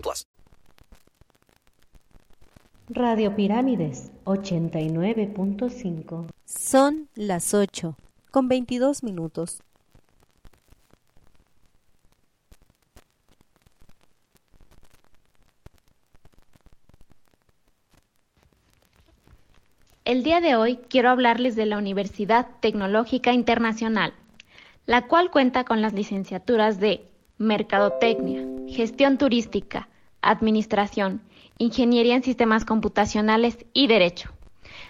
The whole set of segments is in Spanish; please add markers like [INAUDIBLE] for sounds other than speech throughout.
plus. Radio Pirámides 89.5 Son las 8, con 22 minutos. El día de hoy quiero hablarles de la Universidad Tecnológica Internacional, la cual cuenta con las licenciaturas de Mercadotecnia, Gestión Turística, Administración, Ingeniería en Sistemas Computacionales y Derecho.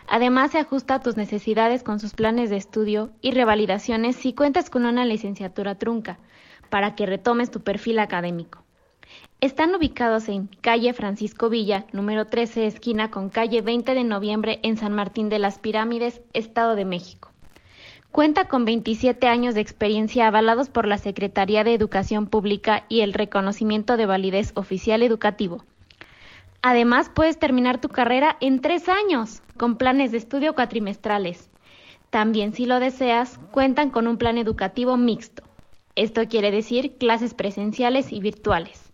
Además, se ajusta a tus necesidades con sus planes de estudio y revalidaciones si cuentas con una licenciatura trunca, para que retomes tu perfil académico. Están ubicados en calle Francisco Villa, número 13, esquina con calle 20 de noviembre en San Martín de las Pirámides, Estado de México. Cuenta con 27 años de experiencia avalados por la Secretaría de Educación Pública y el reconocimiento de validez oficial educativo. Además, puedes terminar tu carrera en tres años, con planes de estudio cuatrimestrales. También, si lo deseas, cuentan con un plan educativo mixto. Esto quiere decir clases presenciales y virtuales.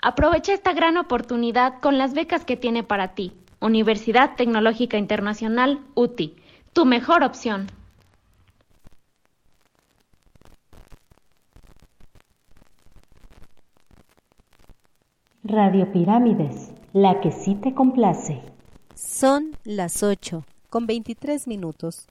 Aprovecha esta gran oportunidad con las becas que tiene para ti. Universidad Tecnológica Internacional, UTI, tu mejor opción. Radio Pirámides, la que sí te complace. Son las 8, con 23 minutos.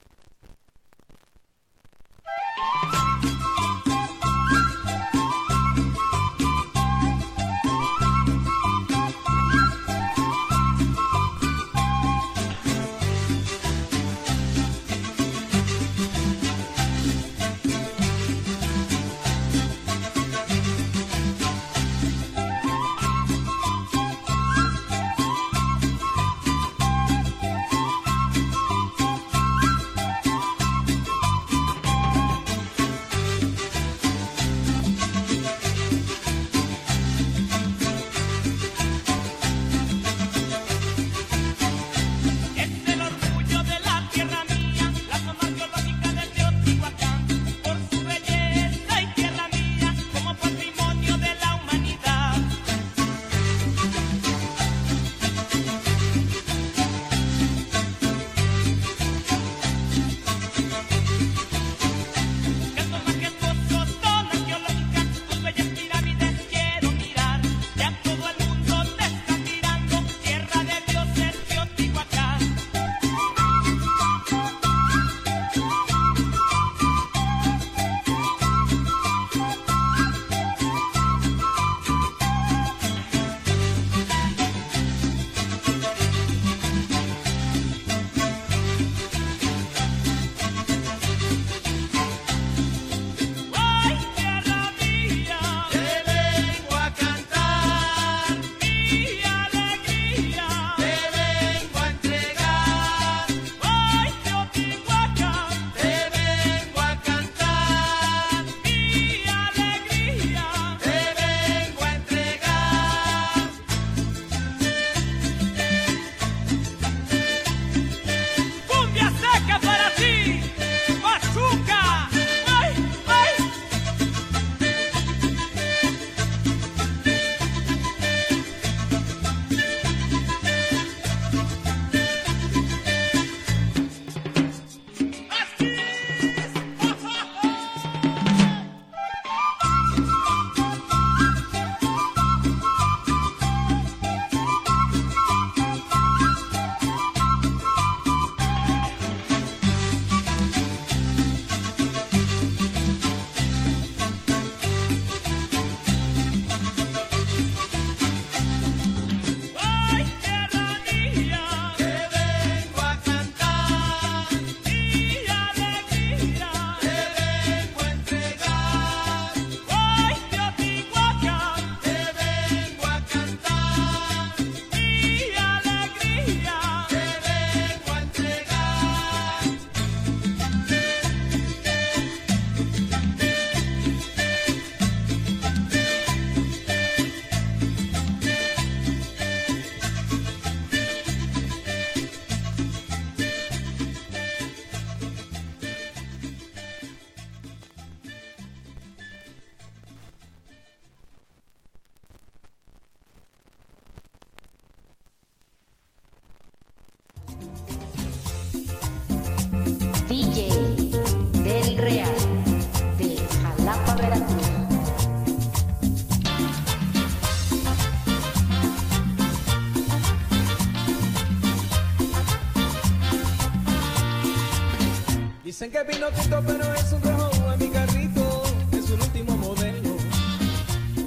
Dicen que vino Tito, pero es un rojo en mi carrito. Es un último modelo.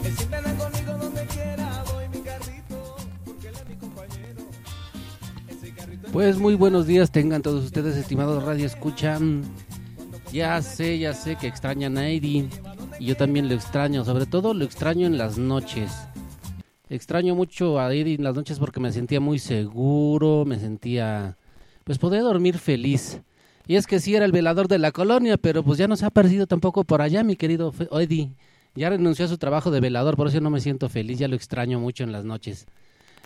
Él siempre anda conmigo donde quiera. Voy mi carrito, porque él es mi compañero. Ese carrito es Pues muy buenos días tengan todos ustedes, estimados Radio Escuchan. Ya sé, ya sé que extrañan a Eddie. Y yo también lo extraño, sobre todo lo extraño en las noches. Extraño mucho a Eddie en las noches porque me sentía muy seguro, me sentía... Pues podía dormir feliz. Y es que sí era el velador de la colonia, pero pues ya no se ha aparecido tampoco por allá, mi querido Eddie. Ya renunció a su trabajo de velador, por eso no me siento feliz, ya lo extraño mucho en las noches.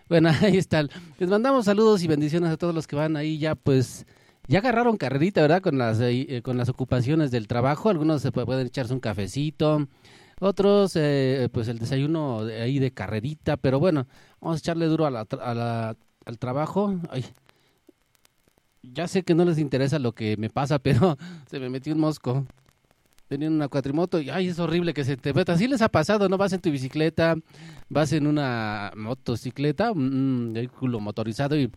Bueno, [LAUGHS] ahí están. Les mandamos saludos y bendiciones a todos los que van ahí ya, pues, ya agarraron carrerita, ¿verdad? Con las, eh, eh, con las ocupaciones del trabajo. Algunos se pu- pueden echarse un cafecito, otros, eh, pues, el desayuno de ahí de carrerita. Pero bueno, vamos a echarle duro a la a la- al trabajo. Ay, ya sé que no les interesa lo que me pasa, [LAUGHS] pero se me metió un mosco. Tenía una cuatrimoto y ay, es horrible que se te meta. Así les ha pasado, ¿no? Vas en tu bicicleta, vas en una motocicleta, un vehículo motorizado y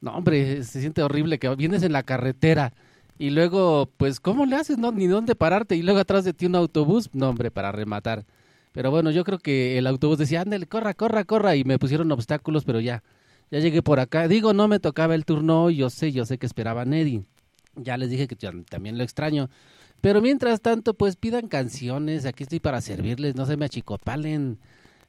no, hombre, se siente horrible que vienes en la carretera y luego, pues, ¿cómo le haces? No, ni dónde pararte y luego atrás de ti un autobús, no, hombre, para rematar. Pero bueno, yo creo que el autobús decía, ándale, corra, corra, corra y me pusieron obstáculos, pero ya, ya llegué por acá. Digo, no me tocaba el turno, yo sé, yo sé que esperaban Eddie. Ya les dije que también lo extraño. Pero mientras tanto, pues pidan canciones, aquí estoy para servirles, no se me achicopalen.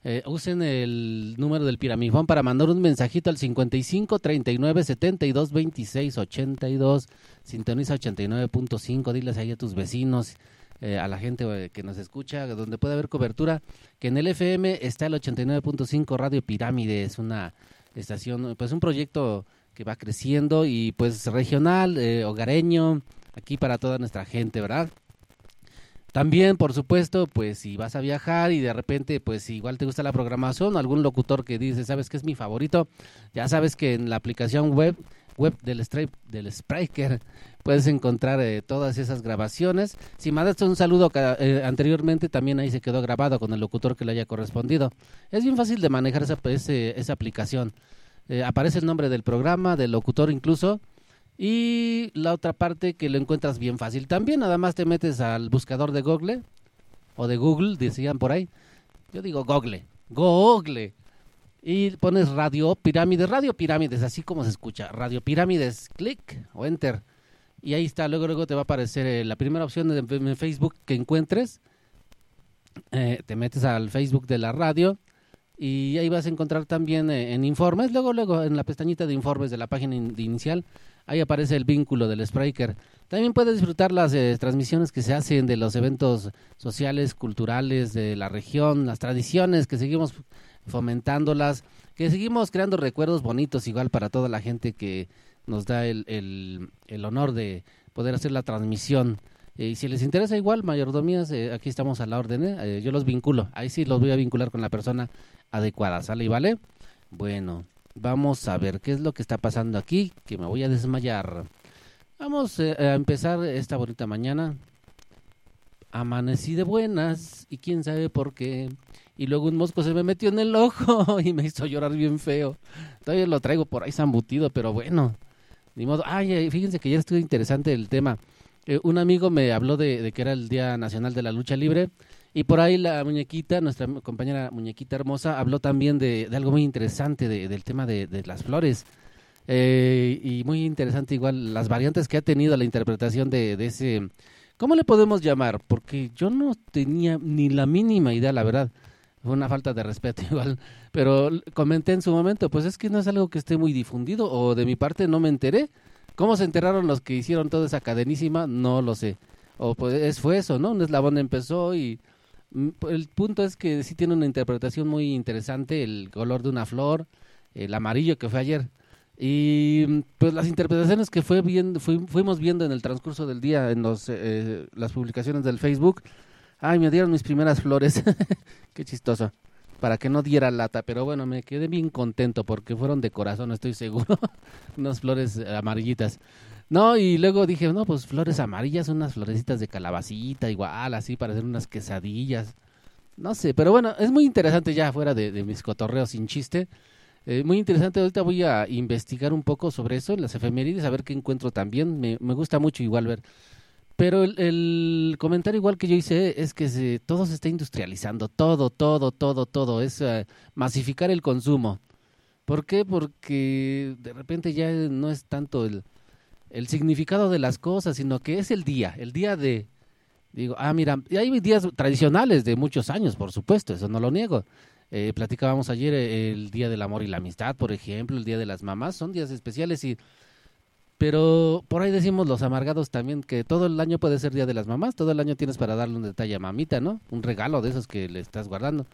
Eh, usen el número del piramifón para mandar un mensajito al 55 39 72 26 82. Sintoniza 89.5. Diles ahí a tus vecinos, eh, a la gente eh, que nos escucha, donde puede haber cobertura. Que en el FM está el 89.5 Radio Pirámide. Es una estación, pues un proyecto que va creciendo y pues regional, eh, hogareño, aquí para toda nuestra gente, ¿verdad? También, por supuesto, pues si vas a viajar y de repente, pues igual te gusta la programación, algún locutor que dice, ¿sabes qué es mi favorito? Ya sabes que en la aplicación web web del, Stripe, del Spriker puedes encontrar eh, todas esas grabaciones. Si mandaste un saludo eh, anteriormente, también ahí se quedó grabado con el locutor que le haya correspondido. Es bien fácil de manejar esa, esa aplicación. Eh, aparece el nombre del programa, del locutor incluso. Y la otra parte que lo encuentras bien fácil también, nada más te metes al buscador de Google o de Google, decían por ahí. Yo digo Google, Google. Y pones Radio Pirámides, Radio Pirámides, así como se escucha. Radio Pirámides, clic o enter. Y ahí está, luego luego te va a aparecer eh, la primera opción de, de Facebook que encuentres. Eh, te metes al Facebook de la radio y ahí vas a encontrar también eh, en informes, luego luego en la pestañita de informes de la página inicial, ahí aparece el vínculo del Spriker. También puedes disfrutar las eh, transmisiones que se hacen de los eventos sociales, culturales de la región, las tradiciones que seguimos fomentándolas, que seguimos creando recuerdos bonitos igual para toda la gente que nos da el, el, el honor de poder hacer la transmisión. Eh, y si les interesa igual, mayordomías, eh, aquí estamos a la orden, ¿eh? Eh, yo los vinculo, ahí sí los voy a vincular con la persona adecuada, ¿sale y vale? Bueno, vamos a ver qué es lo que está pasando aquí, que me voy a desmayar. Vamos a empezar esta bonita mañana. Amanecí de buenas y quién sabe por qué. Y luego un mosco se me metió en el ojo [LAUGHS] y me hizo llorar bien feo. Todavía lo traigo por ahí zambutido, pero bueno, ni modo. Ay, fíjense que ya estuvo interesante el tema. Eh, un amigo me habló de, de que era el Día Nacional de la Lucha Libre y por ahí la muñequita, nuestra compañera muñequita hermosa, habló también de, de algo muy interesante, de- del tema de, las flores. Eh, y muy interesante igual las variantes que ha tenido la interpretación de ese... ¿Cómo le podemos llamar? Porque yo no tenía ni la mínima idea, la verdad. Fue una falta de respeto [LAUGHS] igual. Pero comenté en su momento, pues es que no es algo que esté muy difundido o de mi parte no me enteré. ¿Cómo se enteraron los que hicieron toda esa cadenísima? No lo sé. O pues es, fue eso, ¿no? Un eslabón empezó y mm, el punto es que sí tiene una interpretación muy interesante, el color de una flor, el amarillo que fue ayer. Y mm, pues las interpretaciones que fue viendo, fui- fuimos viendo en el transcurso del día en los, eh, las publicaciones del Facebook, ay, me dieron mis primeras flores, [LAUGHS] qué chistoso. para que no diera lata, pero bueno, me quedé bien contento porque fueron de corazón, estoy seguro, [LAUGHS] unas flores amarillitas. No, y luego dije, no, pues flores amarillas, unas florecitas de calabacita, igual, así, para hacer unas quesadillas. No sé, pero bueno, es muy interesante ya fuera de, de mis cotorreos sin chiste. Eh, muy interesante, ahorita voy a investigar un poco sobre eso, las efemérides, a ver qué encuentro también. Me, me gusta mucho igual ver. Pero el, comentario igual que yo hice es que se, todo se está industrializando, todo, todo, todo, todo. Es eh, masificar el consumo. ¿Por qué? Porque de repente ya no es tanto el, el significado de las cosas, sino que es el día, el día de... Digo, ah, mira, y hay días tradicionales de muchos años, por supuesto, eso no lo niego. Eh, platicábamos ayer eh, el Día del Amor y la Amistad, por ejemplo, el Día de las Mamás, son días especiales y... Pero por ahí decimos los amargados también que todo el año puede ser Día de las Mamás, todo el año tienes para darle un detalle a mamita, ¿no? Un regalo de esos que le estás guardando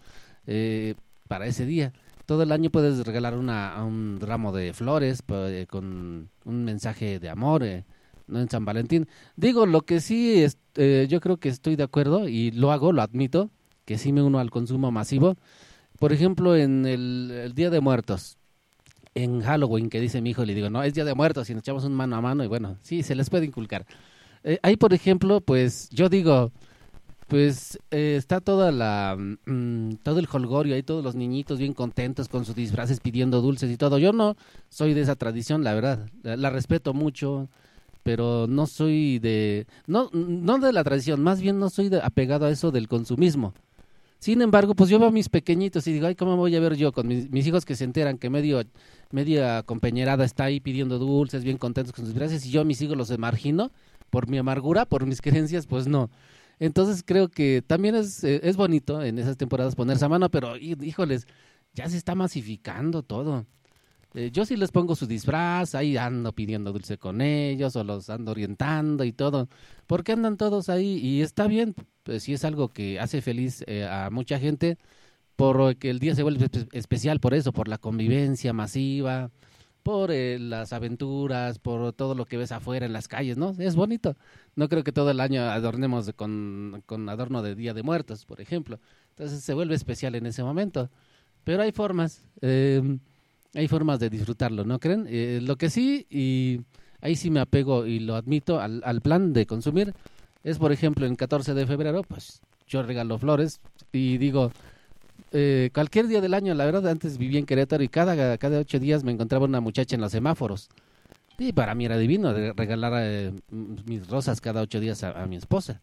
eh, para ese día. Todo el año puedes regalar una, un ramo de flores pues, con un mensaje de amor, eh, no en San Valentín. Digo, lo que sí, es, eh, yo creo que estoy de acuerdo y lo hago, lo admito, que sí me uno al consumo masivo. Por ejemplo, en el Día de Muertos, en Halloween, que dice mi hijo, le digo, no, es Día de Muertos y nos echamos un mano a mano y bueno, sí, se les puede inculcar. Eh, ahí, por ejemplo, pues yo digo, pues eh, está toda la, mm, todo el holgorio, ahí todos los niñitos bien contentos con sus disfraces pidiendo dulces y todo. Yo no soy de esa tradición, la verdad, la, la respeto mucho, pero no soy de, no, no de la tradición, más bien no soy de, apegado a eso del consumismo. Sin embargo, pues yo veo a mis pequeñitos y digo, ay, ¿cómo voy a ver yo con mis, hijos que se enteran que medio, media compañerada está ahí pidiendo dulces, bien contentos con sus disfraces, y yo a mis hijos los margino por mi amargura, por mis [LAUGHS] creencias, pues no. Entonces creo que también es, eh, es bonito en esas temporadas ponerse a mano, pero hí- híjoles, ya se está masificando todo. Eh, yo sí les pongo su disfraz, ahí ando pidiendo dulce con ellos o los ando orientando y todo, porque andan todos ahí y está bien, pues si es algo que hace feliz eh, a mucha gente, por que el día se vuelve espe- especial por eso, por la convivencia masiva, por eh, las aventuras, por todo lo que ves afuera en las calles, ¿no? Es bonito. No creo que todo el año adornemos con, con adorno de Día de Muertos, por ejemplo. Entonces se vuelve especial en ese momento. Pero hay formas, eh, hay formas de disfrutarlo, ¿no creen? Eh, lo que sí, y ahí sí me apego y lo admito al, al plan de consumir, es por ejemplo en 14 de febrero, pues yo regalo flores y digo, eh, cualquier día del año, la verdad, antes vivía en Querétaro y cada, cada ocho días me encontraba una muchacha en los semáforos. Y para mí era divino regalar eh, mis rosas cada ocho días a, mi esposa.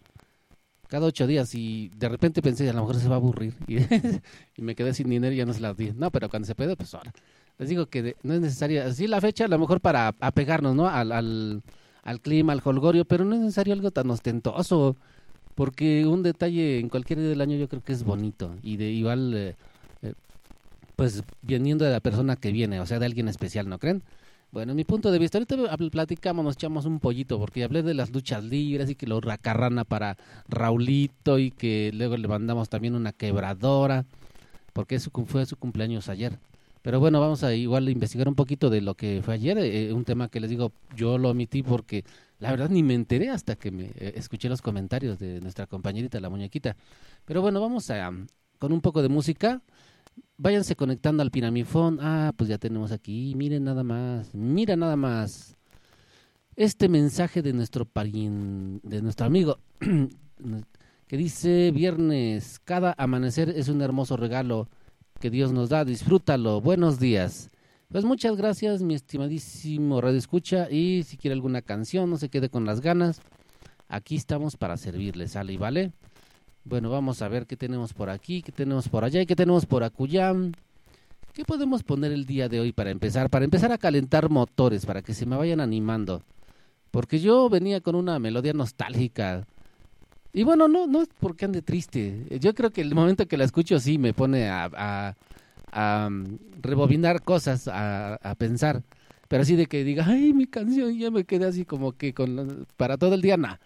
Cada ocho días y de repente pensé, a lo mejor se va a aburrir. [LAUGHS] Y, me quedé sin dinero y ya no se las di. No, pero cuando se puede, pues ahora. Les digo que no es necesaria, sí la fecha a lo mejor para apegarnos, ¿no? Al, al, al clima, al holgorio, pero no es necesario algo tan ostentoso. Porque un detalle en cualquier día del año yo creo que es bonito. Y de igual, eh, eh, pues viniendo de la persona que viene, o sea, de alguien especial, ¿no creen? Bueno, en mi punto de vista, ahorita platicamos, nos echamos un pollito, porque hablé de las luchas libres y que lo racarrana para Raulito y que luego le mandamos también una quebradora, porque cum- fue su cumpleaños ayer. Pero bueno, vamos a igual investigar un poquito de lo que fue ayer, eh, un tema que les digo, yo lo omití porque la verdad ni me enteré hasta que me eh, escuché los comentarios de nuestra compañerita, la muñequita. Pero bueno, vamos a, con un poco de música. Váyanse conectando al Piramifón. Ah, pues ya tenemos aquí. Miren nada más. Mira nada más. Este mensaje de nuestro parien, de nuestro amigo, [CLEARS THROAT] que dice viernes, cada amanecer es un hermoso regalo que Dios nos da. Disfrútalo. Buenos días. Pues muchas gracias, mi estimadísimo Radio Escucha. Y si quiere alguna canción, no se quede con las ganas. Aquí estamos para servirle, ¿sale vale? Bueno, vamos a ver qué tenemos por aquí, qué tenemos por allá y qué tenemos por acuyam. ¿Qué podemos poner el día de hoy para empezar? Para empezar a calentar motores, para que se me vayan animando. Porque yo venía con una melodía nostálgica. Y bueno, no, no es porque ande triste. Yo creo que el momento que la escucho sí me pone a, a- a, um, rebobinar cosas, a, a pensar. Pero así de que diga, ay, mi canción, ya me quedé así como que con para todo el día, nada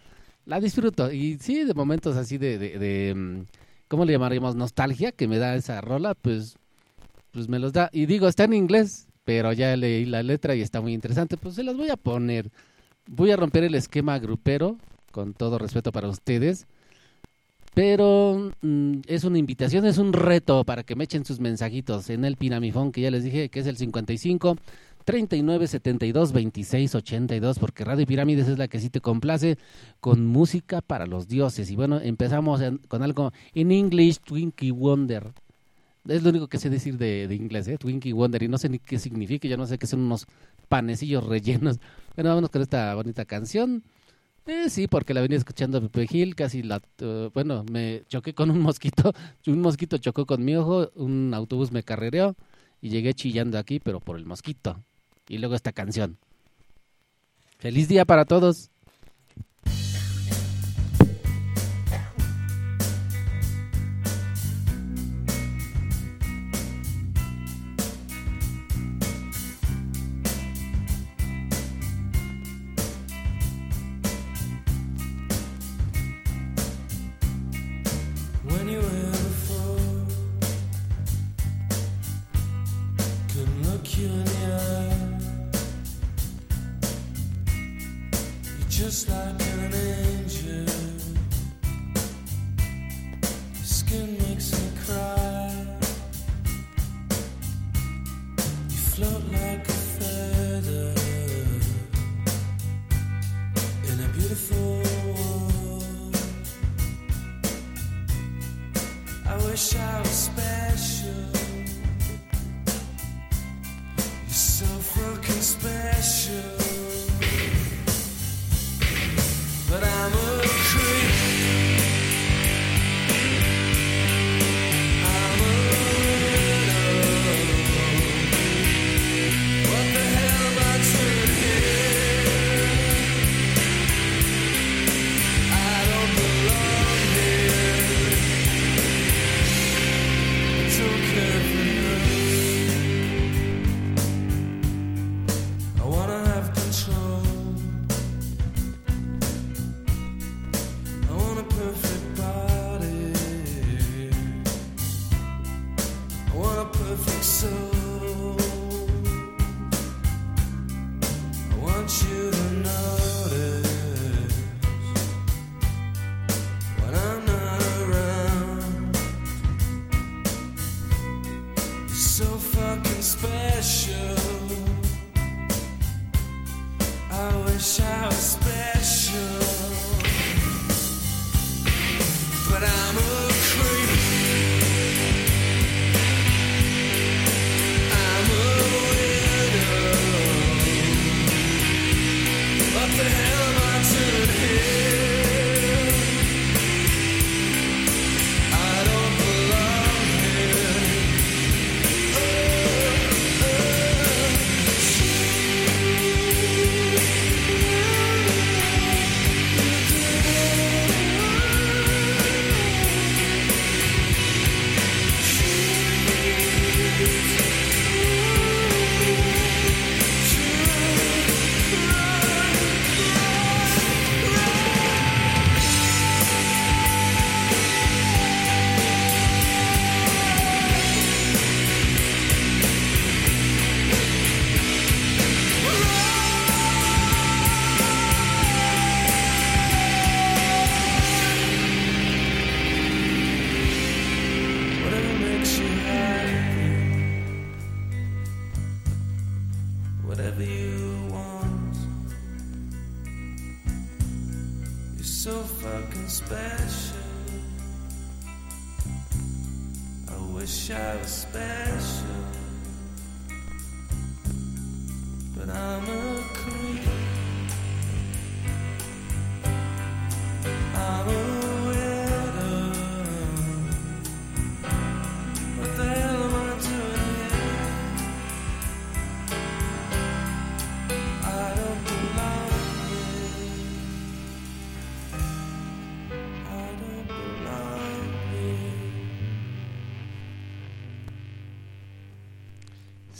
la disfruto. Y sí, de momentos así de, de, de, mm, ¿cómo le llamaríamos? Nostalgia que me da esa rola, pues, pues me los da. Y digo, está en inglés, pero ya leí la letra y está muy interesante. Pues se las voy a poner. Voy a romper el esquema grupero, con todo respeto para ustedes. Pero mm, es una invitación, es un reto para que me echen sus mensajitos en el Pinamifón, que ya les dije que es el 55 39 72 26 82, porque Radio Pirámides es la que sí te complace con música para los dioses. Y bueno, empezamos en- con algo en English, Twinkie Wonder. Es lo único que sé decir de, de inglés, ¿eh? Twinkie Wonder, y no sé ni qué significa, yo no sé qué son unos panecillos rellenos. Bueno, vámonos con esta bonita canción. Eh, sí, porque la venía escuchando a Pepe Gil, casi la... eh, bueno, me choqué con un mosquito, [LAUGHS] un mosquito chocó con mi ojo, un autobús me carrereó y llegué chillando aquí, pero por el mosquito. Y luego esta canción. Feliz día para todos. Just like an angel.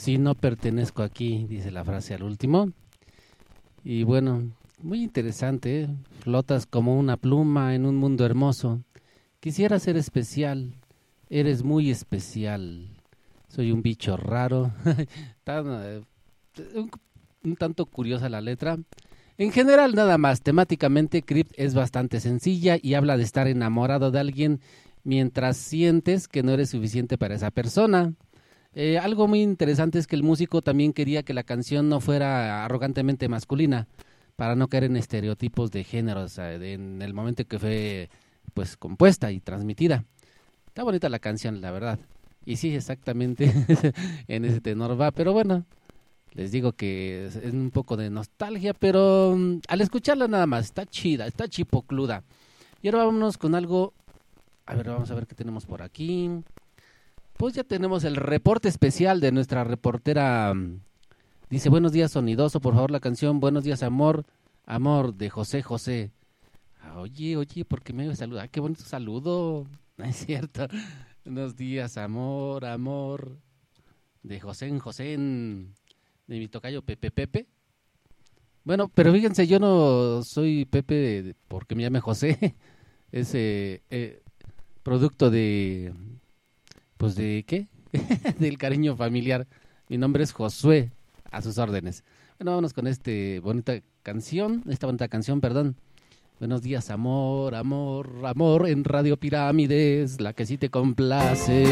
Si no pertenezco aquí, dice la frase al último. Y bueno, muy interesante. ¿eh? Flotas como una pluma en un mundo hermoso. Quisiera ser especial. Eres muy especial. Soy un bicho raro. [LAUGHS] Tan, eh, un, un tanto curiosa la letra. En general, nada más, temáticamente, Crypt es bastante sencilla y habla de estar enamorado de alguien mientras sientes que no eres suficiente para esa persona. Eh, algo muy interesante es que el músico también quería que la canción no fuera arrogantemente masculina, para no caer en estereotipos de género, o sea, en el momento que fue pues compuesta y transmitida. Está bonita la canción, la verdad. Y sí, exactamente [LAUGHS] en ese tenor va, pero bueno, les digo que es, es un poco de nostalgia, pero mm, al escucharla nada más, está chida, está chipocluda. Y ahora vámonos con algo, a ver, vamos a ver qué tenemos por aquí. Pues ya tenemos el reporte especial de nuestra reportera. mm, Dice, buenos días, sonidoso, por favor, la canción Buenos días, amor, amor, de José José. Ah, Oye, oye, ¿por qué me saluda? Ah, qué bonito saludo. No [LAUGHS] es cierto. Buenos días, amor, amor. De José José, de mi tocayo Pepe Pepe. Bueno, pero fíjense, yo no soy Pepe porque me llame José. [LAUGHS] Es eh, eh, producto de, pues de qué? [LAUGHS] Del cariño familiar. Mi nombre es Josué, a sus órdenes. Bueno, vámonos con este bonita canción, esta bonita canción, perdón. Buenos días, amor, amor, amor, en Radio Pirámides, la que sí te complace.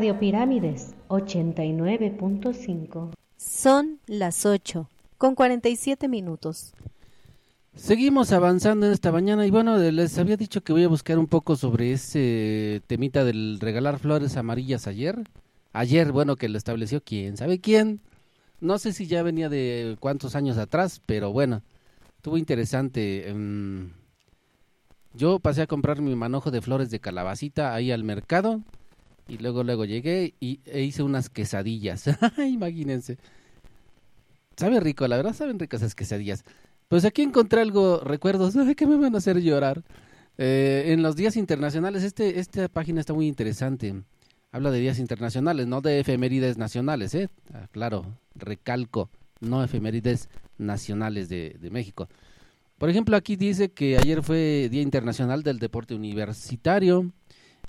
Radio Pirámides 89.5. Son las 8 con 47 minutos. Seguimos avanzando en esta mañana y bueno, les había dicho que voy a buscar un poco sobre ese temita del regalar flores amarillas ayer. Ayer, bueno, que lo estableció quién, ¿sabe quién? No sé si ya venía de cuántos años atrás, pero bueno, estuvo interesante. em, yo pasé a comprar mi manojo de flores de calabacita ahí al mercado y luego luego llegué y e hice unas quesadillas. [LAUGHS] Imagínense. Sabe rico, la verdad saben ricas esas quesadillas. Pues aquí encontré algo, recuerdos, [LAUGHS] que me van a hacer llorar. Eh, en los días internacionales, este, esta página está muy interesante. Habla de días internacionales, no de efemérides nacionales, ¿eh? Ah, claro, recalco, no efemérides nacionales de, de México. Por ejemplo, aquí dice que ayer fue Día Internacional del Deporte Universitario,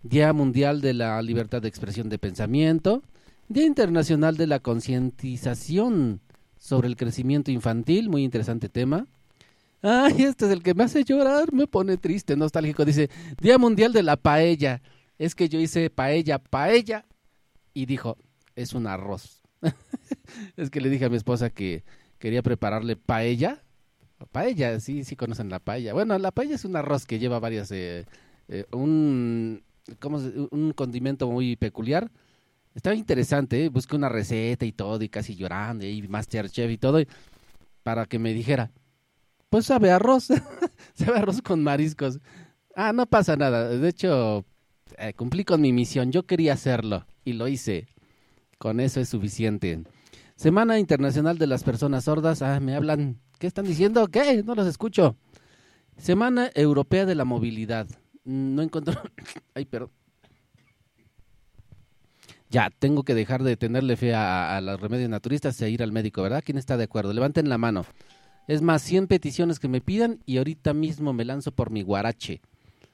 Día Mundial de la Libertad de Expresión de Pensamiento, Día Internacional de la Concientización sobre el Crecimiento Infantil, muy interesante tema. Ay, este es el que me hace llorar, me pone triste, nostálgico. Dice, Día Mundial de la Paella. Es que yo hice paella, paella, y dijo, es un arroz. [LAUGHS] es que le dije a mi esposa que quería prepararle paella. Paella, sí, sí conocen la paella. Bueno, la paella es un arroz que lleva varias, eh, eh, un, ¿cómo se- un condimento muy peculiar. Estaba interesante, ¿eh? busqué una receta y todo, y casi llorando, y Masterchef y todo, para que me dijera, pues sabe arroz, [LAUGHS] sabe arroz con mariscos. Ah, no pasa nada, de hecho, eh, cumplí con mi misión, yo quería hacerlo, y lo hice. Con eso es suficiente. Semana Internacional de las Personas Sordas, ah, me hablan, ¿qué están diciendo? ¿Qué? No los escucho. Semana Europea de la Movilidad. Mm, No encuentro... [COUGHS] Ay, pero... Ya, tengo que dejar de tenerle fe a, los remedios naturistas e ir al médico, ¿verdad? ¿Quién está de acuerdo? Levanten la mano. Es más, 100 peticiones que me pidan y ahorita mismo me lanzo por mi guarache.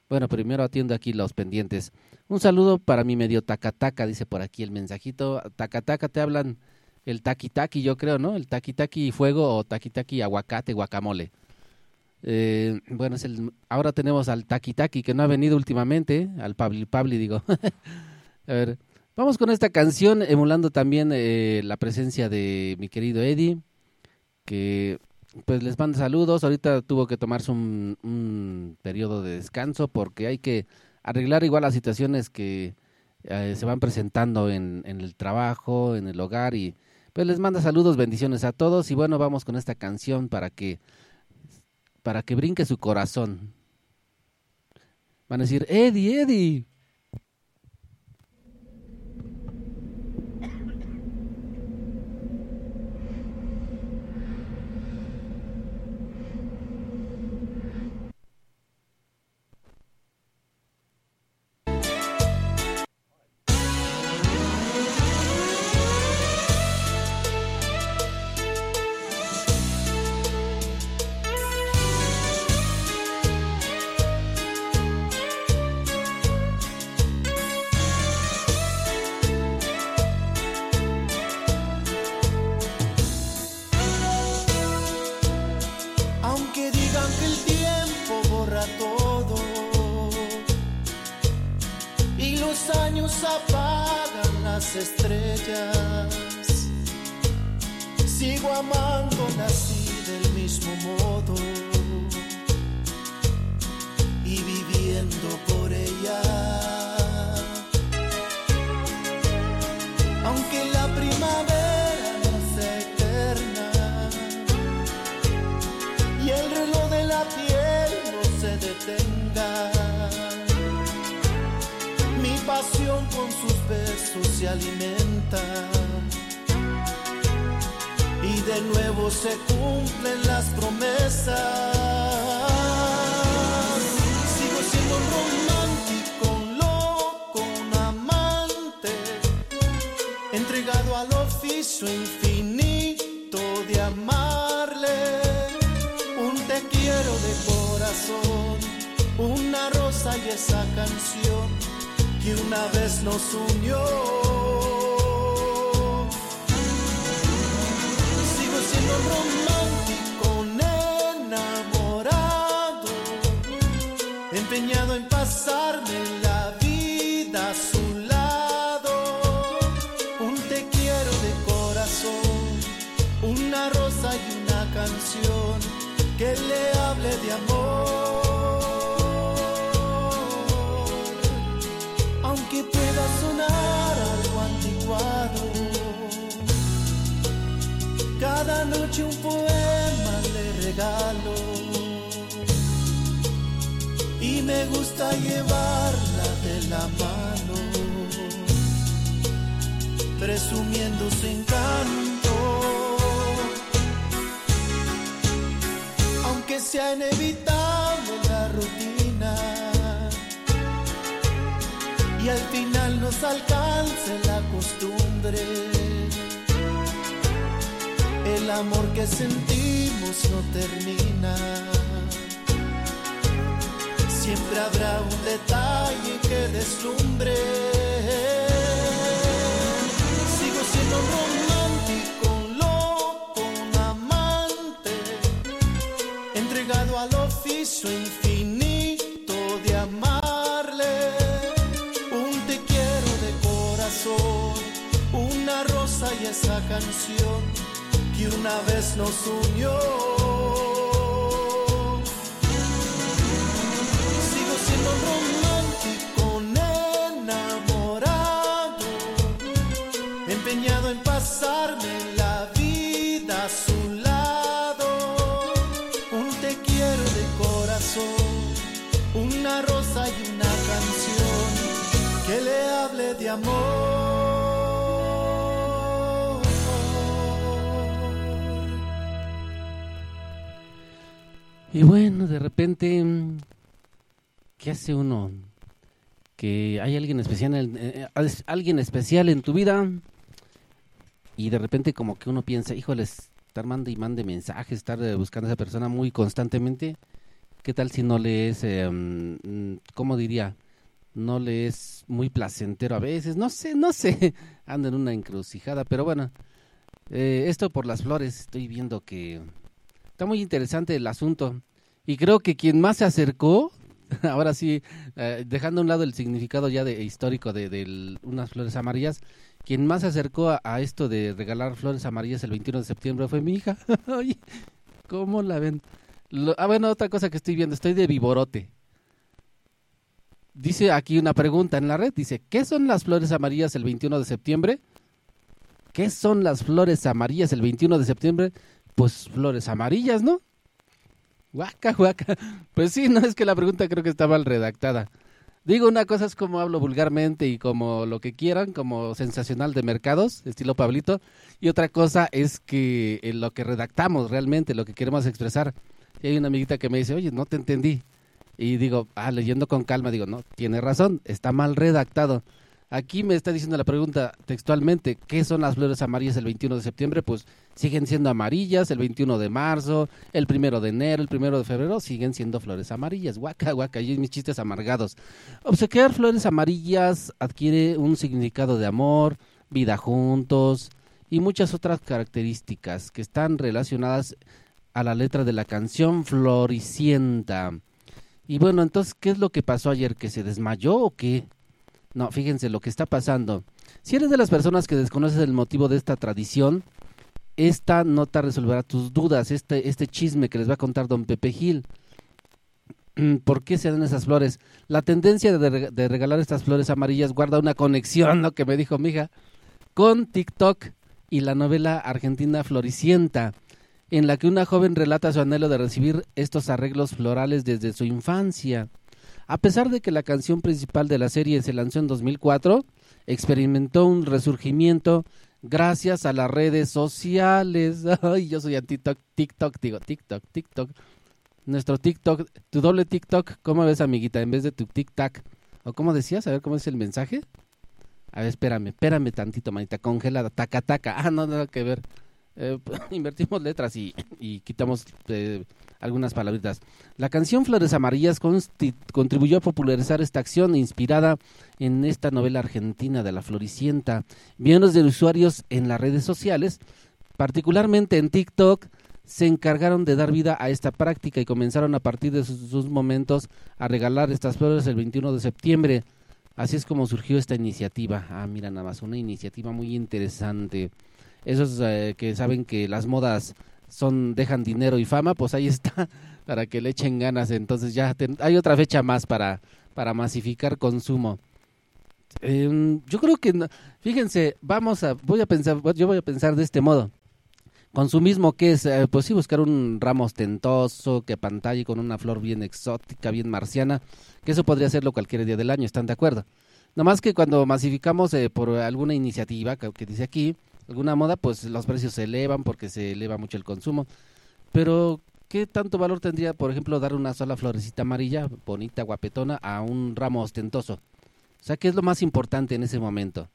Bueno, primero atiendo aquí los pendientes. Un saludo para mi medio tacataca, dice por aquí el mensajito. Tacataca, te hablan el taqui yo creo, ¿no? El taqui taqui fuego o taqui aguacate, guacamole. Eh, bueno, es el, ahora tenemos al taqui taqui que no ha venido últimamente, al Pabli Pabli, digo. [LAUGHS] A ver, vamos con esta canción, emulando también eh, la presencia de mi querido Eddie, que pues les manda saludos. Ahorita tuvo que tomarse un, un periodo de descanso porque hay que arreglar igual las situaciones que eh, se van presentando en, en el trabajo, en el hogar y pues les manda saludos, bendiciones a todos y bueno, vamos con esta canción para que para que brinque su corazón. Van a decir, Eddie, Eddie. Alguien especial en tu vida y de repente como que uno piensa, híjoles, estar mande y mande mensajes, estar eh, buscando a esa persona muy constantemente. ¿Qué tal si no le es, eh, mm, cómo diría? No le es muy placentero a veces, no sé, no sé, [LAUGHS] ando en una encrucijada, pero bueno, eh, esto por las flores, estoy viendo que está muy interesante el asunto. Y creo que quien más se acercó, [LAUGHS] ahora sí, eh, dejando a un lado el significado ya de, histórico de, unas flores amarillas, quien más se acercó a, esto de regalar flores amarillas el 21 de septiembre fue mi hija. [LAUGHS] Oye, ¿cómo la ven? Ah, bueno, otra cosa que estoy viendo, estoy de vivorote. Dice aquí una pregunta en la red, dice, ¿qué son las flores amarillas el 21 de septiembre? ¿Qué son las flores amarillas el 21 de septiembre? Pues flores amarillas, ¿no? Guaca, guaca. Pues sí, no es que la pregunta creo que está mal redactada. Digo, una cosa es como hablo vulgarmente y como lo que quieran, como sensacional de mercados, estilo Pablito, y otra cosa es que en lo que redactamos realmente, lo que queremos expresar. Y hay una amiguita que me dice, oye, no te entendí. Y digo, ah, leyendo con calma, digo, no, tiene razón, está mal redactado. Aquí me está diciendo la pregunta textualmente, ¿qué son las flores amarillas el 21 de septiembre? Pues siguen siendo amarillas, el 21 de marzo, el primero de enero, el primero de febrero, siguen siendo flores amarillas. Guaca, guaca, y mis chistes amargados. Obsequiar flores amarillas adquiere un significado de amor, vida juntos y muchas otras características que están relacionadas a la letra de la canción Floricienta. Y bueno, entonces, ¿qué es lo que pasó ayer? ¿Que se desmayó o qué? No, fíjense lo que está pasando. Si eres de las personas que desconoces el motivo de esta tradición, esta nota resolverá tus dudas, este, este chisme que les va a contar don Pepe Gil. ¿Por qué se dan esas flores? La tendencia de, de regalar estas flores amarillas guarda una conexión, lo que me dijo mi hija, con TikTok y la novela argentina Floricienta, en la que una joven relata su anhelo de recibir estos arreglos florales desde su infancia. A pesar de que la canción principal de la serie se lanzó en 2004, experimentó un resurgimiento gracias a las redes sociales. [LAUGHS] Ay, yo soy anti TikTok, digo TikTok, TikTok. Nuestro TikTok, tu doble TikTok, ¿cómo ves, amiguita? En vez de tu tic-tac. ¿O cómo decías? A ver, ¿cómo es el mensaje? A ver, espérame, espérame tantito, manita, congelada, taca, taca. Ah, no, nada que ver. Eh, [LAUGHS] invertimos letras y, y quitamos eh, algunas palabritas. La canción Flores Amarillas contribuyó a popularizar esta acción inspirada en esta novela argentina de la Floricienta. Millones de usuarios en las redes sociales, particularmente en TikTok, se encargaron de dar vida a esta práctica y comenzaron a partir de sus, sus momentos a regalar estas flores el 21 de septiembre. Así es como surgió esta iniciativa. Ah, mira nada más, una iniciativa muy interesante. Esos eh, que saben que las modas son dejan dinero y fama, pues ahí está [LAUGHS] para que le echen ganas. Entonces ya hay otra fecha más para para masificar consumo. Em, yo creo que fíjense, vamos a voy a pensar yo voy a pensar de este modo. Consumismo que es, Eh, pues sí, buscar un ramo ostentoso, que pantalla con una flor bien exótica, bien marciana, que eso podría hacerlo cualquier día del año, ¿están de acuerdo? Nomás que cuando masificamos eh, por alguna iniciativa que, que dice aquí, alguna moda, pues los precios se elevan porque se eleva mucho el consumo. Pero, ¿qué tanto valor tendría, por ejemplo, dar una sola florecita amarilla, bonita, guapetona, a un ramo ostentoso? O sea, ¿qué es lo más importante en ese momento?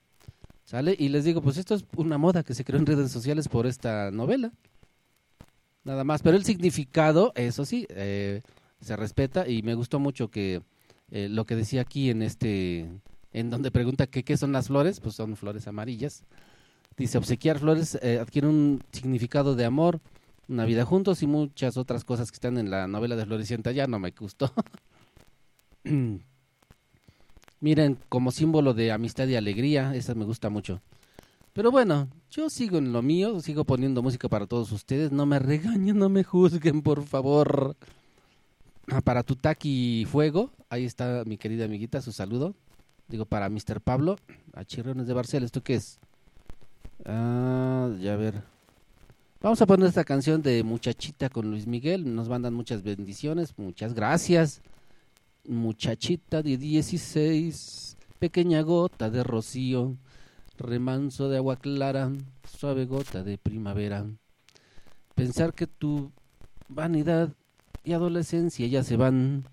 ¿Sale? Y les digo, pues esto es una moda que se creó en redes sociales por esta novela. Nada más. Pero el significado, eso sí, eh, se respeta y me gustó mucho que eh, lo que decía aquí en este, en donde pregunta que qué son las flores, pues son flores amarillas. Dice, obsequiar flores eh, adquiere un significado de amor, una vida juntos y muchas otras cosas que están en la novela de Floricienta. Ya no me gustó. [CLEARS THROAT] Miren, como símbolo de amistad y alegría, esa me gusta mucho. Pero bueno, yo sigo en lo mío, sigo poniendo música para todos ustedes. No me regañen, no me juzguen, por favor. Ah, Para Tutaki Fuego, ahí está mi querida amiguita, su saludo. Digo, para Mr. Pablo, a Chirrones de Barcel, ¿esto qué es? Ah, ya ver. Vamos a poner esta canción de Muchachita con Luis Miguel. Nos mandan muchas bendiciones, muchas gracias. Muchachita de 16, pequeña gota de rocío, remanso de agua clara, suave gota de primavera. Pensar que tu vanidad y adolescencia ya se van.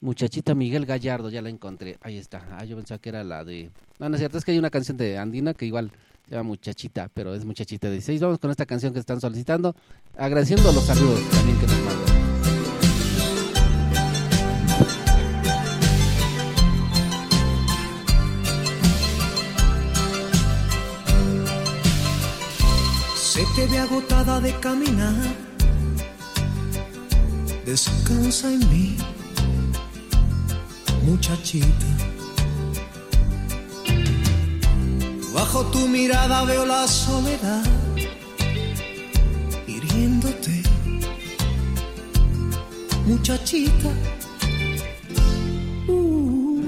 Muchachita Miguel Gallardo, ya la encontré. Ahí está. Ah, yo pensaba que era la de. No, no es cierto, es que hay una canción de Andina que igual llama Muchachita, pero es Muchachita de 16. Vamos con esta canción que están solicitando, agradeciendo los saludos también que nos mandan. Se te ve agotada de caminar. Descansa en mí, muchachita. Bajo tu mirada veo la soledad hiriéndote, muchachita. Uh,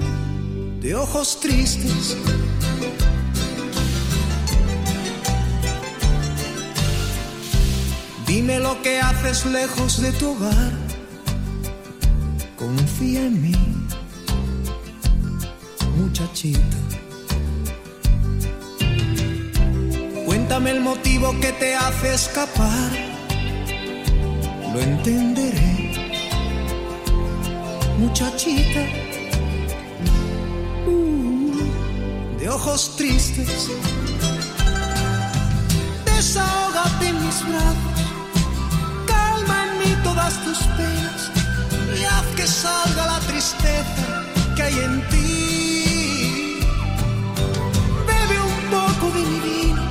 de ojos tristes. Dime lo que haces lejos de tu hogar. Confía en mí, muchachita. Cuéntame el motivo que te hace escapar. Lo entenderé, muchachita. Uh, de ojos tristes. Desahógate en mis brazos calma en mí todas tus penas y haz que salga la tristeza que hay en ti. Bebe un poco de mi vino,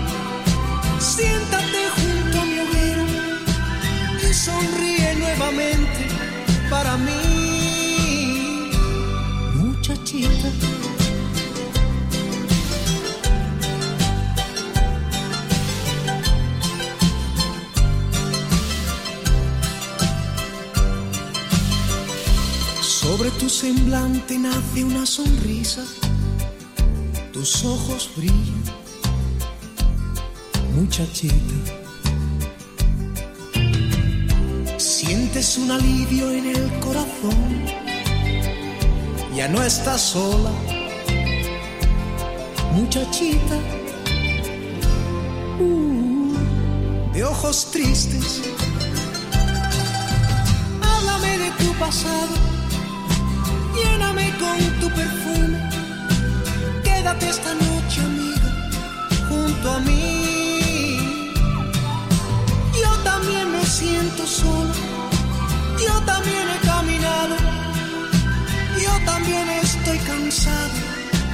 siéntate junto a mi hoguera y sonríe nuevamente para mí, muchachita. Sobre tu semblante nace una sonrisa, tus ojos brillan, muchachita. Sientes un alivio en el corazón, ya no estás sola, muchachita. Uh, de ojos tristes, háblame de tu pasado lléname con tu perfume. Quédate esta noche, amiga, junto a mí. Yo también me siento solo, yo también he caminado, yo también estoy cansado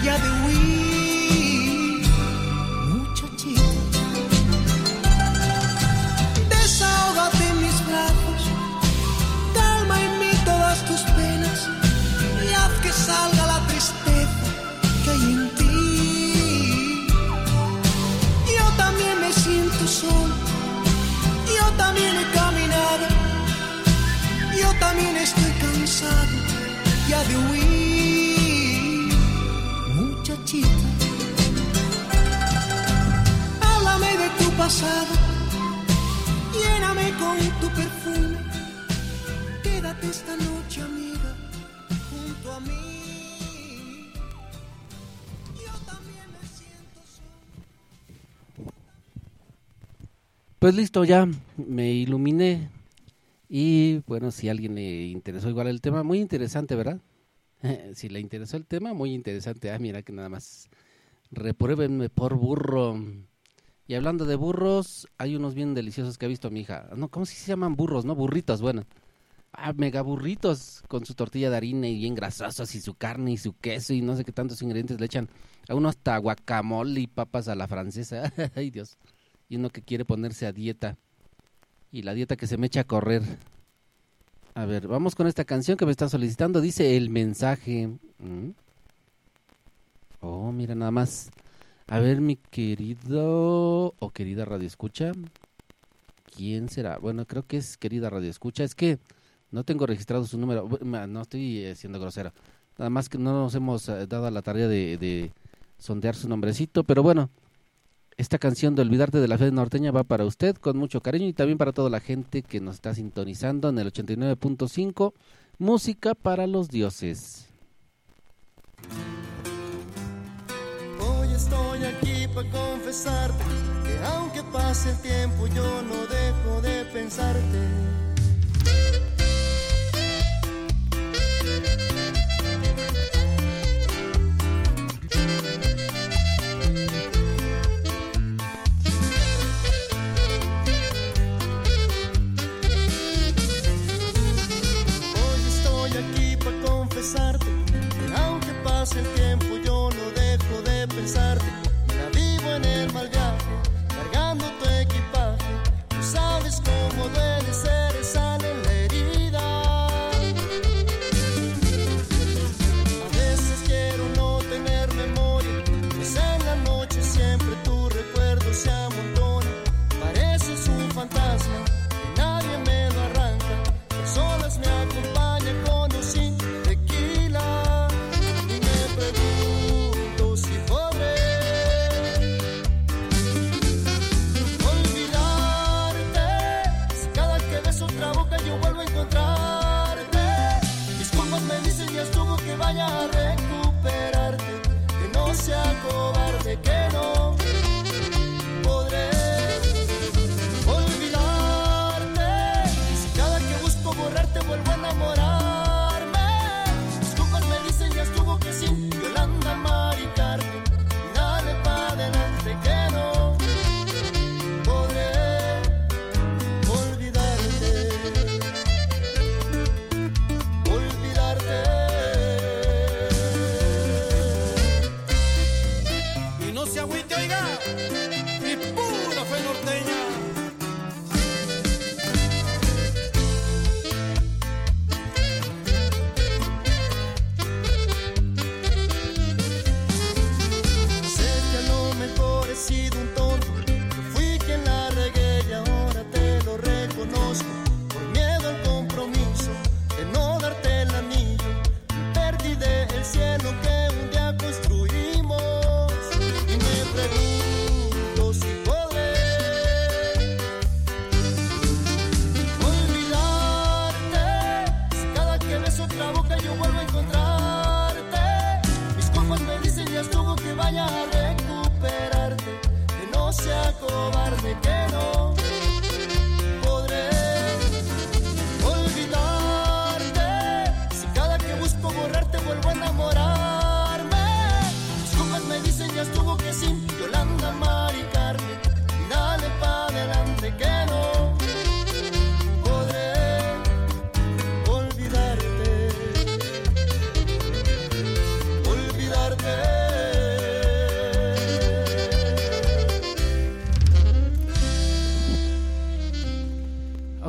ya de huir. Muchachita, desahógate en mis brazos, calma en mí todas tus penas. Y haz que salga la tristeza que hay en ti. Yo también me siento solo, yo también he caminado, yo también estoy cansado ya de huir, muchachita. Háblame de tu pasado, lléname con tu perfume, quédate esta noche a mí. Pues listo, ya me iluminé. Y bueno, si a alguien le interesó igual el tema, muy interesante, ¿verdad? [LAUGHS] si le interesó el tema, muy interesante. Ah, mira que nada más. Repruébenme por burro. Y hablando de burros, hay unos bien deliciosos que ha visto mi hija. No, ¿cómo se llaman burros? No, burritos, bueno. Ah, mega burritos con su tortilla de harina y bien grasosos y su carne y su queso y no sé qué tantos ingredientes le echan. A uno hasta guacamole y papas a la francesa. [LAUGHS] Ay, Dios. Y uno que quiere ponerse a dieta. Y la dieta que se me echa a correr. A ver, vamos con esta canción que me está solicitando. Dice el mensaje. Mm. Oh, mira nada más. A ver, mi querido o querida Radio Escucha. ¿Quién será? Bueno, creo que es querida Radio Escucha. Es que no tengo registrado su número. No estoy eh, siendo grosero. Nada más que no nos hemos eh, dado la tarea de, de sondear su nombrecito. Pero bueno, esta canción de Olvidarte de la Fe Norteña va para usted con mucho cariño y también para toda la gente que nos está sintonizando en el 89.5. Música para los dioses. Hoy estoy aquí para confesarte que aunque pase el tiempo yo no dejo de pensarte. Aunque pase el tiempo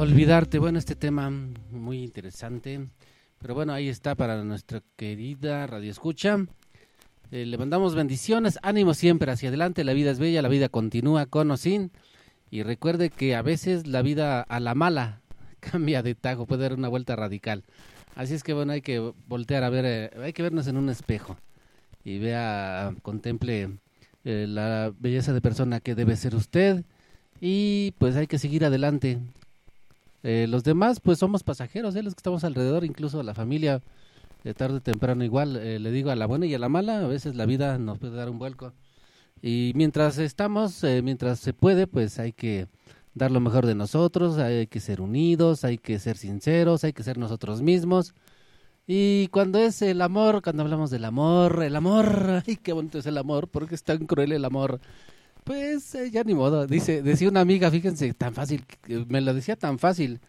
Olvidarte, bueno, este tema muy interesante. Pero bueno, ahí está para nuestra querida Radio Escucha. Eh, le mandamos bendiciones, ánimo siempre hacia adelante. La vida es bella, la vida continúa con o sin. Y recuerde que a veces la vida a la mala [LAUGHS] cambia de tajo, puede dar una vuelta radical. Así es que bueno, hay que voltear a ver, eh, hay que vernos en un espejo y vea, contemple eh, la belleza de persona que debe ser usted y pues hay que seguir adelante. Eh, los demás pues somos pasajeros, ¿eh? los que estamos alrededor, incluso la familia, de tarde o temprano igual, eh, le digo a la buena y a la mala, a veces la vida nos puede dar un vuelco. Y mientras estamos, eh, mientras se puede, pues hay que dar lo mejor de nosotros, hay que ser unidos, hay que ser sinceros, hay que ser nosotros mismos. Y cuando es el amor, cuando hablamos del amor, el amor, [LAUGHS] ay, qué bonito es el amor, porque es tan cruel el amor. Pues eh, ya ni modo, dice, decía una amiga, fíjense, tan fácil, me lo decía tan fácil.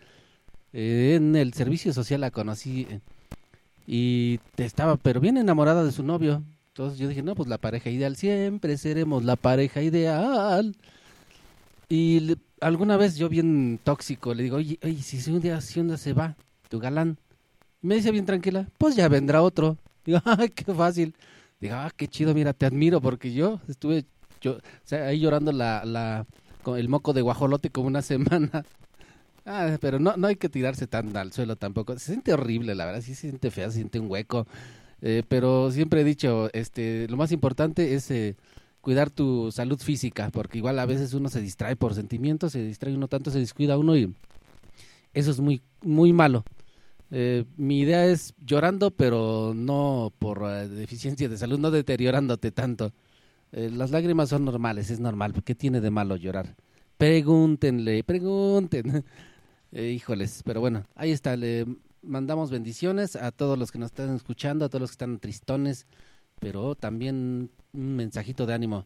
Eh, en el servicio social la conocí eh, y estaba, pero bien enamorada de su novio. Entonces yo dije, no, pues la pareja ideal, siempre seremos la pareja ideal. Y alguna vez yo bien tóxico le digo, oye, oye si si un día, si un día se va tu galán, me dice bien tranquila, pues ya vendrá otro. [LAUGHS] Digo, ay, qué fácil. Digo, ah, qué chido, mira, te admiro porque yo estuve yo, o sea, ahí llorando la, la, con el moco de guajolote como una [LAUGHS] semana. Ah, pero no, no hay que tirarse tan al suelo tampoco. Se siente horrible, la verdad, sí se siente fea, se siente un hueco. Eh, pero siempre he dicho, este, lo más importante es eh, cuidar tu salud física, porque igual a veces uno se distrae por sentimientos, se distrae uno tanto, se descuida uno y eso es muy, muy malo. Eh, mi idea es llorando, pero no por eh, deficiencia de salud, no deteriorándote tanto. Eh, las lágrimas son normales, es normal. ¿Qué tiene de malo llorar? Pregúntenle, pregunten. [LAUGHS] Eh, híjoles, pero bueno, ahí está. Le mandamos bendiciones a todos los que nos están escuchando, a todos los que están tristones, pero también un mensajito de ánimo.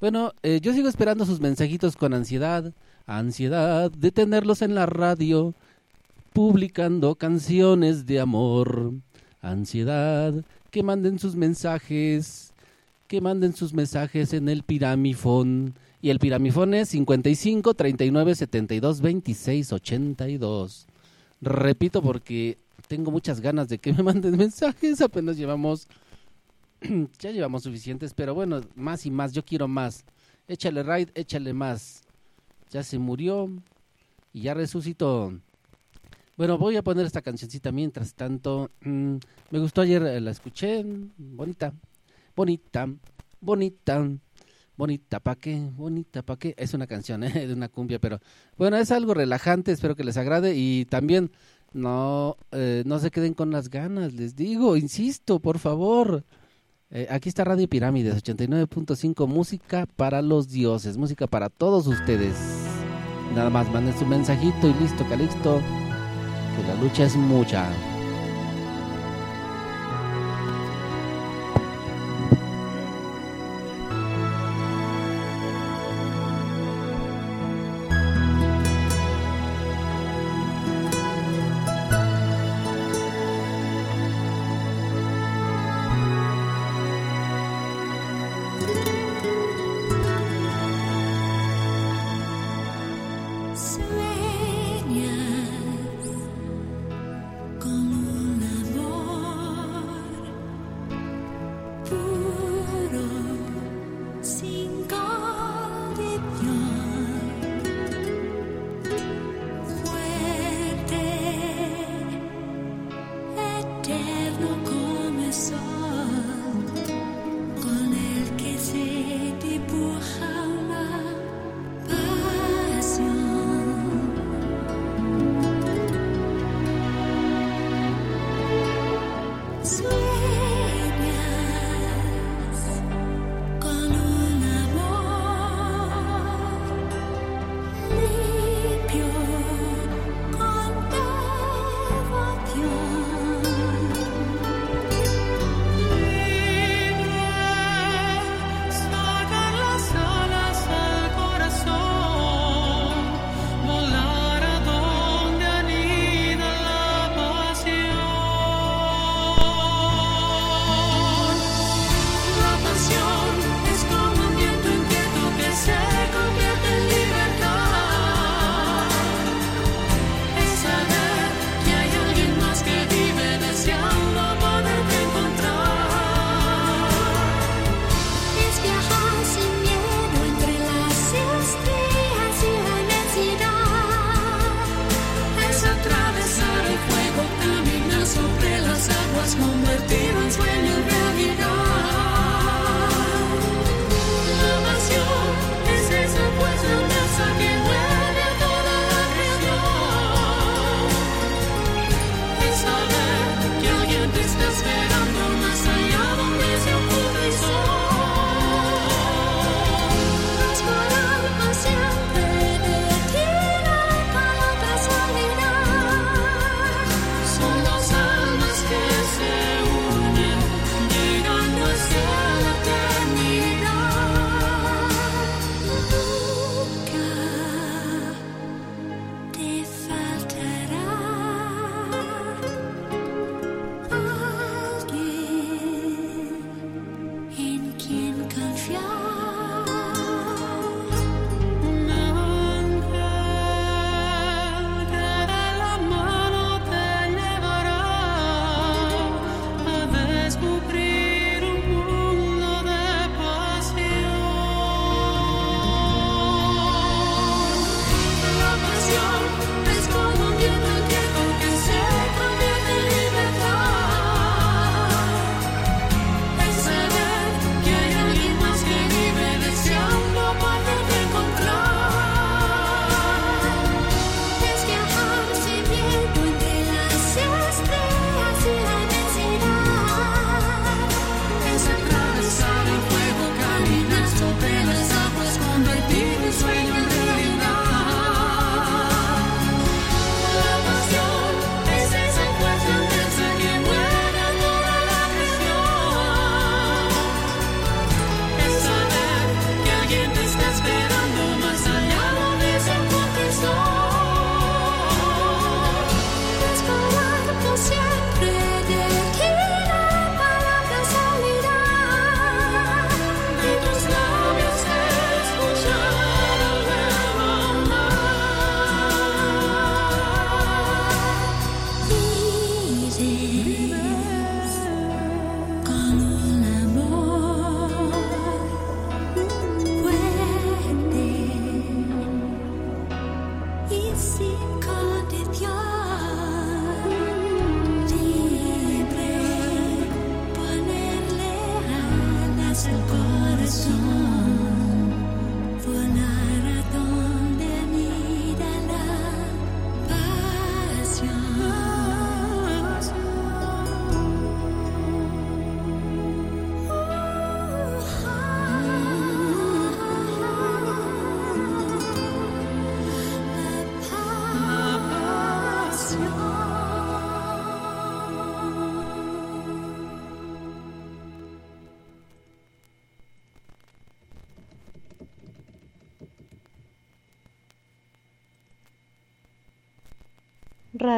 Bueno, eh, yo sigo esperando sus mensajitos con ansiedad, ansiedad de tenerlos en la radio, publicando canciones de amor, ansiedad, que manden sus mensajes, manden sus mensajes en el piramifón. Y el piramifón es 55 39 72 26 82. Repito porque tengo muchas ganas de que me manden [LAUGHS] mensajes, apenas llevamos [CLEARS THROAT] ya llevamos suficientes, pero bueno, más y más, yo quiero más. Échale raid, échale más. Ya se murió y ya resucitó. Bueno, voy a poner esta cancioncita mientras tanto. [CLEARS THROAT] Me gustó ayer, eh, la escuché. Bonita, bonita, bonita, bonita, ¿pa' qué? Bonita, ¿pa' qué? Es una canción, [LAUGHS] ¿eh? De una cumbia, pero bueno, es algo relajante, espero que les agrade y también no, eh, no se queden con las ganas, les digo, insisto, por favor. Eh, aquí está Radio Pirámides 89.5, música para los dioses, música para todos ustedes. Nada más manden su mensajito y listo, Calixto, que la lucha es mucha.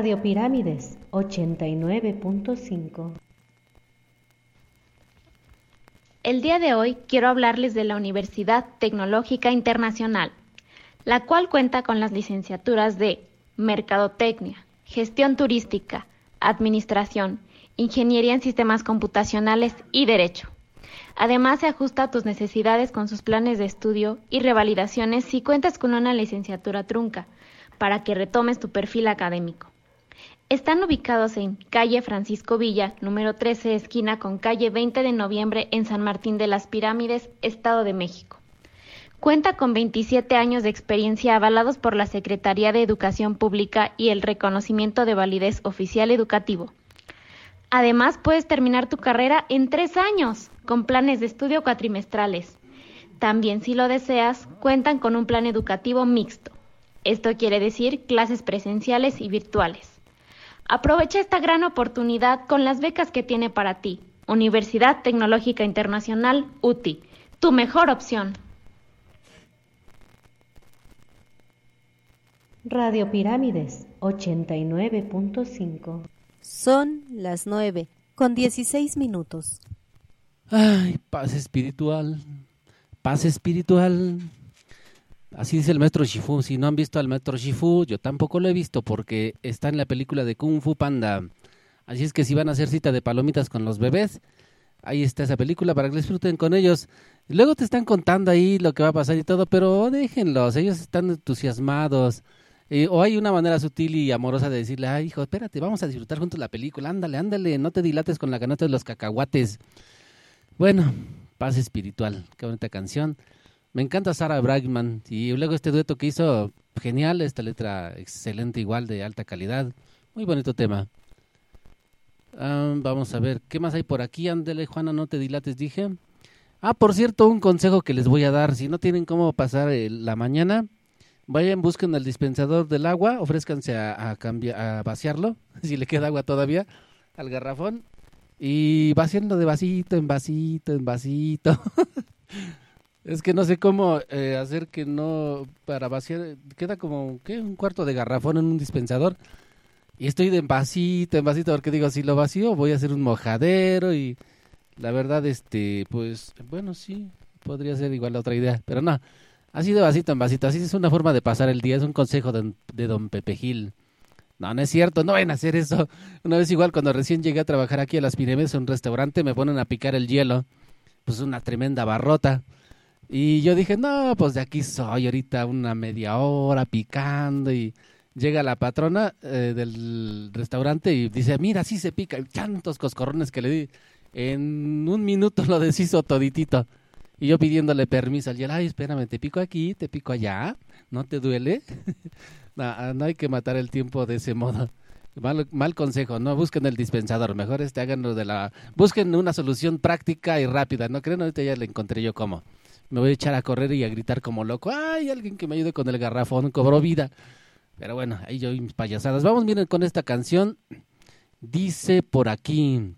Radio Pirámides 89.5 El día de hoy quiero hablarles de la Universidad Tecnológica Internacional, la cual cuenta con las licenciaturas de Mercadotecnia, Gestión Turística, Administración, Ingeniería en Sistemas Computacionales y Derecho. Además, se ajusta a tus necesidades con sus planes de estudio y revalidaciones si cuentas con una licenciatura trunca, para que retomes tu perfil académico. Están ubicados en calle Francisco Villa, número 13, esquina con calle 20 de noviembre en San Martín de las Pirámides, Estado de México. Cuenta con 27 años de experiencia avalados por la Secretaría de Educación Pública y el reconocimiento de validez oficial educativo. Además, puedes terminar tu carrera en tres años, con planes de estudio cuatrimestrales. También, si lo deseas, cuentan con un plan educativo mixto. Esto quiere decir clases presenciales y virtuales. Aprovecha esta gran oportunidad con las becas que tiene para ti. Universidad Tecnológica Internacional, UTI, tu mejor opción. Radio Pirámides 89.5 Son las 9 con 16 minutos. Ay, paz espiritual, paz espiritual. Así dice el maestro Shifu. Si no han visto al maestro Shifu, yo tampoco lo he visto porque está en la película de Kung Fu Panda. Así es que si van a hacer cita de palomitas con los bebés, ahí está esa película para que disfruten con ellos. Luego te están contando ahí lo que va a pasar y todo, pero déjenlos, ellos están entusiasmados. Eh, o hay una manera sutil y amorosa de decirle, ay hijo, espérate, vamos a disfrutar juntos la película, ándale, ándale, no te dilates con la canasta de los cacahuates. Bueno, paz espiritual, qué bonita canción. Me encanta Sarah Brightman y luego este dueto que hizo, genial, esta letra excelente igual, de alta calidad. Muy bonito tema. Ah, vamos a ver, ¿qué más hay por aquí? Ándale, Juana, no te dilates, dije. Ah, por cierto, un consejo que les voy a dar. Si no tienen cómo pasar eh, la mañana, vayan, busquen el dispensador del agua, ofrézcanse a, a, cambiar, a vaciarlo, [LAUGHS] si le queda agua todavía, al garrafón. Y vaciarlo de vasito en vasito en vasito. [LAUGHS] Es que no sé cómo eh, hacer que no, para vaciar, queda como, ¿qué? Un cuarto de garrafón en un dispensador. Y estoy de en vasito, en vasito, porque digo, si lo vacío voy a hacer un mojadero y la verdad, este, pues, bueno, sí, podría ser igual la otra idea, pero no, así de vasito en vasito, así es una forma de pasar el día, es un consejo de, de don Pepe Gil. No, no es cierto, no vayan a hacer eso. Una vez igual, cuando recién llegué a trabajar aquí a las Pirámides, en un restaurante, me ponen a picar el hielo, pues una tremenda barrota. Y yo dije, no, pues de aquí soy ahorita una media hora picando y llega la patrona eh, del restaurante y dice, mira, sí se pica, y tantos coscorrones que le di. En un minuto lo deshizo toditito. Y yo pidiéndole permiso al ay, espérame, te pico aquí, te pico allá, ¿no te duele? [LAUGHS] no, no hay que matar el tiempo de ese modo. Mal, mal, consejo, no busquen el dispensador, mejor este háganlo de la... Busquen una solución práctica y rápida, ¿no creen? Ahorita ya le encontré yo cómo me voy a echar a correr y a gritar como loco. ¡Ay, alguien que me ayude con el garrafón! Cobró vida. Pero bueno, ahí yo y mis payasadas. Vamos, miren, con esta canción. Dice por aquí.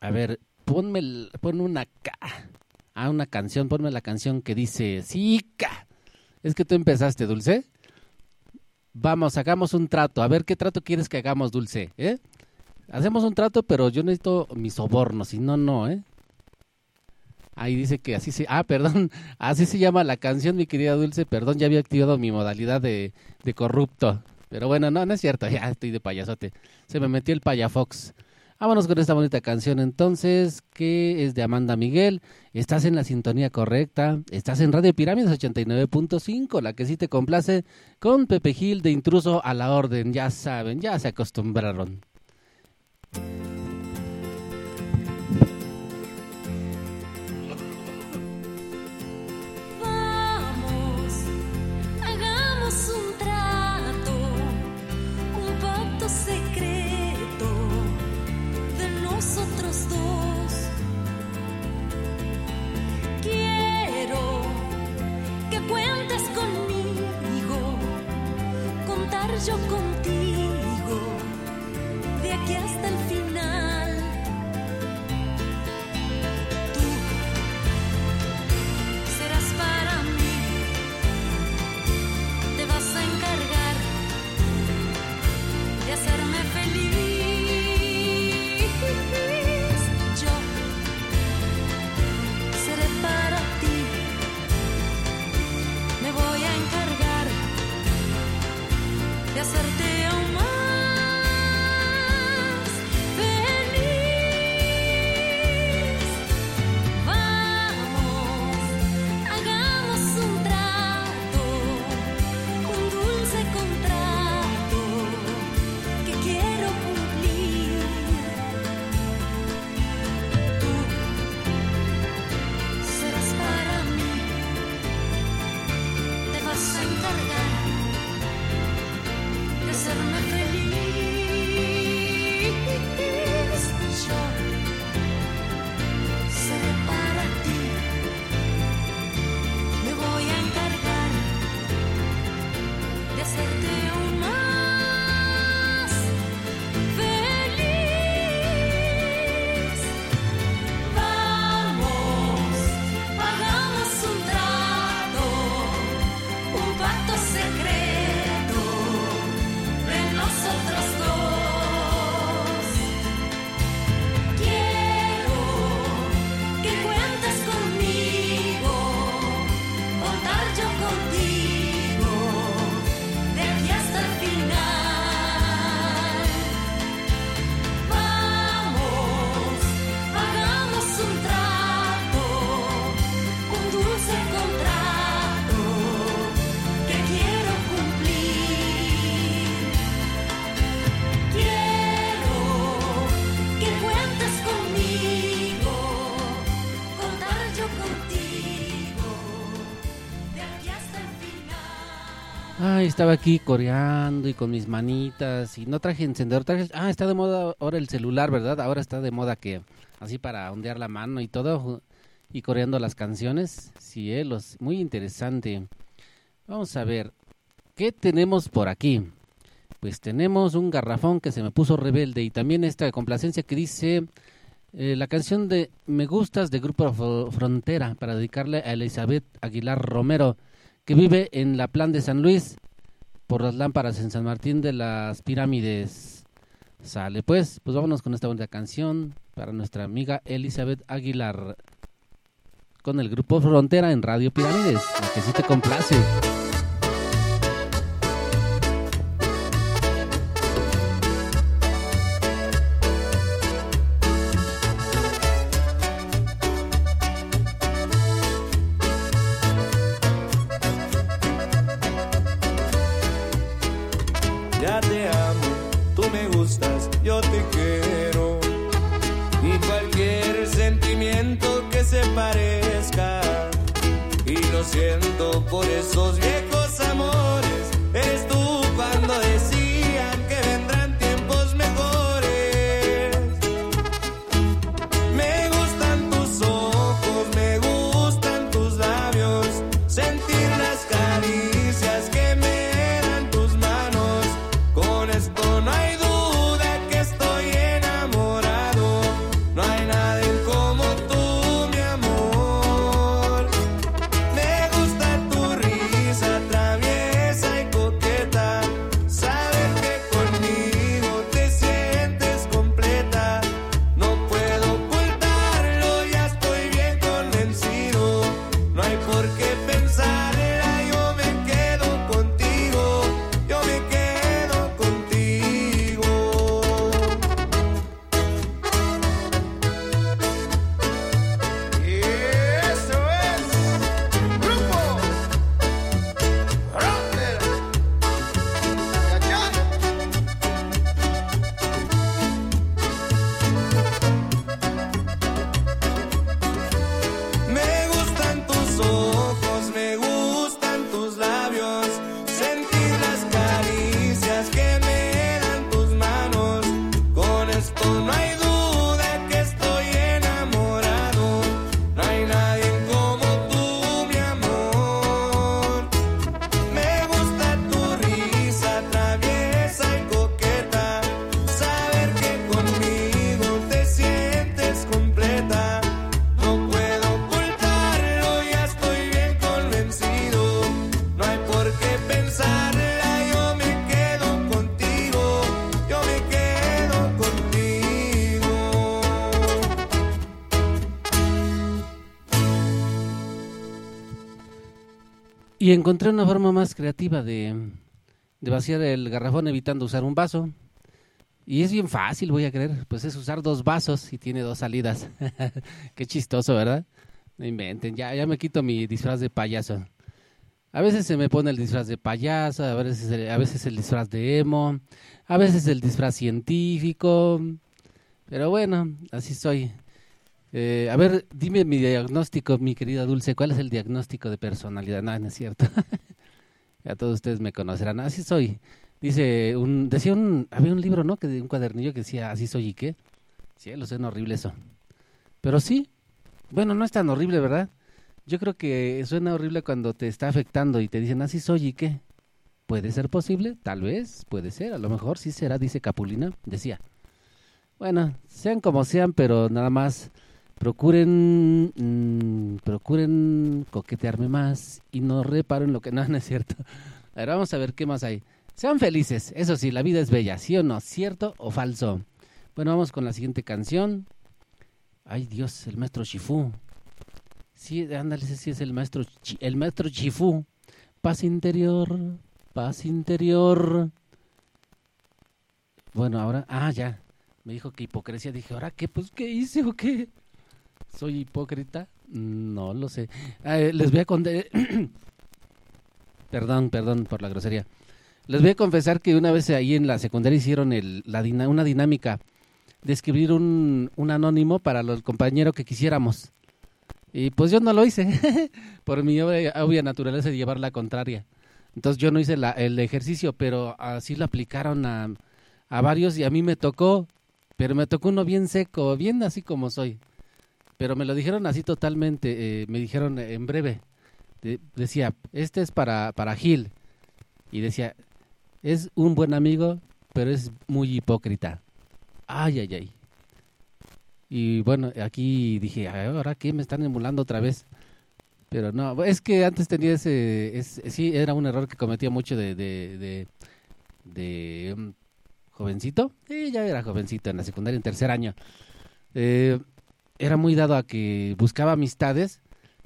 A ver, ponme, ponme una K. Ah, una canción, ponme la canción que dice Sica. Es que tú empezaste, Dulce. Vamos, hagamos un trato. A ver, ¿qué trato quieres que hagamos, Dulce? ¿Eh? Hacemos un trato, pero yo necesito mi soborno, si no, no, ¿eh? Ahí dice que así se... Ah, perdón, [LAUGHS] así se llama la canción, mi querida Dulce. Perdón, ya había activado mi modalidad de, de corrupto. Pero bueno, no, no es cierto, [LAUGHS] ya estoy de payasote. Se me metió el payafox. Vámonos con esta bonita canción entonces, que es de Amanda Miguel. Estás en la sintonía correcta. Estás en Radio Pirámides 89.5, la que sí te complace, con Pepe Gil de intruso a la orden. Ya saben, ya se acostumbraron. Yo contigo de aquí hasta el final. Hacerte estaba aquí coreando y con mis manitas y no traje encendedor. Traje... Ah, está de moda ahora el celular, ¿verdad? Ahora está de moda que así para ondear la mano y todo y coreando las canciones. Sí, eh, los... muy interesante. Vamos a ver, ¿qué tenemos por aquí? Pues tenemos un garrafón que se me puso rebelde y también esta complacencia que dice eh, la canción de Me Gustas de Grupo Fro- Frontera para dedicarle a Elizabeth Aguilar Romero que vive en la Plan de San Luis por las lámparas en San Martín de las Pirámides. Sale pues, pues vámonos con esta bonita canción para nuestra amiga Elizabeth Aguilar con el grupo Frontera en Radio Pirámides, la que sí te complace. Siento por esos viejos Y encontré una forma más creativa de, vaciar el garrafón evitando usar un vaso. Y es bien fácil, voy a creer. Pues es usar dos vasos y tiene dos salidas. [LAUGHS] Qué chistoso, ¿verdad? No inventen. Ya, ya me quito mi disfraz de payaso. A veces se me pone el disfraz de payaso, a veces, a veces el disfraz de emo, a veces el disfraz científico. Pero bueno, así soy. Eh, a ver, dime mi diagnóstico, mi querida Dulce. ¿Cuál es el diagnóstico de personalidad? No, no es cierto. [LAUGHS] ya todos ustedes me conocerán. Así soy. Dice, un, decía un, había un libro, ¿no? Que de un cuadernillo que decía, así soy y qué. Cielo, suena horrible eso. Pero sí, bueno, no es tan horrible, ¿verdad? Yo creo que suena horrible cuando te está afectando y te dicen, así soy y qué. ¿Puede ser posible? Tal vez, puede ser, a lo mejor sí será, dice Capulina, decía. Bueno, sean como sean, pero nada más procuren, mm, procuren coquetearme más y no reparen lo que [LAUGHS] no, es cierto. A ver, vamos a ver qué más hay. Sean felices, eso sí, la vida es bella, ¿sí o no? ¿Cierto o falso? Bueno, vamos con la siguiente canción. Ay, Dios, el maestro Shifu. Sí, ándale, ese sí es el maestro, el maestro Shifu. Paz interior, paz interior. Bueno, ahora, ah, ya. Me dijo que hipocresía. Dije, ¿ahora qué? Pues, ¿qué hice o qué? ¿Soy hipócrita? No lo sé. Ah, eh, les voy a contar. [CLEARS THROAT] perdón, perdón por la grosería. Les voy a confesar que una vez ahí en la secundaria hicieron el, la una dinámica de escribir un, un anónimo para el compañero que quisiéramos. Y pues yo no lo hice, [LAUGHS] por mi obvia, obvia naturaleza de llevar la contraria. Entonces yo no hice la- el ejercicio, pero así lo aplicaron a, a varios y a mí me tocó, pero me tocó uno bien seco, bien así como soy. Pero me lo dijeron así totalmente, eh, me dijeron en breve. De- decía, este es para, para Gil. Y decía, es un buen amigo, pero es muy hipócrita. Ay, ay, ay. Y bueno, aquí dije, "Ay, ¿ahora qué? Me están emulando otra vez. Pero no, es que antes tenía ese, es- sí, era un error que cometía mucho de, de, de, um, jovencito. Sí, ya era jovencito en la secundaria, en tercer año. Eh, era muy dado a que buscaba amistades.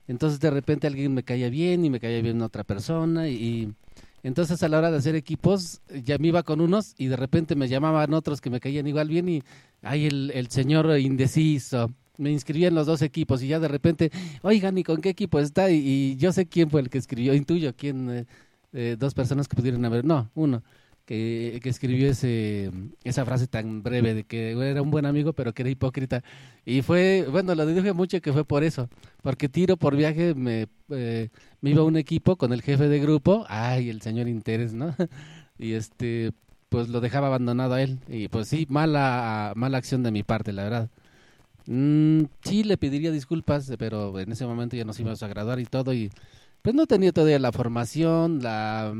Entonces de repente alguien me caía bien y me caía bien otra persona y, entonces a la hora de hacer equipos ya me iba con unos y de repente me llamaban otros que me caían igual bien y ay el, señor indeciso me inscribía en los dos equipos y ya de repente oigan y con qué equipo está y, y yo sé quién fue el que escribió intuyo quién eh, eh, dos personas que pudieron haber no uno que, que escribió ese esa frase tan breve de que era un buen amigo pero que era hipócrita y fue bueno lo deduje mucho que fue por eso porque tiro por viaje me eh, me iba a un equipo con el jefe de grupo, ay, el señor Interés, ¿no? [LAUGHS] Y este, pues lo dejaba abandonado a él. Y pues sí, mala, mala acción de mi parte, la verdad. Mm, sí, le pediría disculpas, pero en ese momento ya nos íbamos a graduar y todo. Y pues no tenía todavía la formación, la,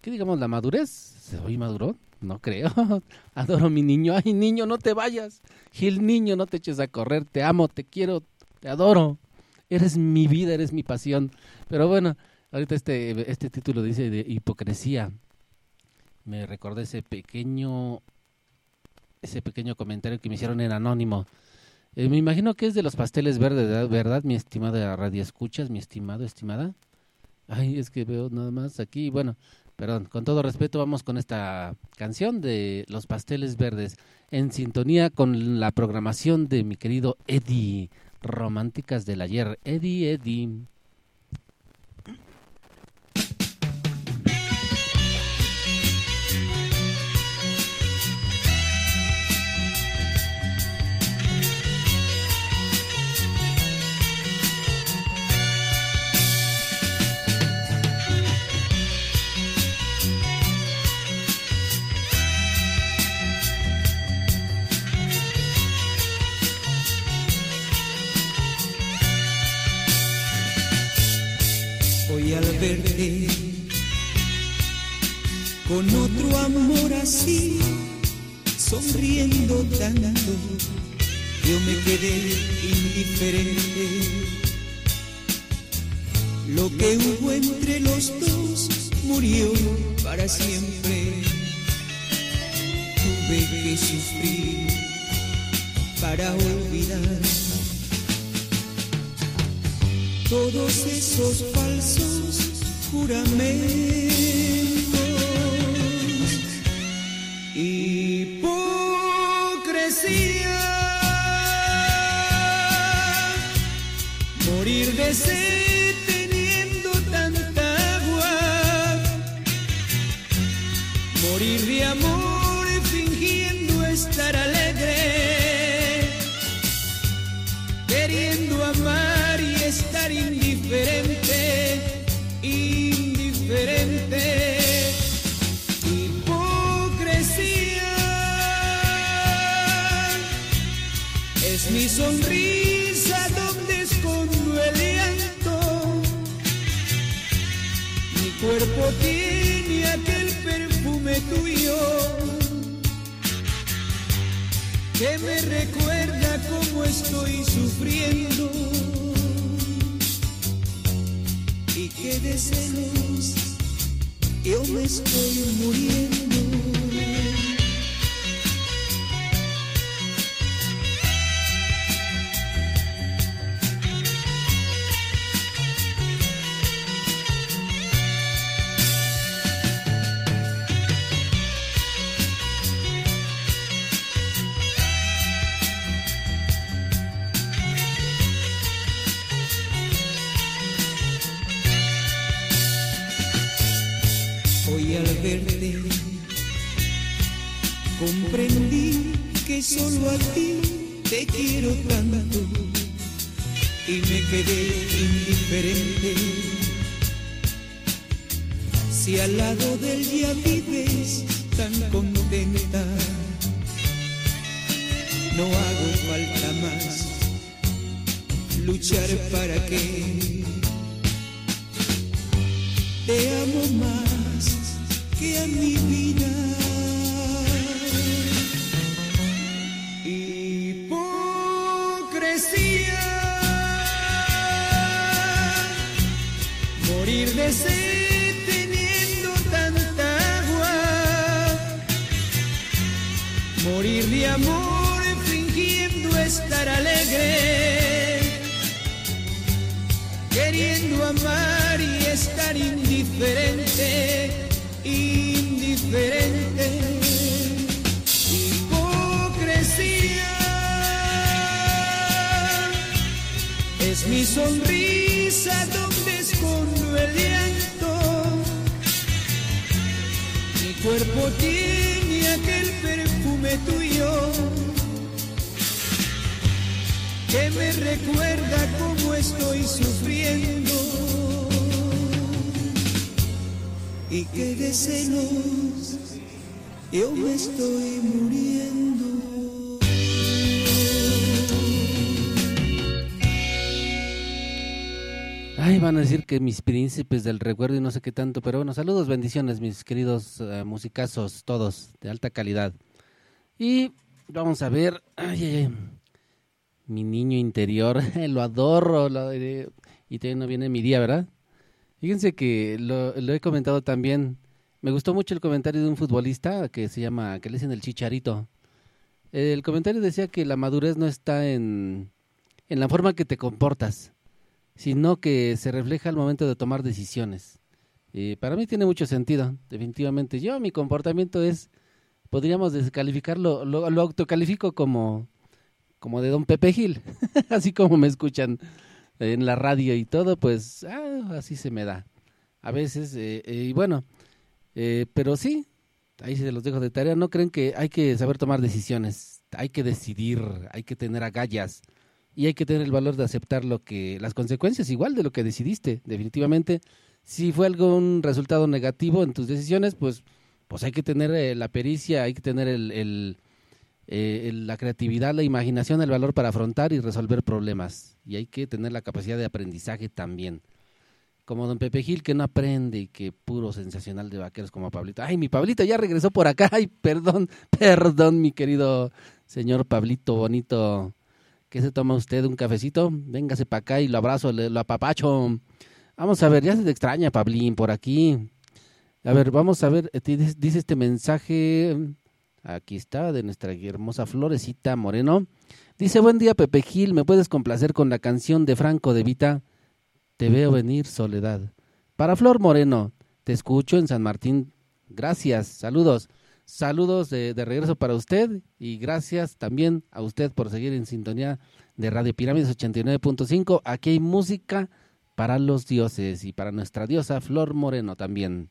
¿qué digamos? La madurez. ¿Soy maduro? No creo. [LAUGHS] Adoro a mi niño. Ay, niño, no te vayas. Gil, niño, no te eches a correr. Te amo, te quiero, te adoro. Eres mi vida, eres mi pasión. Pero bueno, ahorita este, este título dice de hipocresía. Me recordé ese pequeño, ese pequeño comentario que me hicieron en anónimo. Eh, me imagino que es de los pasteles verdes, ¿verdad, ¿verdad, mi estimada radio escuchas, mi estimado, estimada? Ay, es que veo nada más aquí. Bueno, perdón, con todo respeto vamos con esta canción de Los Pasteles Verdes en sintonía con la programación de mi querido Eddie, Románticas del Ayer. Eddie, Eddie. Verte con otro amor así, sonriendo tanto, yo me quedé indiferente. Lo que hubo entre los dos murió para siempre. Tuve que sufrir para olvidar todos esos falsos juramentos. Hipocresía. Morir de sed teniendo tanta agua. Morir de amor tiene aquel perfume tuyo que me recuerda cómo estoy sufriendo y que de celos yo me estoy muriendo. Del recuerdo y no sé qué tanto, pero bueno, saludos, bendiciones, mis queridos eh, musicazos, todos, de alta calidad. Y vamos a ver, mi niño interior, [LAUGHS] lo adoro, y todavía no viene mi día, ¿verdad? Fíjense que lo, lo he comentado también, me gustó mucho el comentario de un futbolista que se llama, que le dicen el chicharito. El comentario decía que la madurez no está en, en la forma que te comportas, sino que se refleja al momento de tomar decisiones. Y para mí tiene mucho sentido, definitivamente. Yo, mi comportamiento es, podríamos descalificarlo, lo, lo autocalifico como, como de Don Pepe Gil, [LAUGHS] así como me escuchan en la radio y todo, pues ah, así se me da. A veces, eh, eh, y bueno, eh, pero sí, ahí se los dejo de tarea. No creen que hay que saber tomar decisiones, hay que decidir, hay que tener agallas y hay que tener el valor de aceptar lo que las consecuencias igual de lo que decidiste. Definitivamente, si fue algún resultado negativo en tus decisiones, pues pues hay que tener eh, la pericia, hay que tener eh, el- la creatividad, la imaginación, el valor para afrontar y resolver problemas. Y hay que tener la capacidad de aprendizaje también. Como don Pepe Gil, que no aprende y que puro sensacional de vaqueros como Pablito. Ay, mi Pablito ya regresó por acá. [LAUGHS] Ay, perdón, perdón, mi querido señor Pablito bonito. ¿Qué se toma usted? ¿Un cafecito? Véngase para acá y lo abrazo, le- lo apapacho. Vamos a ver, ya se te extraña, Pablín, por aquí. A ver, vamos a ver, eh, dice dice este mensaje, aquí está, de nuestra hermosa Florecita Moreno. Dice, buen día Pepe Gil, ¿me puedes complacer con la canción de Franco de Vita? Te veo venir, soledad. Para Flor Moreno, te escucho en San Martín. Gracias, saludos. Saludos de, regreso para usted y gracias también a usted por seguir en sintonía de Radio Pirámides 89.5. Aquí hay música para los dioses y para nuestra diosa Flor Moreno también.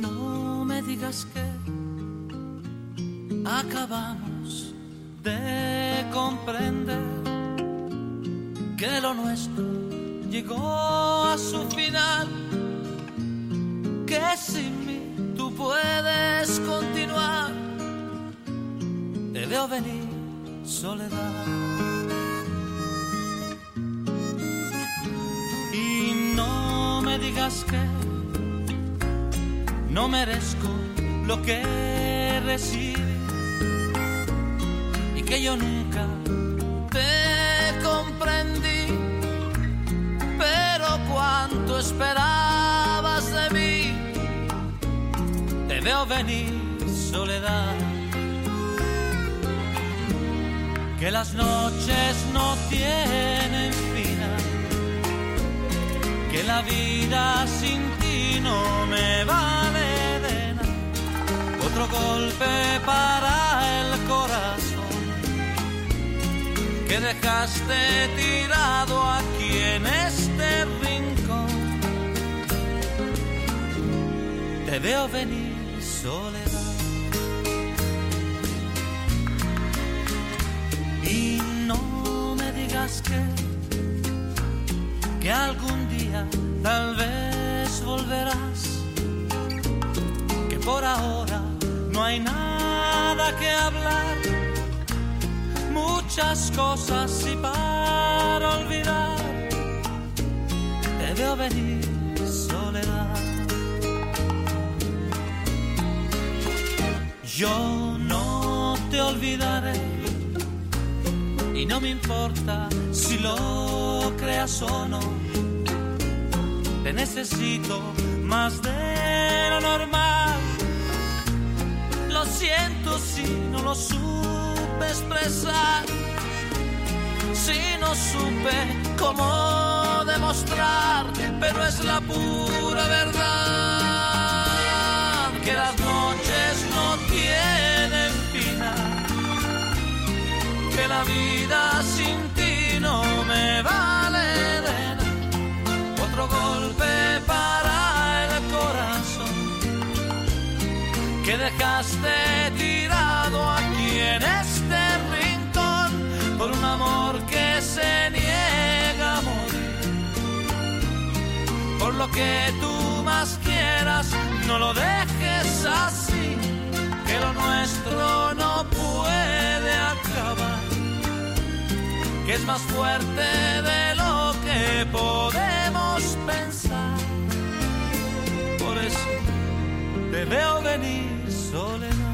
No me digas que acabamos de comprender que lo nuestro llegó a su final, que sin mí tú puedes continuar. Te veo venir, soledad. Y no me digas que no merezco lo que recibí y que yo nunca te comprendí. Pero cuánto esperabas de mí, te veo venir, soledad. Que las noches no tienen final, que la vida sin ti no me vale de nada. Otro golpe para dejaste tirado aquí en este rincón. Te veo venir soledad. Y no me digas que, que algún día tal vez volverás, que por ahora no hay nada que hablar, muchas cosas y para olvidar, te venir soledad. Yo no te olvidaré y no me importa si lo creas o no. Te necesito más de lo normal. Lo siento si no lo supe expresar. Si no supe cómo demostrar, pero es la pura verdad que las noches no tienen final que la vida sin ti no me vale de nada. Otro golpe para el corazón que dejaste tirado este rincón un amor que se niega a morir. Por lo que tú más quieras, no lo dejes así, que lo nuestro no puede acabar que es más fuerte de lo que podemos pensar. Por eso te veo venir soledad.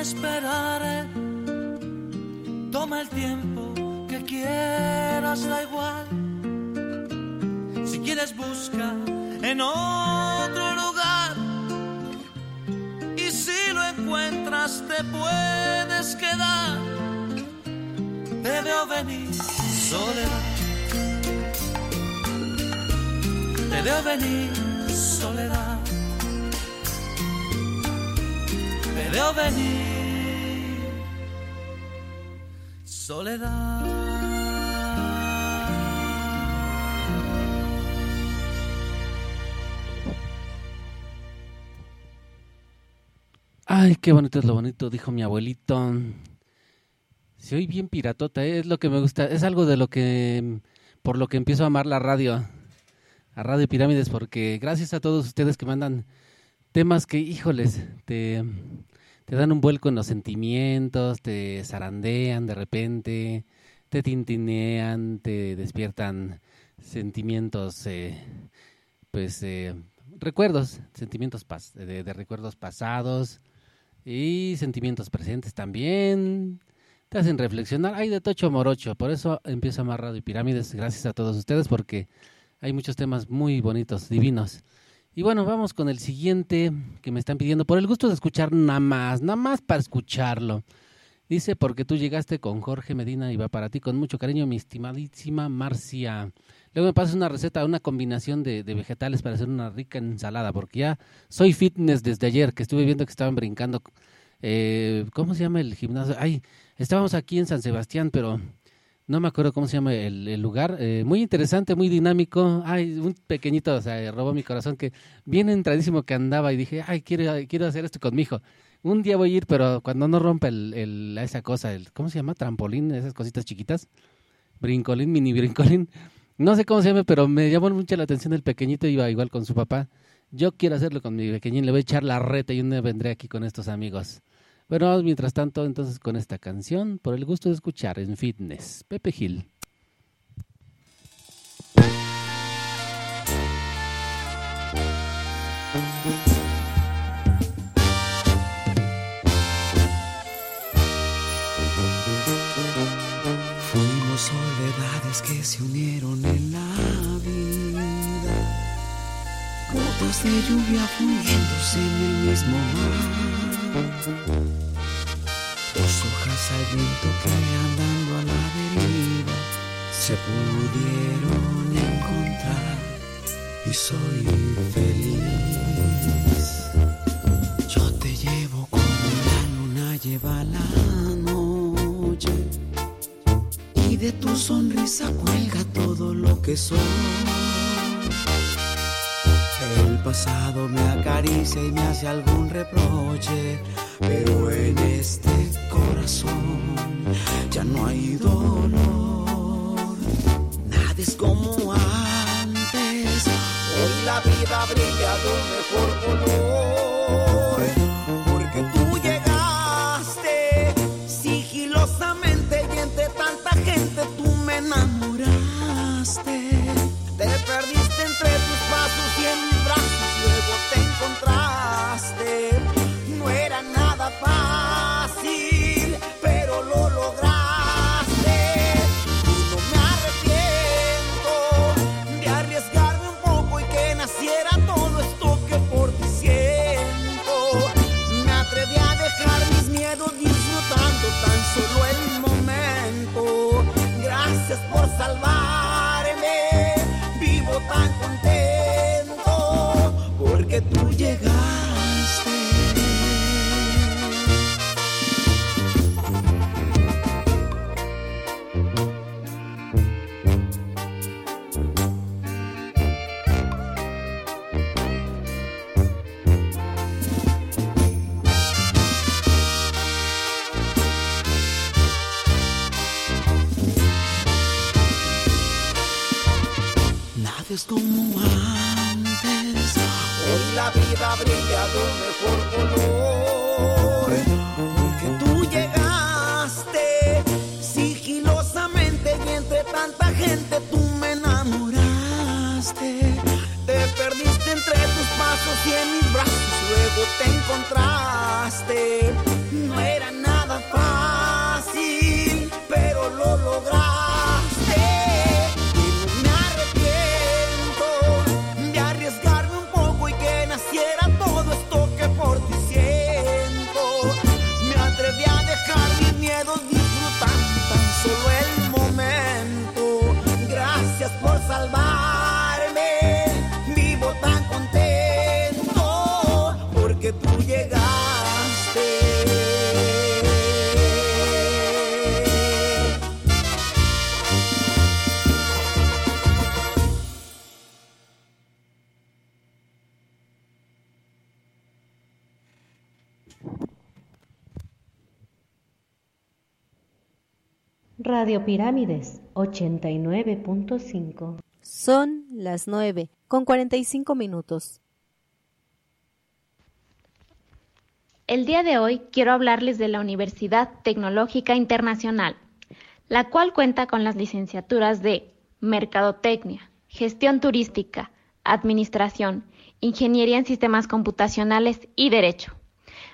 Esperaré. Toma el tiempo que quieras, da igual. Si quieres busca en otro lugar. Y si lo encuentras te puedes quedar. Te veo venir soledad. Te veo venir soledad. Veo venir soledad. Ay, qué bonito es lo bonito, dijo mi abuelito. Se oye bien piratota, ¿eh? es lo que me gusta. Es algo de lo que, por lo que empiezo a amar la radio, a Radio Pirámides, porque gracias a todos ustedes que mandan temas que, híjoles, te, te dan un vuelco en los sentimientos, te zarandean de repente, te tintinean, te despiertan sentimientos eh, pues eh, recuerdos, sentimientos de recuerdos pasados y sentimientos presentes también. Te hacen reflexionar. Hay de tocho morocho, por eso empiezo Amarrado y Pirámides. Gracias a todos ustedes porque hay muchos temas muy bonitos, divinos. Y bueno, vamos con el siguiente que me están pidiendo por el gusto de escuchar nada más, nada más para escucharlo. Dice, porque tú llegaste con Jorge Medina y va para ti con mucho cariño, mi estimadísima Marcia. Luego me pasas una receta, una combinación de, de vegetales para hacer una rica ensalada, porque ya soy fitness desde ayer, que estuve viendo que estaban brincando. Eh, ¿Cómo se llama el gimnasio? Ay, estábamos aquí en San Sebastián, pero no me acuerdo cómo se llama el, lugar. Eh, muy interesante, muy dinámico. Ay, un pequeñito, o sea, robó mi corazón, que bien entradísimo que andaba y dije, ay, quiero, quiero hacer esto con mi hijo. Un día voy a ir, pero cuando no rompa el, el- esa cosa, el, ¿cómo se llama? Trampolín, esas cositas chiquitas. Brincolín, mini brincolín. No sé cómo se llama, pero me llamó mucho la atención el pequeñito, iba igual con su papá. Yo quiero hacerlo con mi pequeñín, le voy a echar la reta y un día vendré aquí con estos amigos. Bueno, mientras tanto, entonces con esta canción, por el gusto de escuchar en Fitness, Pepe Gil. Fuimos soledades que se unieron en la vida, gotas de lluvia fundiéndose en el mismo mar. Al viento que andando a la deriva se pudieron encontrar y soy feliz. Yo te llevo como la luna lleva la noche y de tu sonrisa cuelga todo lo que soy. El pasado me acaricia y me hace algún reproche, pero en este corazón ya no hay dolor. Nada es como antes, hoy la vida brilla de un mejor color, porque tú llegaste sigilosamente y entre tanta gente tú me enamoraste. Era como antes. Hoy la vida brilla de un mejor color. Porque tú llegaste sigilosamente y entre tanta gente tú Radio Pirámides 89.5. Son las 9 con 45 minutos. El día de hoy quiero hablarles de la Universidad Tecnológica Internacional, la cual cuenta con las licenciaturas de Mercadotecnia, Gestión Turística, Administración, Ingeniería en Sistemas Computacionales y Derecho.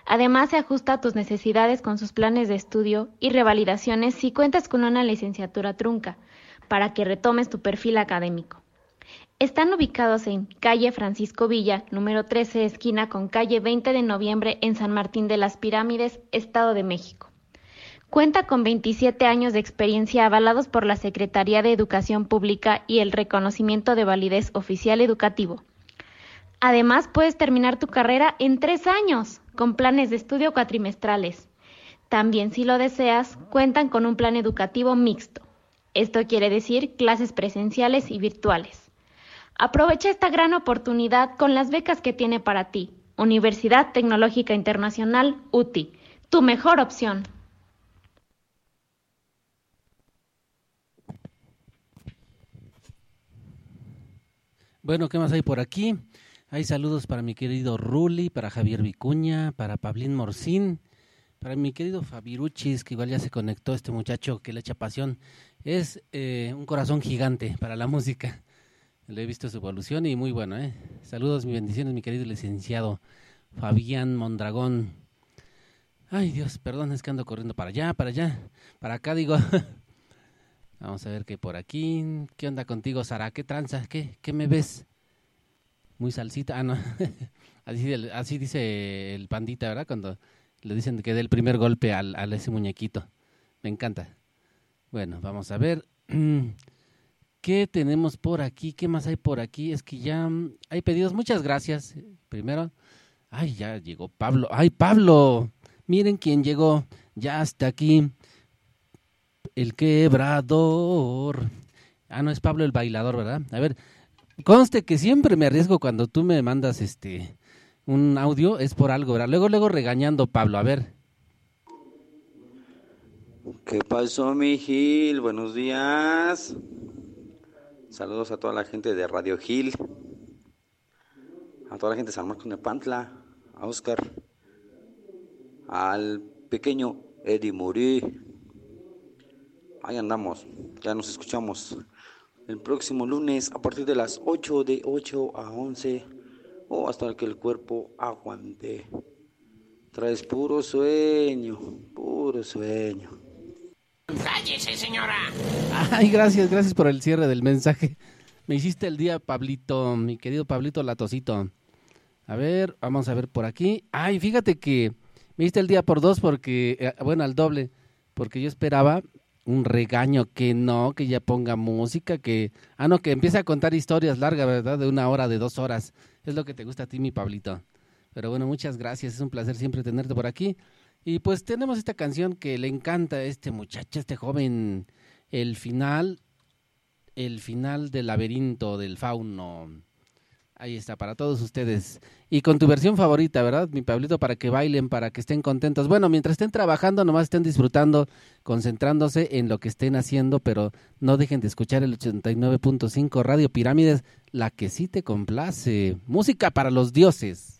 Además, se ajusta a tus necesidades con sus planes de estudio y revalidaciones si cuentas con una licenciatura trunca, para que retomes tu perfil académico. Están ubicados en calle Francisco Villa, número 13, esquina con calle 20 de noviembre en San Martín de las Pirámides, Estado de México. Cuenta con 27 años de experiencia avalados por la Secretaría de Educación Pública y el reconocimiento de validez oficial educativo. Además, puedes terminar tu carrera en tres años, con planes de estudio cuatrimestrales. También, si lo deseas, cuentan con un plan educativo mixto. Esto quiere decir clases presenciales y virtuales. Aprovecha esta gran oportunidad con las becas que tiene para ti. Universidad Tecnológica Internacional UTI, tu mejor opción. Bueno, ¿qué más hay por aquí? Hay saludos para mi querido Ruli, para Javier Vicuña, para Pablín Morcín, para mi querido Fabiruchis, que igual ya se conectó este muchacho que le echa pasión. Es eh, un corazón gigante para la música. Le he visto su evolución y muy bueno, ¿eh? Saludos, mis bendiciones, mi querido licenciado Fabián Mondragón. Ay, Dios, perdón, es que ando corriendo para allá, para allá, para acá, digo. [LAUGHS] Vamos a ver qué por aquí. ¿Qué onda contigo, Sara? ¿Qué tranza? ¿Qué, qué me ves? Muy salsita. Ah, no. [LAUGHS] así, dice el pandita, ¿verdad? Cuando le dicen que dé el primer golpe al, a ese muñequito. Me encanta. Bueno, vamos a ver. [CLEARS THROAT] ¿Qué tenemos por aquí? ¿Qué más hay por aquí? Es que ya hay pedidos. Muchas gracias. Primero, ay, ya llegó Pablo. Ay, Pablo. Miren quién llegó. Ya está aquí. El quebrador. Ah, no es Pablo el bailador, ¿verdad? A ver, conste que siempre me arriesgo cuando tú me mandas este un audio, es por algo, ¿verdad? Luego, luego regañando Pablo, a ver. ¿Qué pasó, mi Gil? Buenos días. Saludos a toda la gente de Radio Gil. A toda la gente de San Marcos de Pantla. A Oscar. Al pequeño Eddie Muri. Ahí andamos. Ya nos escuchamos el próximo lunes a partir de las 8 de 8 a 11 o hasta que el cuerpo aguante. Traes puro sueño, puro sueño. ¡Cállese, señora! Ay, gracias, gracias por el cierre del mensaje. Me hiciste el día, Pablito, mi querido Pablito Latosito. A ver, vamos a ver por aquí. Ay, fíjate que me hiciste el día por dos porque, eh, bueno, al doble, porque yo esperaba un regaño que no, que ya ponga música, que, ah, no, que empiece a contar historias largas, ¿verdad? De una hora, de dos horas. Es lo que te gusta a ti, mi Pablito. Pero bueno, muchas gracias, es un placer siempre tenerte por aquí. Y pues tenemos esta canción que le encanta a este muchacho, este joven, el final, el final del laberinto del fauno. Ahí está, para todos ustedes. Y con tu versión favorita, ¿verdad, mi Pablito? Para que bailen, para que estén contentos. Bueno, mientras estén trabajando, nomás estén disfrutando, concentrándose en lo que estén haciendo, pero no dejen de escuchar el 89.5 Radio Pirámides, la que sí te complace. Música para los dioses.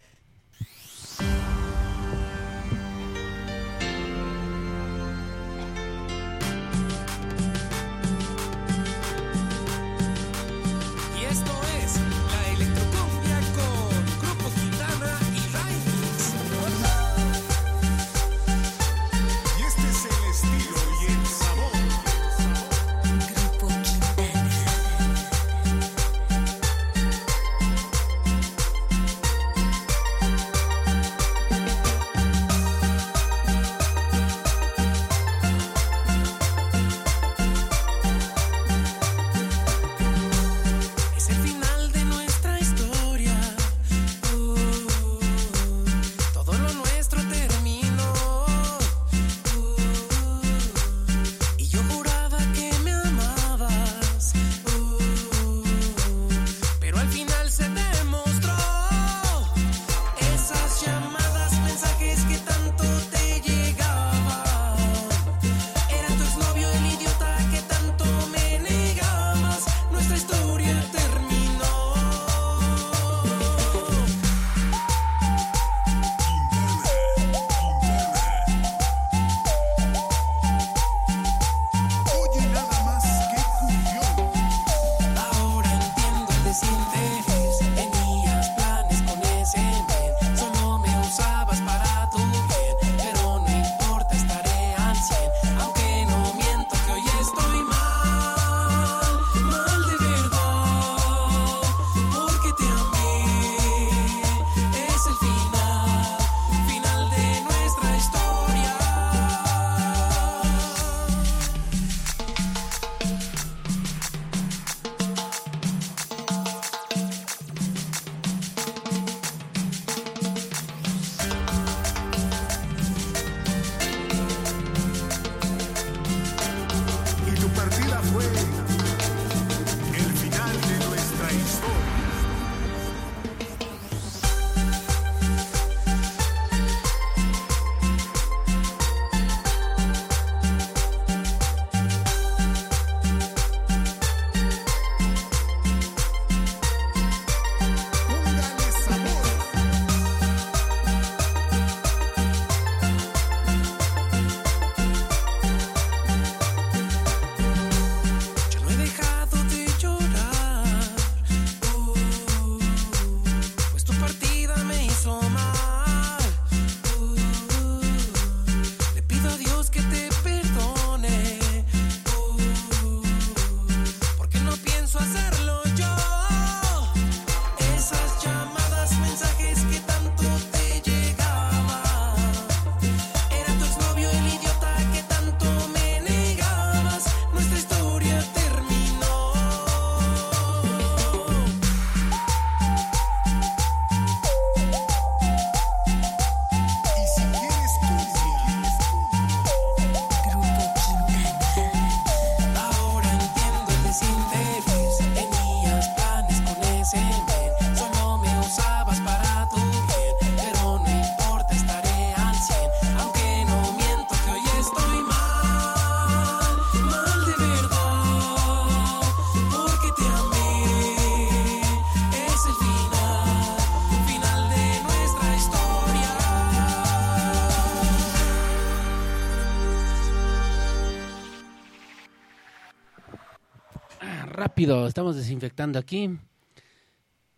Estamos desinfectando aquí.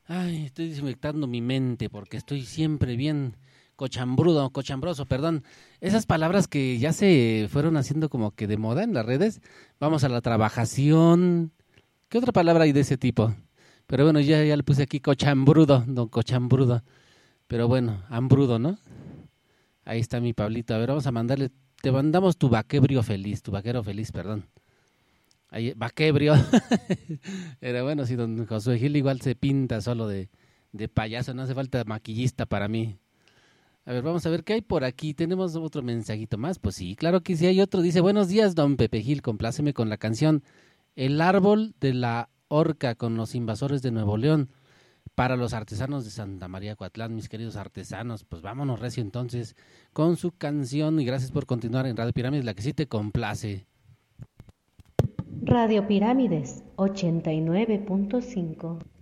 Ay, estoy desinfectando mi mente porque estoy siempre bien cochambrudo, cochambroso, perdón. Esas palabras que ya se fueron haciendo como que de moda en las redes. Vamos a la trabajación. ¿Qué otra palabra hay de ese tipo? Pero bueno, ya, ya le puse aquí cochambrudo, don cochambrudo. Pero bueno, hambrudo, ¿no? Ahí está mi Pablito. A ver, vamos a mandarle. Te mandamos tu vaquebrio feliz, tu vaquero feliz, perdón. Ahí, vaquebrio. [LAUGHS] Pero bueno, si don Josué Gil igual se pinta solo de, de payaso, no hace falta maquillista para mí. A ver, vamos a ver qué hay por aquí. ¿Tenemos otro mensajito más? Pues sí, claro que sí hay otro. Dice, buenos días, don Pepe Gil, compláceme con la canción El árbol de la horca con los invasores de Nuevo León. Para los artesanos de Santa María Coatlán, mis queridos artesanos, pues vámonos recio entonces con su canción y gracias por continuar en Radio Pirámides, la que sí te complace. Radio Pirámides 89.5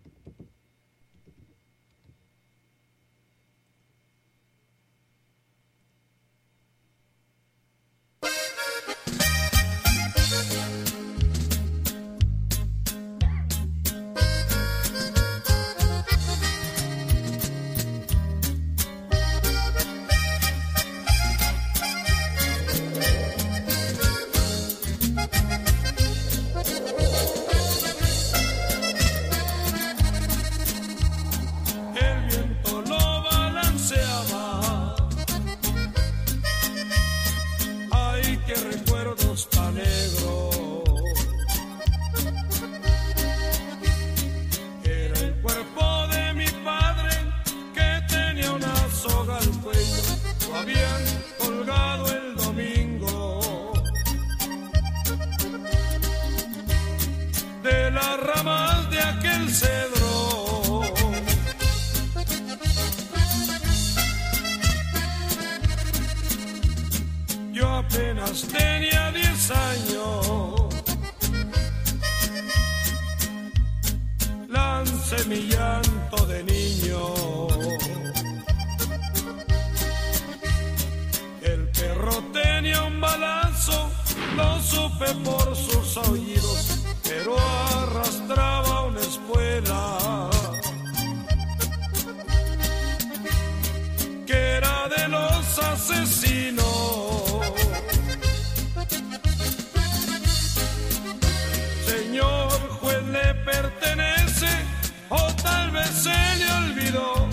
tenía 10 años. Lancé mi llanto de niño. El perro tenía un balazo, lo supe por sus oídos, pero arrastraba una espuela. que era de los asesinos. Pertenece o tal vez se le olvidó.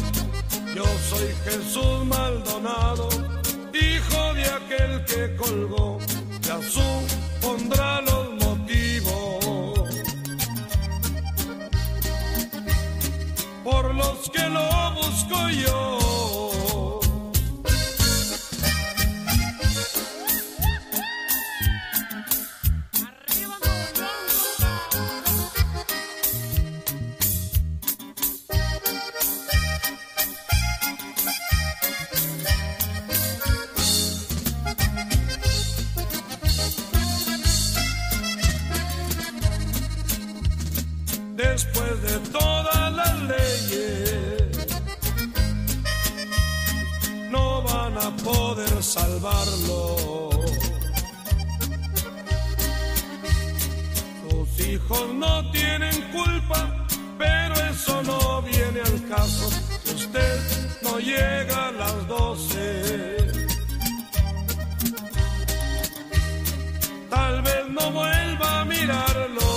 Yo soy Jesús Maldonado, hijo de aquel que colgó. Ya supondrá los motivos por los que lo busco yo. Salvarlo. Sus hijos no tienen culpa, pero eso no viene al caso. Usted no llega a las doce, tal vez no vuelva a mirarlo.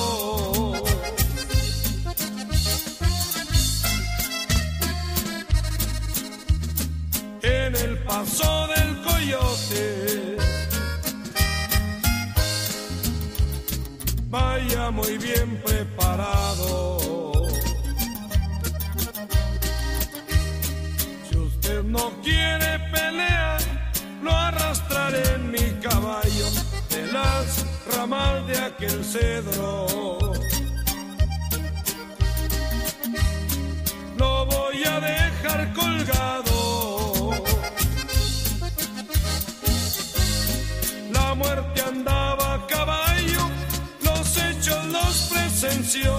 en el paso coyote. Vaya muy bien preparado. Si usted no quiere pelear, lo arrastraré en mi caballo de las ramas de aquel cedro. Lo voy a dejar colgado. Muerte andaba a caballo, los hechos los presenció.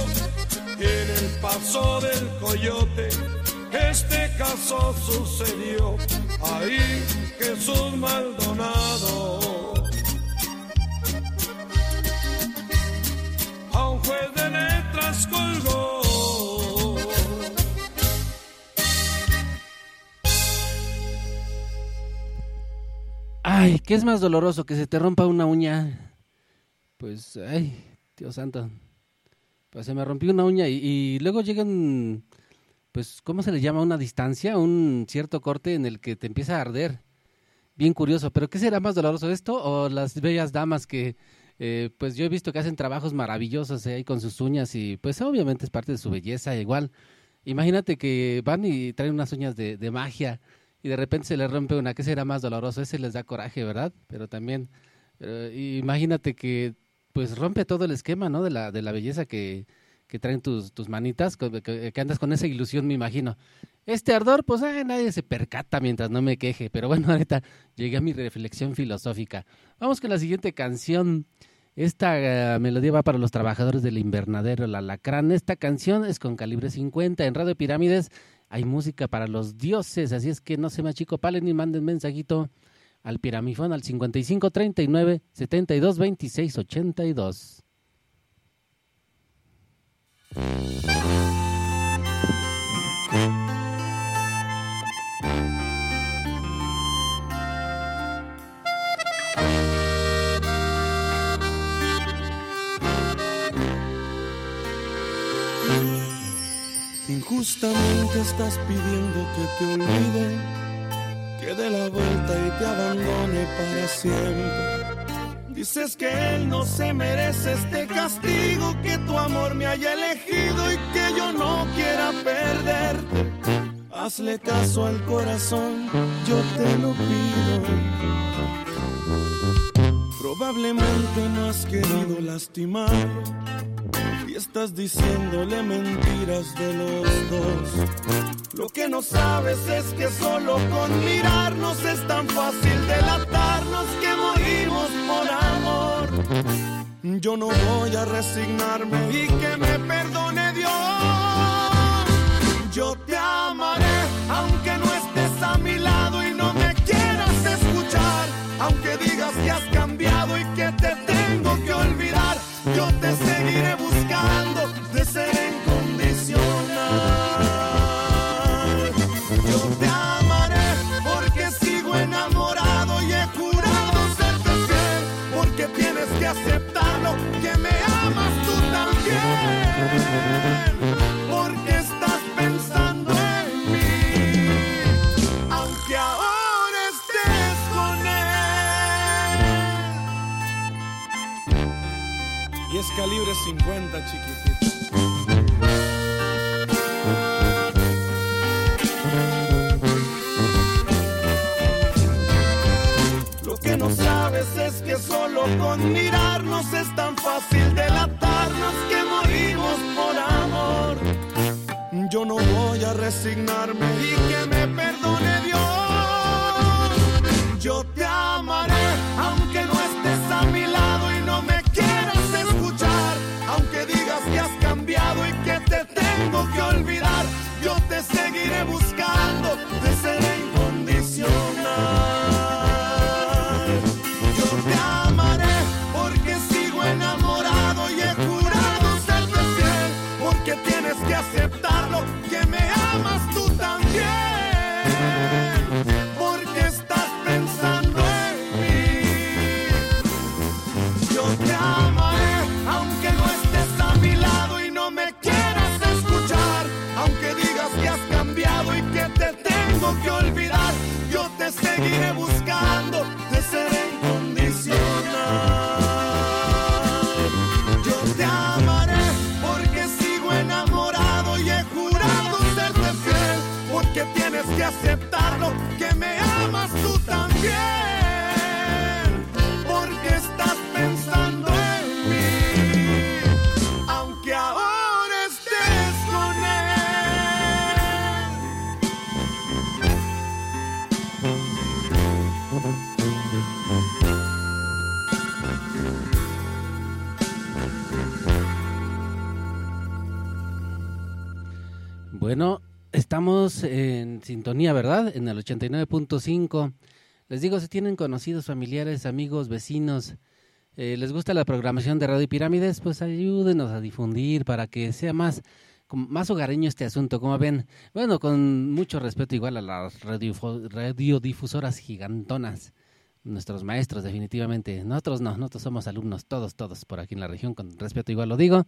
En el paso del coyote, este caso sucedió. Ahí Jesús Maldonado. A un juez de letras colgó. ¿Qué es más doloroso? ¿Que se te rompa una uña? Pues, ay, Dios santo. Pues se me rompió una uña y, luego llegan, pues, ¿cómo se le llama? Una distancia, un cierto corte en el que te empieza a arder. Bien curioso, pero ¿qué será más doloroso esto o las bellas damas que, eh, pues yo he visto que hacen trabajos maravillosos eh, ahí con sus uñas y pues obviamente es parte de su belleza igual. Imagínate que van y traen unas uñas de magia y de repente se les rompe una, ¿qué será más doloroso? Ese les da coraje, ¿verdad? Pero también, imagínate que pues rompe todo el esquema, ¿no? De la, de la belleza que, que traen tus, tus manitas, que, que- andas con esa ilusión, me imagino. Este ardor, pues nadie se percata mientras no me queje, pero bueno, [LAUGHS] ahorita llegué a mi reflexión filosófica. Vamos con la siguiente canción. Esta eh, melodía va para los trabajadores del invernadero, el alacrán. Esta canción es con calibre 50 en Radio Pirámides. Hay música para los dioses, así es que no se me chico palen y manden mensajito al piramifón al 55 39 72 26 82. Injustamente estás pidiendo que te olvide, que dé la vuelta y te abandone para siempre. Dices que él no se merece este castigo, que tu amor me haya elegido y que yo no quiera perderte. Hazle caso al corazón, yo te lo pido. Probablemente no has querido lastimarlo estás diciéndole mentiras de los dos. Lo que no sabes es que solo con mirarnos es tan fácil delatarnos que morimos por amor. Yo no voy a resignarme y que me perdone Dios. Yo te amaré aunque no estés a mi lado y no me quieras escuchar. Aunque digas que has cambiado y que te tengo que olvidar, yo te seguiré buscando de ser incondicional. Yo te amaré porque sigo enamorado y he jurado serte fiel. Porque tienes que aceptarlo, que me amas tú también. 350, chiquitita. Lo que no sabes es que solo con mirarnos es tan fácil delatarnos que morimos por amor. Yo no voy a resignarme y que me perdone Dios. Yo te amaré aunque no estés a mi lado. Tengo que olvidar. Yo te seguiré buscando de ser incondicional. Que olvidar. Yo te seguiré buscando de ser incondicional. Yo te amaré porque sigo enamorado y he jurado serte fiel. Porque tienes que aceptarlo, que me amas tú también. Bueno, estamos en sintonía, ¿verdad? En el 89.5. Les digo, si tienen conocidos, familiares, amigos, vecinos, eh, les gusta la programación de Radio Pirámides, pues ayúdenos a difundir para que sea más, más hogareño este asunto, como ven. Bueno, con mucho respeto igual a las radiodifusoras gigantonas, nuestros maestros definitivamente. Nosotros no, nosotros somos alumnos, todos, todos por aquí en la región, con respeto igual lo digo.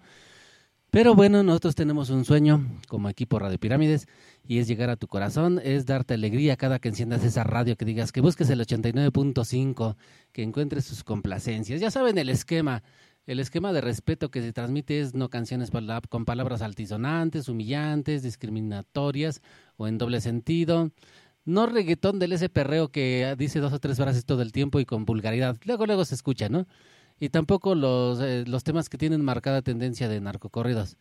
Pero bueno, nosotros tenemos un sueño como equipo Radio Pirámides y es llegar a tu corazón, es darte alegría cada que enciendas esa radio, que digas que busques el 89.5, que encuentres sus complacencias. Ya saben el esquema, el esquema de respeto que se transmite es no canciones con palabras altisonantes, humillantes, discriminatorias o en doble sentido. No reggaetón del ese perreo que dice dos o tres frases todo el tiempo y con vulgaridad. Luego, luego se escucha, ¿no? Y tampoco los, eh, los temas que tienen marcada tendencia de narcocorridos.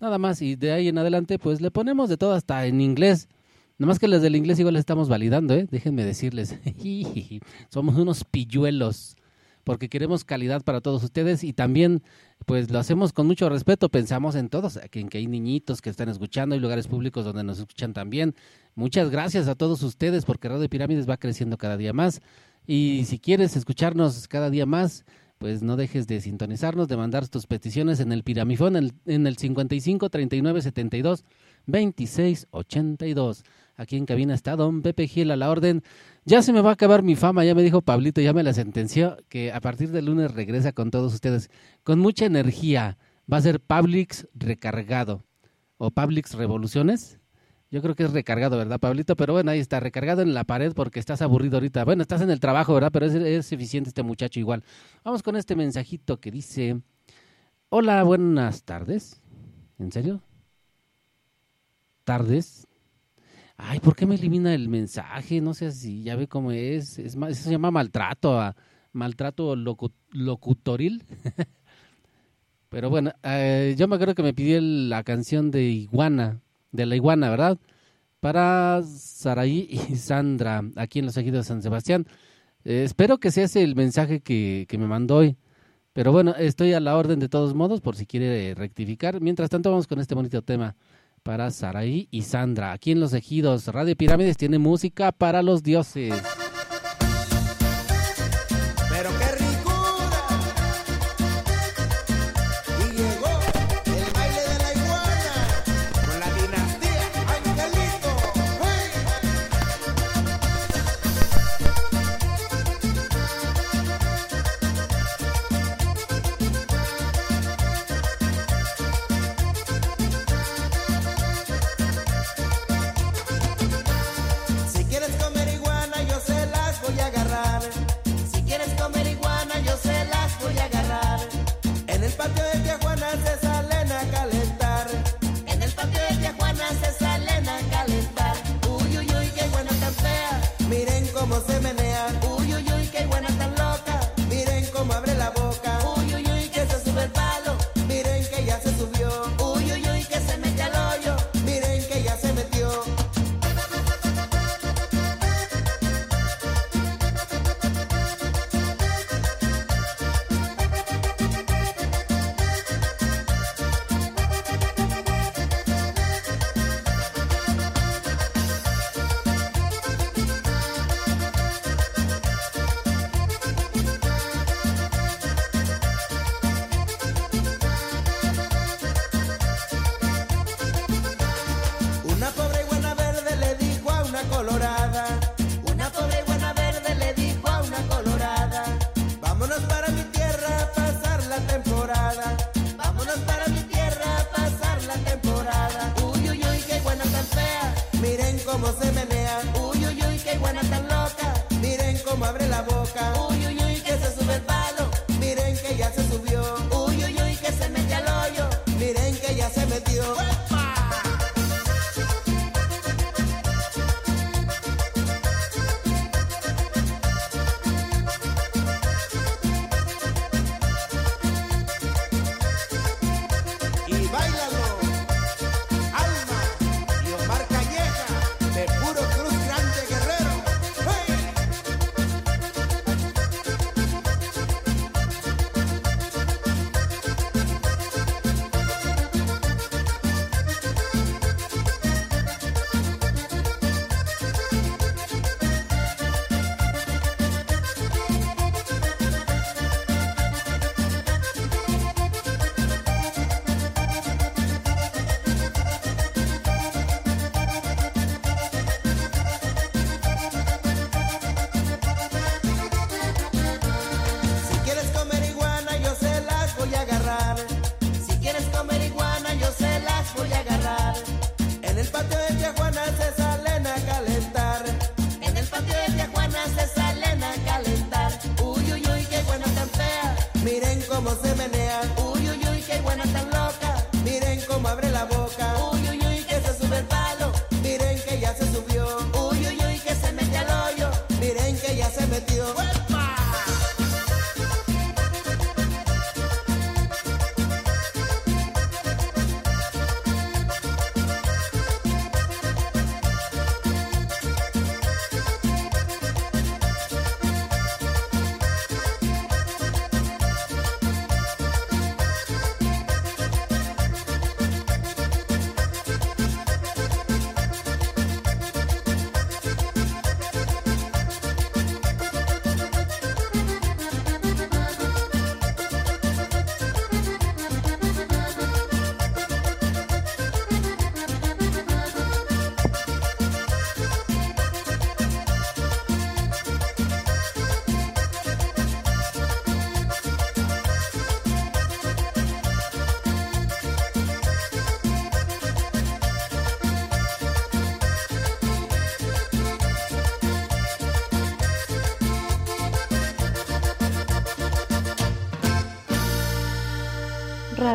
Nada más, y de ahí en adelante, pues le ponemos de todo hasta en inglés. Nada más que les del inglés igual estamos validando, ¿eh? Déjenme decirles. [LAUGHS] Somos unos pilluelos. Porque queremos calidad para todos ustedes y también, pues lo hacemos con mucho respeto. Pensamos en todos, en que hay niñitos que están escuchando, hay lugares públicos donde nos escuchan también. Muchas gracias a todos ustedes porque Radio Pirámides va creciendo cada día más. Y si quieres escucharnos cada día más, pues no dejes de sintonizarnos, de mandar tus peticiones en el Piramifón en el, en el 55 39 72 26 82. Aquí en cabina está Don Pepe Gil a la orden. Ya se me va a acabar mi fama, ya me dijo Pablito, ya me la sentenció, que a partir del lunes regresa con todos ustedes, con mucha energía. Va a ser Publix recargado o Publix Revoluciones. Yo creo que es recargado, ¿verdad, Pablito? Pero bueno, ahí está, recargado en la pared porque estás aburrido ahorita. Bueno, estás en el trabajo, ¿verdad? Pero es, es eficiente este muchacho igual. Vamos con este mensajito que dice, hola, buenas tardes. ¿En serio? ¿Tardes? Ay, ¿por qué me elimina el mensaje? No sé si ya ve cómo es. es eso se llama maltrato, a- maltrato locu- locutoril. [LAUGHS] Pero bueno, eh, yo me acuerdo que me pidió la canción de Iguana, de la Iguana, ¿verdad? Para Saraí y Sandra, aquí en los ejidos de San Sebastián. Eh, espero que sea ese el mensaje que, que me mandó hoy. Pero bueno, estoy a la orden de todos modos por si quiere rectificar. Mientras tanto, vamos con este bonito tema para Saraí y Sandra. Aquí en Los Ejidos, Radio Pirámides tiene música para los dioses.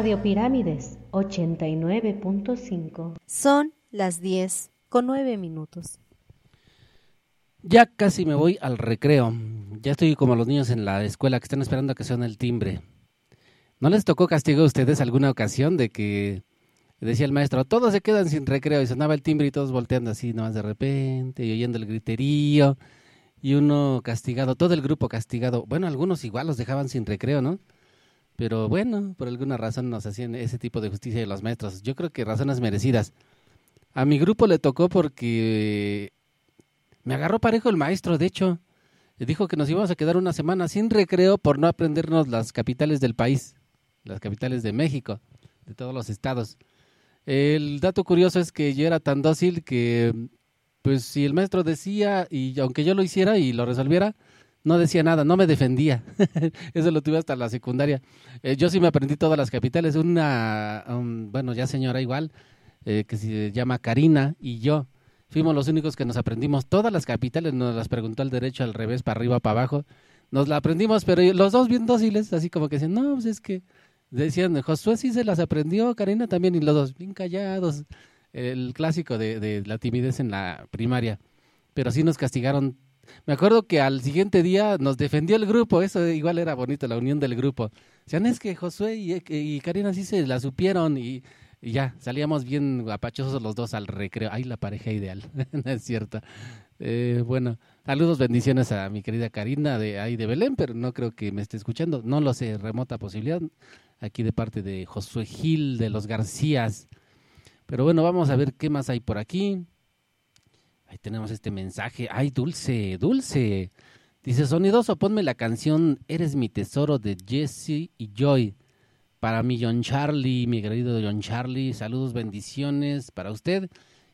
Radio Pirámides 89.5. Son las 10 con 9 minutos. Ya casi me voy al recreo. Ya estoy como los niños en la escuela que están esperando a que suene el timbre. ¿No les tocó castigo a ustedes alguna ocasión de que decía el maestro, todos se quedan sin recreo y sonaba el timbre y todos volteando así nomás de repente y oyendo el griterío y uno castigado, todo el grupo castigado. Bueno, algunos igual los dejaban sin recreo, ¿no? Pero bueno, por alguna razón nos hacían ese tipo de justicia de los maestros. Yo creo que razones merecidas. A mi grupo le tocó porque me agarró parejo el maestro, de hecho. Dijo que nos íbamos a quedar una semana sin recreo por no aprendernos las capitales del país, las capitales de México, de todos los estados. El dato curioso es que yo era tan dócil que, pues si el maestro decía, y aunque yo lo hiciera y lo resolviera, no decía nada, no me defendía. [LAUGHS] Eso lo tuve hasta la secundaria. Eh, yo sí me aprendí todas las capitales. Una, um, bueno, ya señora igual, eh, que se llama Karina y yo. Fuimos los únicos que nos aprendimos todas las capitales. Nos las preguntó al derecho, al revés, para arriba, para abajo. Nos la aprendimos, pero los dos bien dóciles, así como que decían, no, pues es que decían, Josué sí se las aprendió, Karina también, y los dos bien callados. El clásico de, de la timidez en la primaria. Pero sí nos castigaron me acuerdo que al siguiente día nos defendió el grupo, eso igual era bonito, la unión del grupo. Decían, es que Josué y, y Karina sí se la supieron y, y ya, salíamos bien apachosos los dos al recreo. Ay, la pareja ideal, [LAUGHS] no es cierto. Eh, bueno, saludos, bendiciones a mi querida Karina de ahí de Belén, pero no creo que me esté escuchando. No lo sé, remota posibilidad. Aquí de parte de Josué Gil de los Garcías. Pero bueno, vamos a ver qué más hay por aquí. Ahí tenemos este mensaje. Ay, dulce, dulce. Dice, sonidoso, ponme la canción Eres mi tesoro de Jesse y Joy. Para mi John Charlie, mi querido John Charlie, saludos, bendiciones para usted.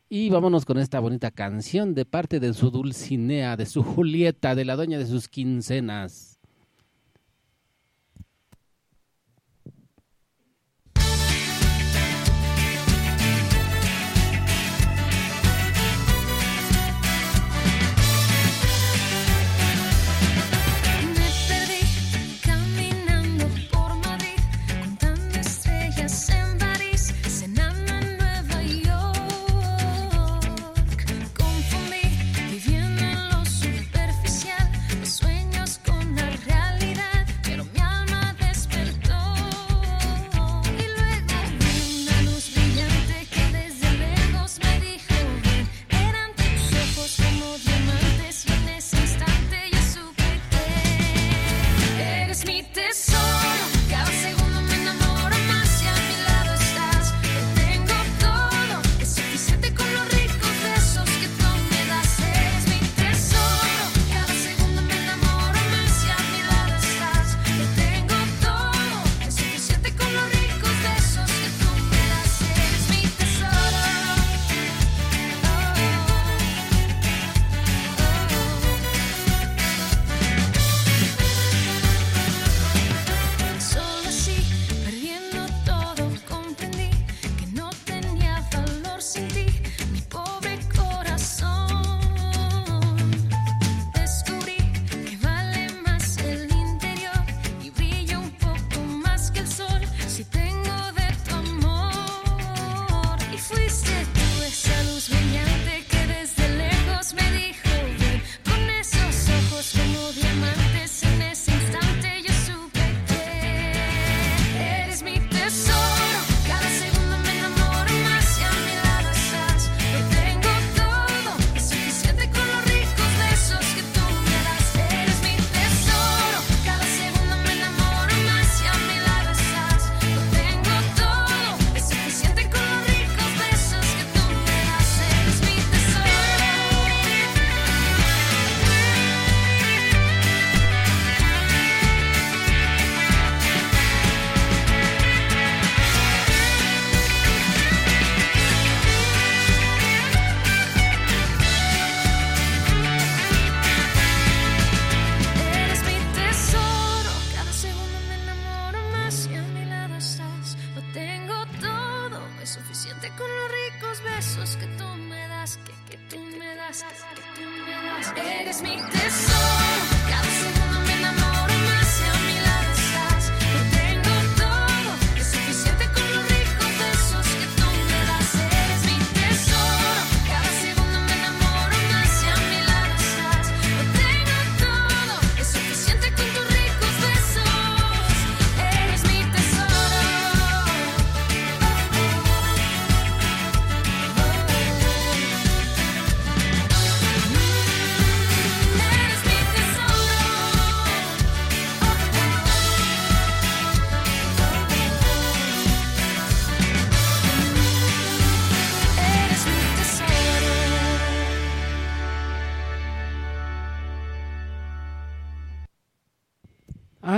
Y vámonos con esta bonita canción de parte de su Dulcinea, de su Julieta, de la dueña de sus quincenas.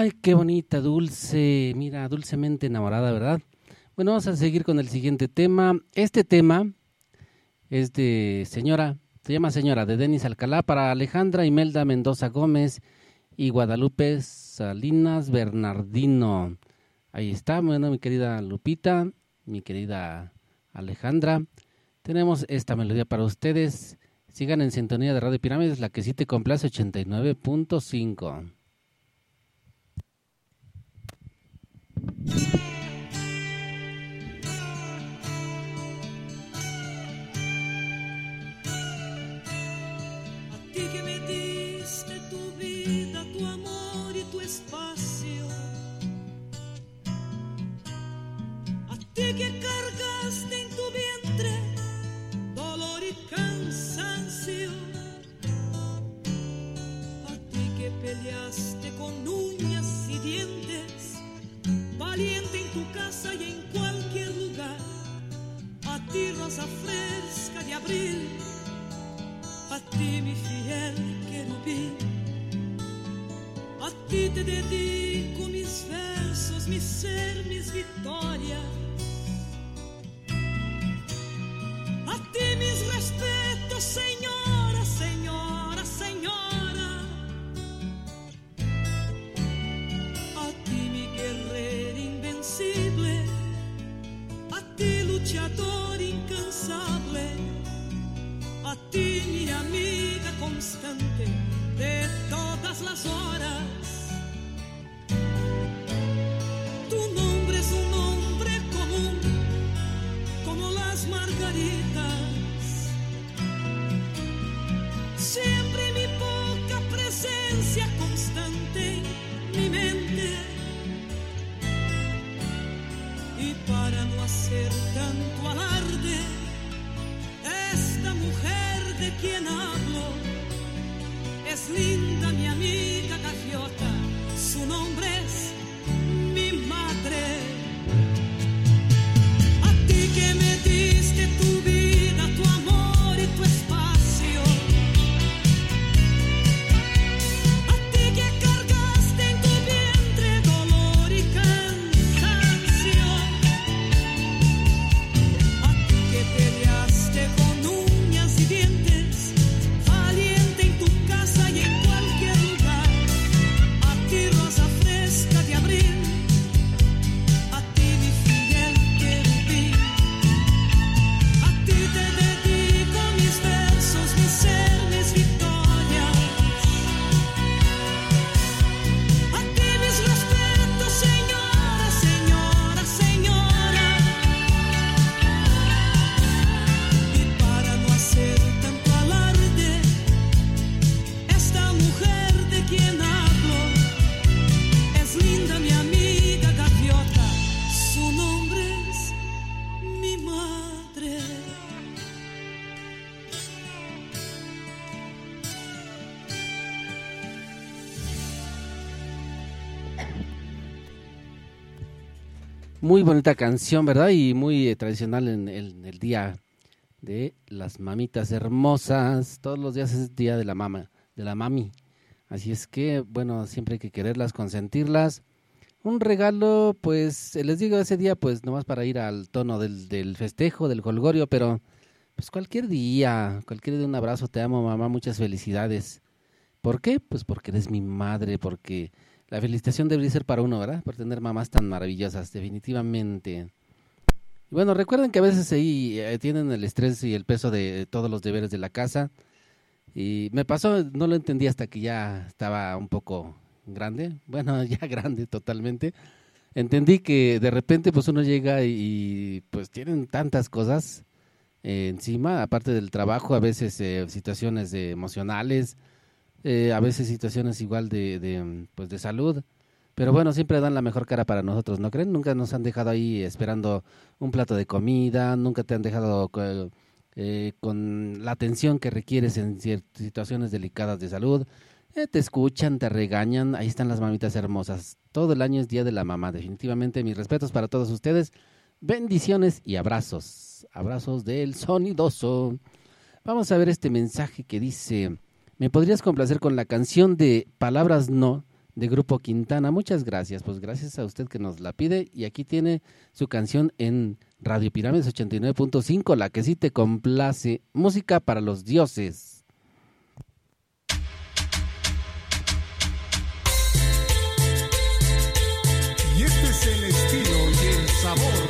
Ay, qué bonita, dulce, mira, dulcemente enamorada, ¿verdad? Bueno, vamos a seguir con el siguiente tema. Este tema es de Señora, se llama Señora, de Denis Alcalá, para Alejandra Imelda Mendoza Gómez y Guadalupe Salinas Bernardino. Ahí está, bueno, mi querida Lupita, mi querida Alejandra. Tenemos esta melodía para ustedes. Sigan en sintonía de Radio Pirámides, la que sí te complace 89.5. A tu casa y en cualquier lugar. A ti rosa fresca de abril a ti mi fiel querubín, a ti te dedico mis versos, mi ser, mis victorias. A ti mis respetos, a ti mi amiga constante de todas las horas. Tu nombre es un nombre común como las margaritas. Siempre mi poca presencia constante en mi mente. Y para no hacer quien hablo es linda Muy bonita canción, ¿verdad? Y muy eh, tradicional en el, día de las mamitas hermosas. Todos los días es día de la mama, de la mami. Así es que, bueno, siempre hay que quererlas, consentirlas. Un regalo, pues, les digo, ese día, pues, nomás para ir al tono del, del festejo, del holgorio, pero, pues, cualquier día, cualquier día un abrazo, te amo, mamá, muchas felicidades. ¿Por qué? Pues porque eres mi madre, porque la felicitación debería ser para uno, ¿verdad? Por tener mamás tan maravillosas, definitivamente. Y bueno, recuerden que a veces ahí eh, tienen el estrés y el peso de todos los deberes de la casa. Y me pasó, no lo entendí hasta que ya estaba un poco grande. [LAUGHS] Bueno, ya grande totalmente. Entendí que de repente pues uno llega y, pues tienen tantas cosas eh, encima, aparte del trabajo, a veces eh, situaciones emocionales, eh, a veces situaciones igual de, de, pues de salud. Pero bueno, siempre dan la mejor cara para nosotros, ¿no creen? Nunca nos han dejado ahí esperando un plato de comida, nunca te han dejado eh, eh, con la atención que requieres en situaciones delicadas de salud. Te escuchan, te regañan, ahí están las mamitas hermosas. Todo el año es Día de la Mamá, definitivamente mis respetos para todos ustedes. Bendiciones y abrazos, abrazos del sonidoso. Vamos a ver este mensaje que dice, ¿me podrías complacer con la canción de Palabras No de Grupo Quintana? Muchas gracias, pues gracias a usted que nos la pide y aquí tiene su canción en Radio Pirámides 89.5, la que sí te complace, música para los dioses. Y este es el estilo y el sabor.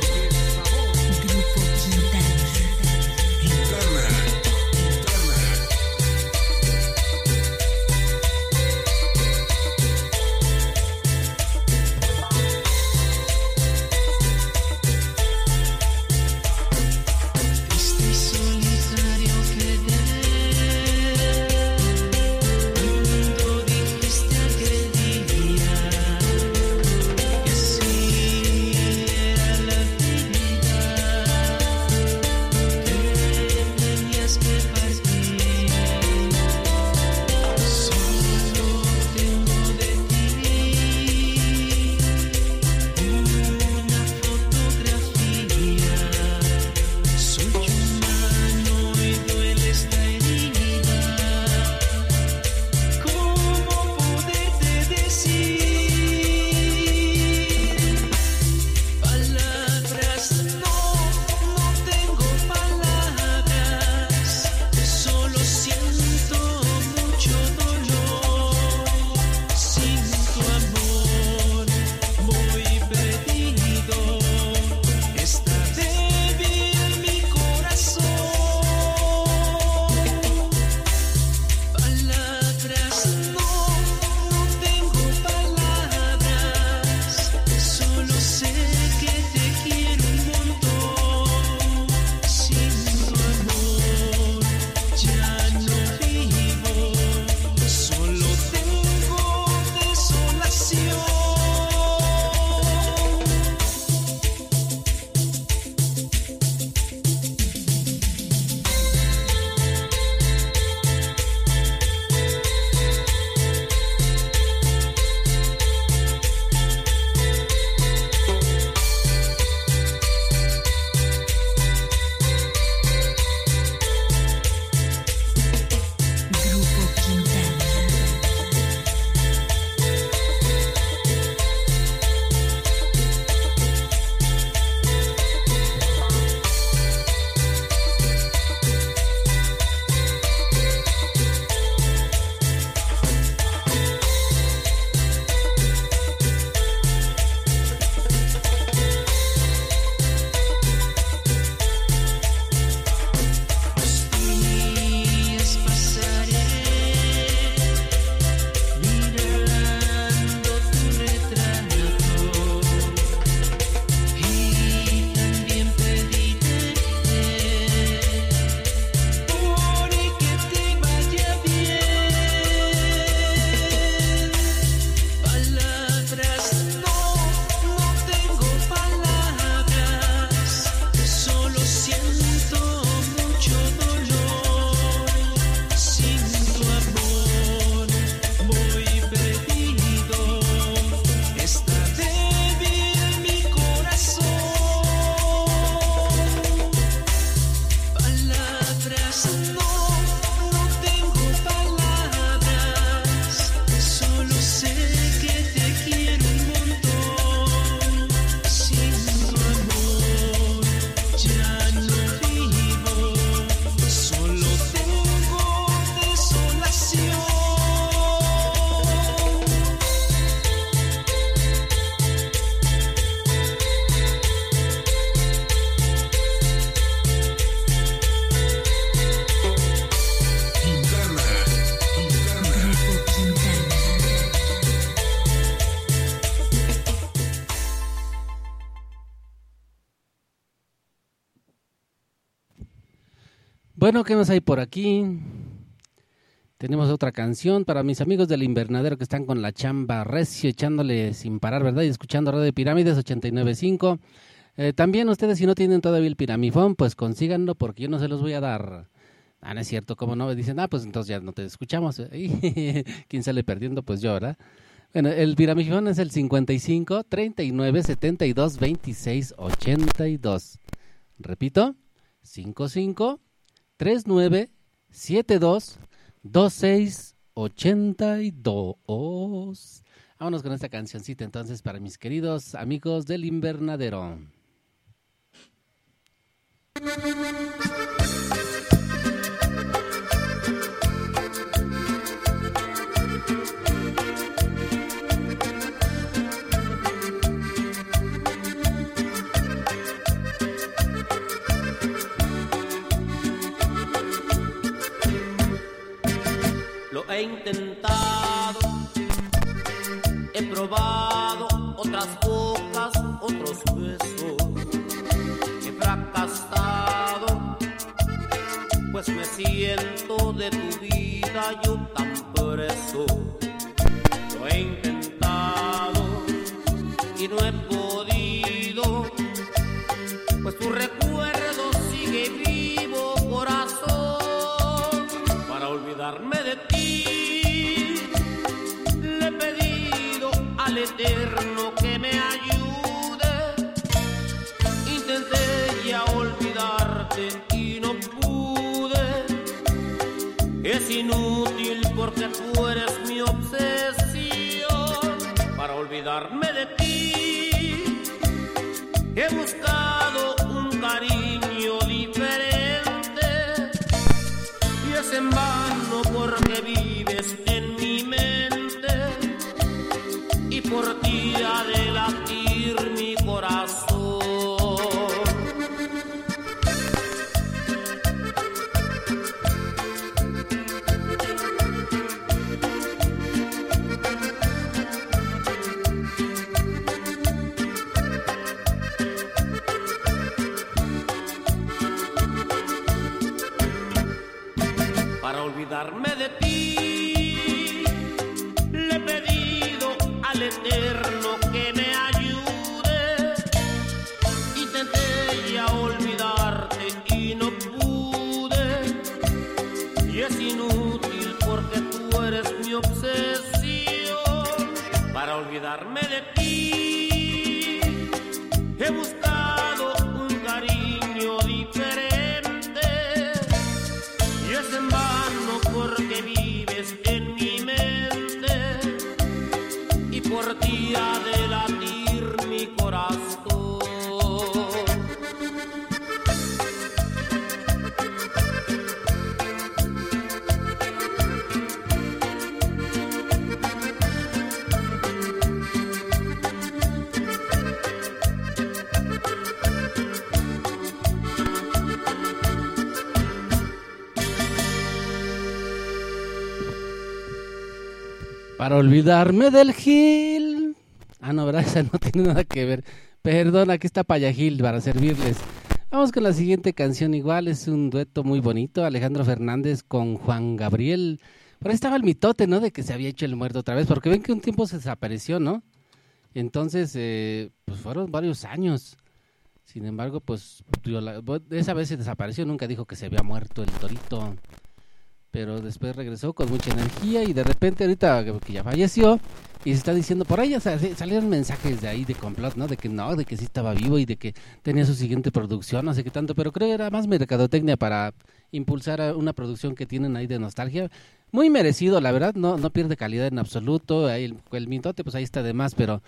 Bueno, ¿qué más hay por aquí? Tenemos otra canción para mis amigos del invernadero que están con la chamba recio, echándole sin parar, ¿verdad? Y escuchando Radio de Pirámides 89.5. Eh, también ustedes, si no tienen todavía el piramifón, pues consíganlo porque yo no se los voy a dar. Ah, no es cierto, ¿cómo no? Dicen, ah, pues entonces ya no te escuchamos. [LAUGHS] ¿Quién sale perdiendo? Pues yo, ¿verdad? Bueno, el piramifón es el 55 39 72 26 82. Repito, 55 39 72 26 82. Vámonos con esta cancioncita entonces para mis queridos amigos del invernadero. Eterno que me ayude. Intenté ya olvidarte y no pude. Es inútil porque tú eres mi obsesión para olvidarme de ti. He buscado olvidarme del Gil. Ah, no, ¿verdad? [LAUGHS] Esa no tiene nada que ver. Perdón, aquí está Payagil para servirles. Vamos con la siguiente canción. Igual es un dueto muy bonito. Alejandro Fernández con Juan Gabriel. Por ahí estaba el mitote, ¿no? De que se había hecho el muerto otra vez. Porque ven que un tiempo se desapareció, ¿no? Entonces, eh, pues fueron varios años. Sin embargo, pues esa vez se desapareció. Nunca dijo que se había muerto el torito pero después regresó con mucha energía y de repente ahorita que- ya falleció y se está diciendo por ahí salieron mensajes de ahí de complot, ¿no? De que no, de que sí estaba vivo y de que tenía su siguiente producción, no sé qué tanto, pero creo que era más mercadotecnia para impulsar una producción que tienen ahí de nostalgia. Muy merecido, la verdad, no no pierde calidad en absoluto. Ahí el, el mitote pues ahí está de más, pero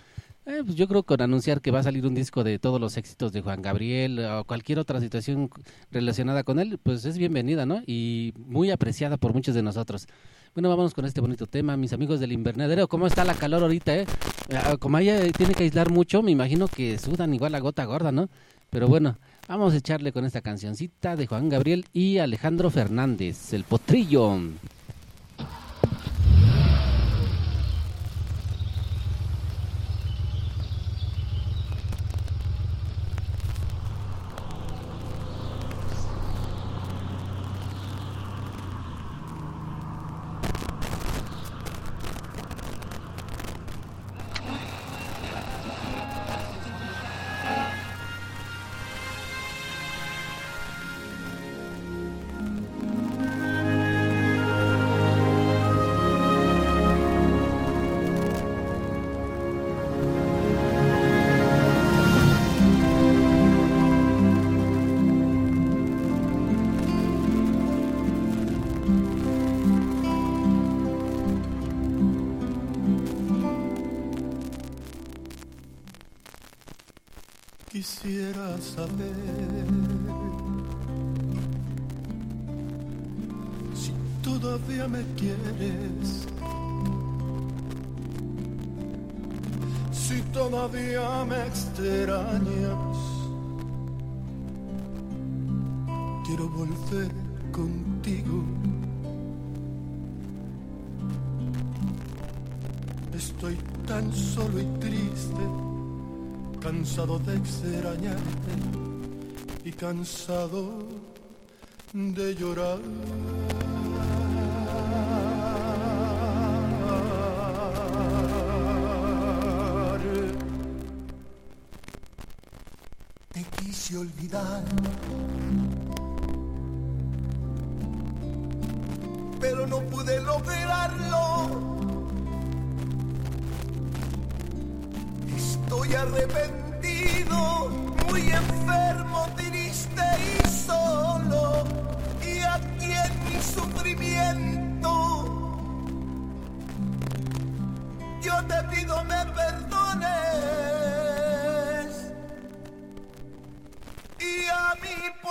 eh, pues yo creo que con anunciar que va a salir un disco de todos los éxitos de Juan Gabriel o cualquier otra situación relacionada con él, pues es bienvenida, ¿no? Y muy apreciada por muchos de nosotros. Bueno, vámonos con este bonito tema, mis amigos del invernadero. ¿Cómo está la calor ahorita, eh? Ah, Como ella tiene que aislar mucho, me imagino que sudan igual la gota gorda, ¿no? Pero bueno, vamos a echarle con esta cancioncita de Juan Gabriel y Alejandro Fernández, El Potrillo. Quiero volver contigo. Estoy tan solo y triste cansado de extrañarte y cansado de llorar. Quise olvidar, pero no pude lograrlo. Estoy arrepentido, muy enfermo, triste y solo. Y aquí en mi sufrimiento, yo te pido me perdones. Y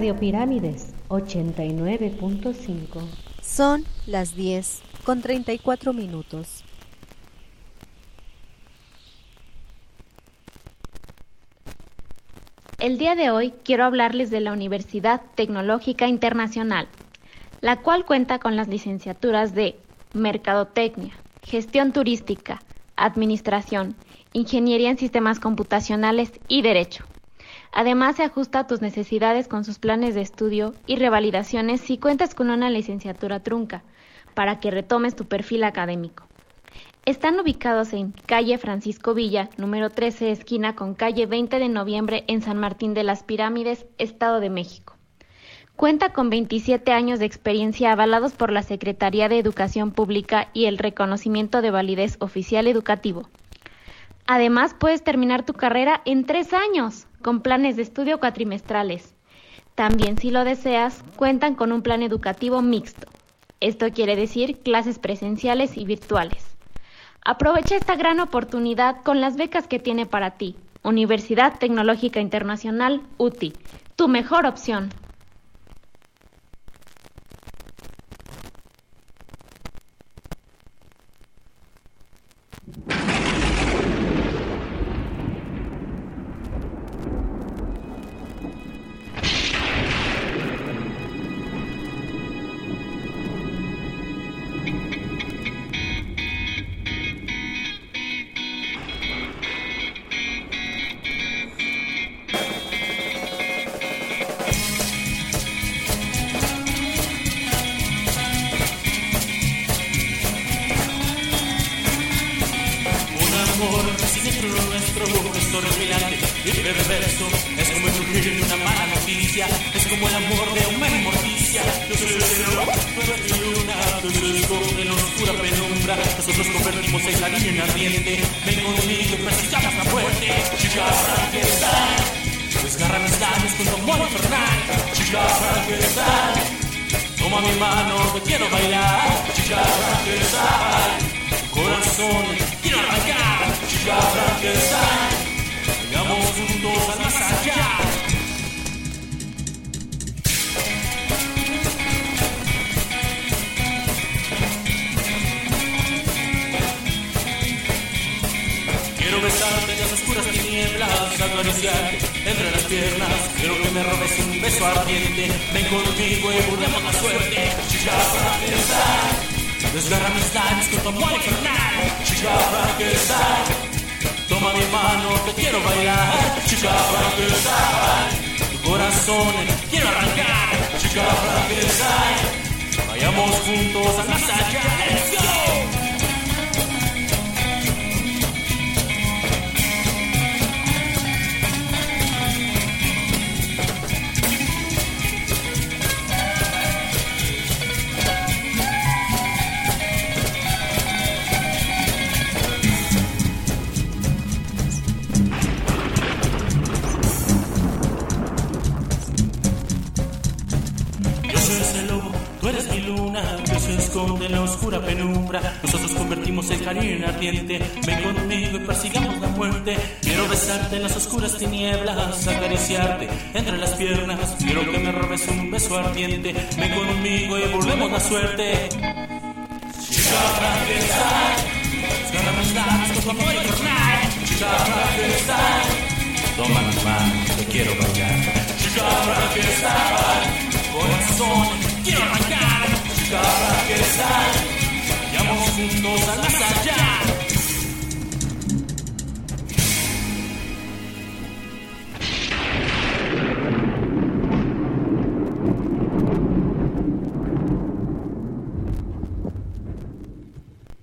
Radio Pirámides 89.5. Son las 10 con 34 minutos. El día de hoy quiero hablarles de la Universidad Tecnológica Internacional, la cual cuenta con las licenciaturas de Mercadotecnia, Gestión Turística, Administración, Ingeniería en Sistemas Computacionales y Derecho. Además, se ajusta a tus necesidades con sus planes de estudio y revalidaciones si cuentas con una licenciatura trunca, para que retomes tu perfil académico. Están ubicados en calle Francisco Villa, número 13, esquina con calle 20 de noviembre en San Martín de las Pirámides, Estado de México. Cuenta con 27 años de experiencia avalados por la Secretaría de Educación Pública y el reconocimiento de validez oficial educativo. Además, puedes terminar tu carrera en tres años, con planes de estudio cuatrimestrales. También, si lo deseas, cuentan con un plan educativo mixto. Esto quiere decir clases presenciales y virtuales. Aprovecha esta gran oportunidad con las becas que tiene para ti. Universidad Tecnológica Internacional UTI, tu mejor opción. Luna, que se esconde en la oscura penumbra. Nosotros convertimos el cariño en ardiente. Ven conmigo y persigamos la muerte. Quiero besarte en las oscuras tinieblas, acariciarte entre las piernas. Quiero que me robes un beso ardiente. Ven conmigo y volvemos la suerte. Chica Frankenstein, desgarra mis labios con tu amor infernal. Chica Frankenstein, toma mi mano, te quiero bailar. Chica Frankenstein, corazón, quiero Chica Frankenstein, vayamos juntos al más allá.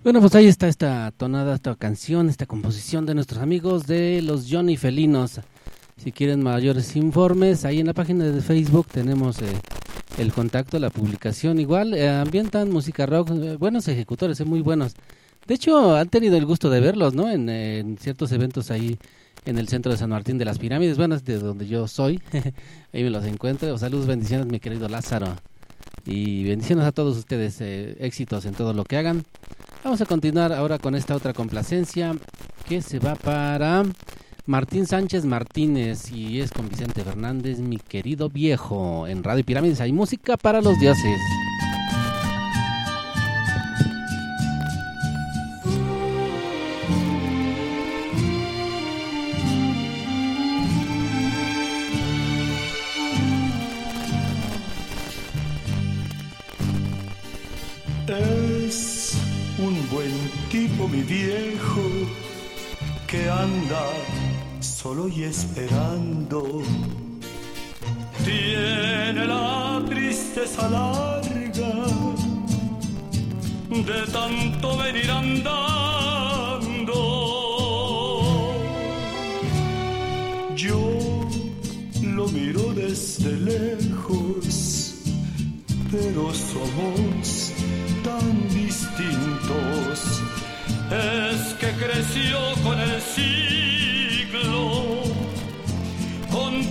Bueno, pues ahí está esta tonada, esta canción, esta composición de nuestros amigos de los Johnny Felinos. Si quieren mayores informes, ahí en la página de Facebook tenemos eh, el contacto, la publicación. Igual eh, ambientan música rock, eh, buenos ejecutores, eh, muy buenos. De hecho, han tenido el gusto de verlos, ¿no? En, en ciertos eventos ahí en el centro de San Martín de las Pirámides, bueno, es de donde yo soy. [LAUGHS] ahí me los encuentro. Saludos, bendiciones, mi querido Lázaro. Y bendiciones a todos ustedes, éxitos en todo lo que hagan. Vamos a continuar ahora con esta otra complacencia que se va para Martín Sánchez Martínez y es con Vicente Fernández, mi querido viejo. En Radio Pirámides hay música para los dioses. Es un buen tipo mi viejo que anda solo y esperando. Tiene la tristeza larga de tanto venir andando. Yo lo miro desde lejos, pero somos tan distintos. Es que creció con el siglo, con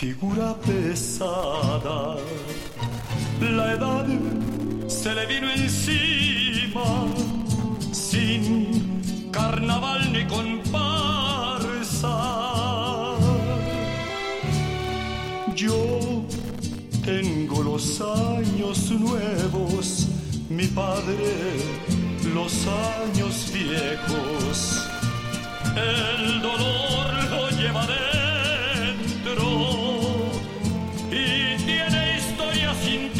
figura pesada. La edad se le vino encima sin carnaval ni comparsa. Yo tengo los años nuevos, mi padre los años viejos. El dolor lo lleva dentro historia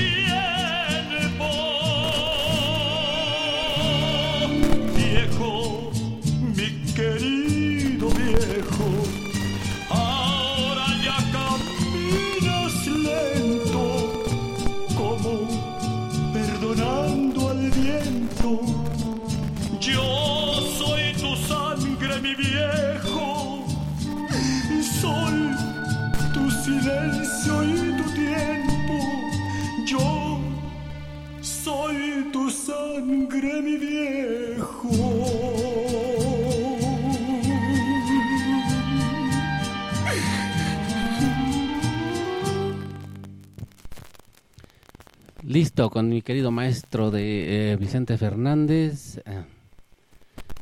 Listo con mi querido maestro de eh, Vicente Fernández. Ah.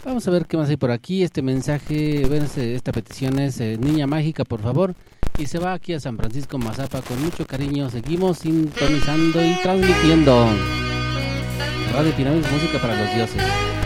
Vamos a ver qué más hay por aquí. Este mensaje, esta petición es eh, Niña Mágica, por favor. Y se va aquí a San Francisco Mazapa con mucho cariño. Seguimos sintonizando y transmitiendo. Radio Pirámides, música para los dioses.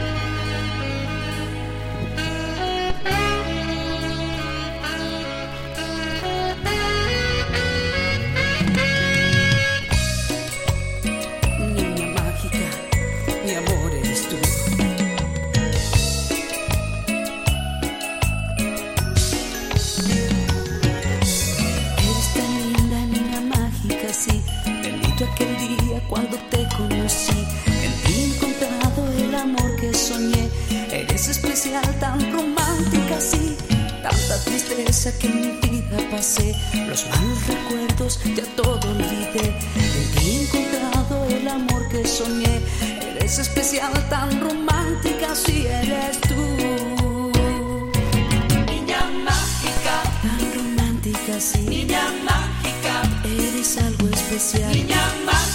Que en mi vida pasé. Los malos recuerdos ya todo olvidé. En ti he encontrado el amor que soñé. Eres especial, tan romántica, sí eres tú. Niña mágica, tan romántica, sí. Niña mágica, eres algo especial. Niña mágica,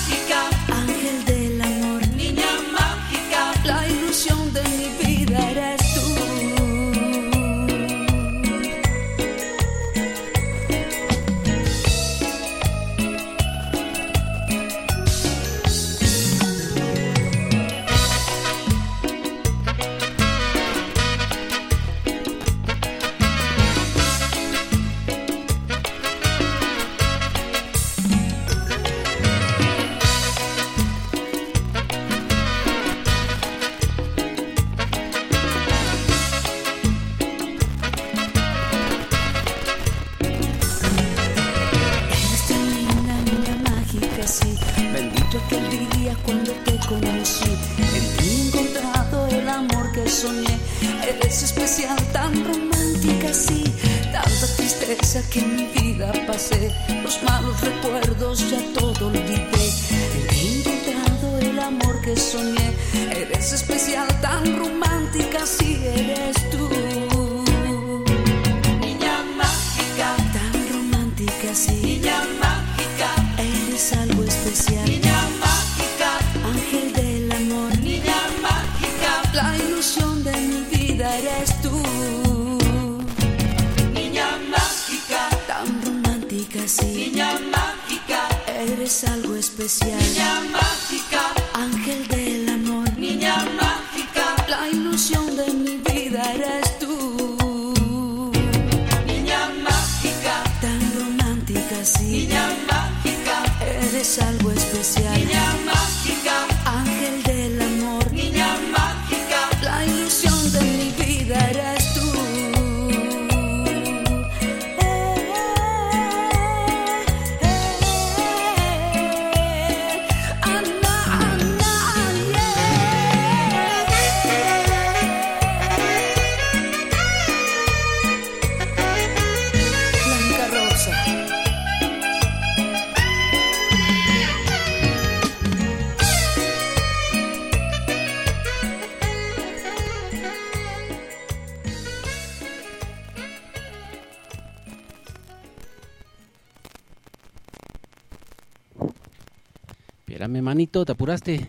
apuraste.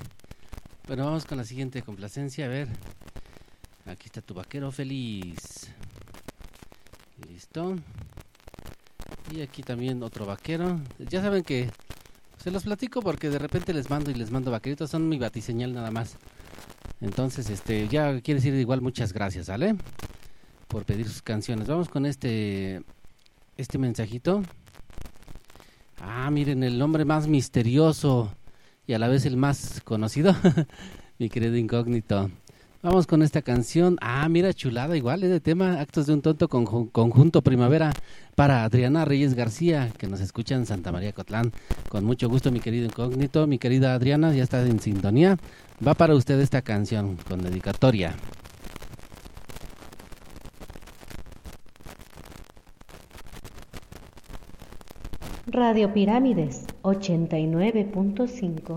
Vamos con la siguiente complacencia. A ver. Aquí está tu vaquero feliz. Listo. Y aquí también otro vaquero. Ya saben que se los platico porque de repente les mando y les mando vaqueritos. Son mi batiseñal nada más. Entonces, este, ya quiere decir igual muchas gracias, ¿vale? Por pedir sus canciones. Vamos con este, este mensajito. Ah, miren, el nombre más misterioso y a la vez el más conocido. [LAUGHS] Mi querido incógnito. Vamos con esta canción. Ah, mira, chulada, igual es de tema Actos de un Tonto con Conjunto Primavera para Adriana Reyes García, que nos escucha en Santa María Cotlán. Con mucho gusto, mi querido incógnito. Mi querida Adriana, ya está en sintonía. Va para usted esta canción con dedicatoria. Radio Pirámides 89.5.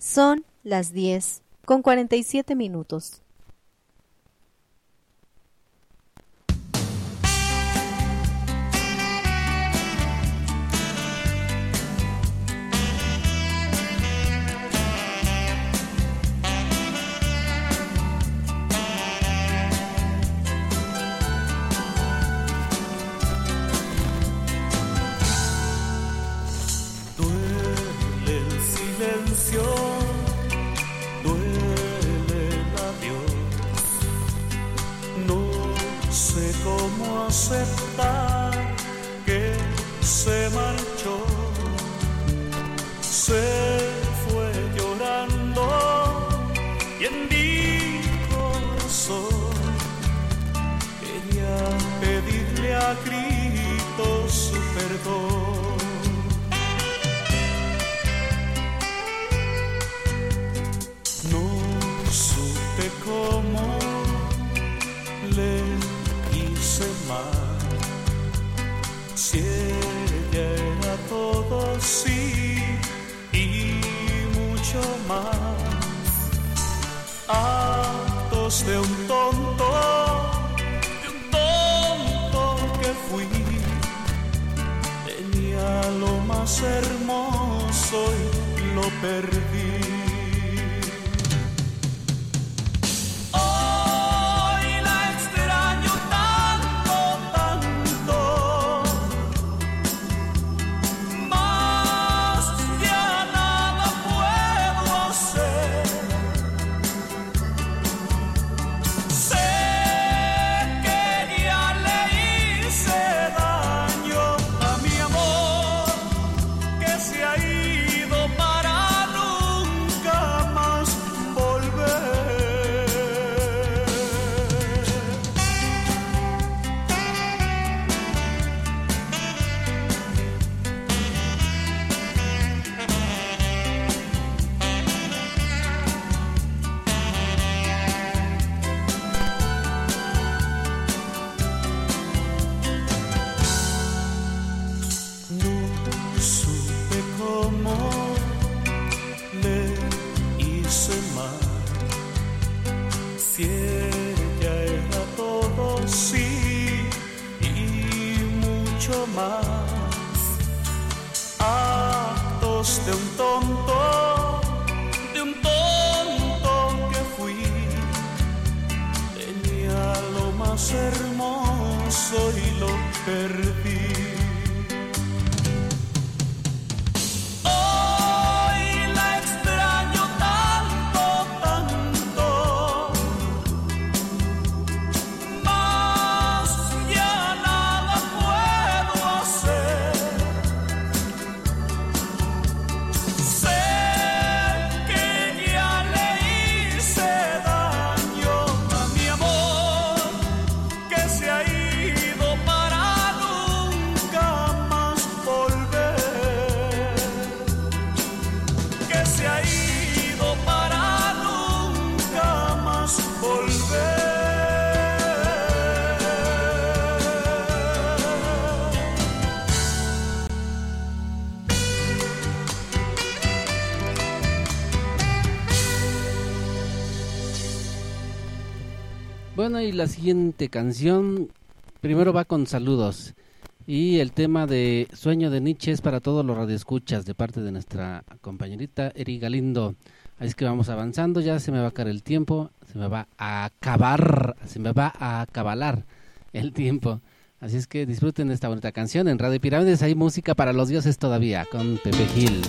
Son las 10 con 47 minutos. Aceptar que se marchó. Se fue llorando y en mi corazón quería pedirle a gritos su perdón. No supe cómo más. Actos de un tonto, de un tonto que fui. Tenía lo más hermoso y lo perdí. Bueno, y la siguiente canción primero va con saludos. Y el tema de Sueño de Nietzsche es para todos los radioescuchas de parte de nuestra compañerita Eri Galindo. Así es que vamos avanzando, ya se me va a acabar el tiempo, se me va a acabar, se me va a acabalar el tiempo. Así es que disfruten esta bonita canción. En Radio Pirámides hay música para los dioses todavía con Pepe Gil.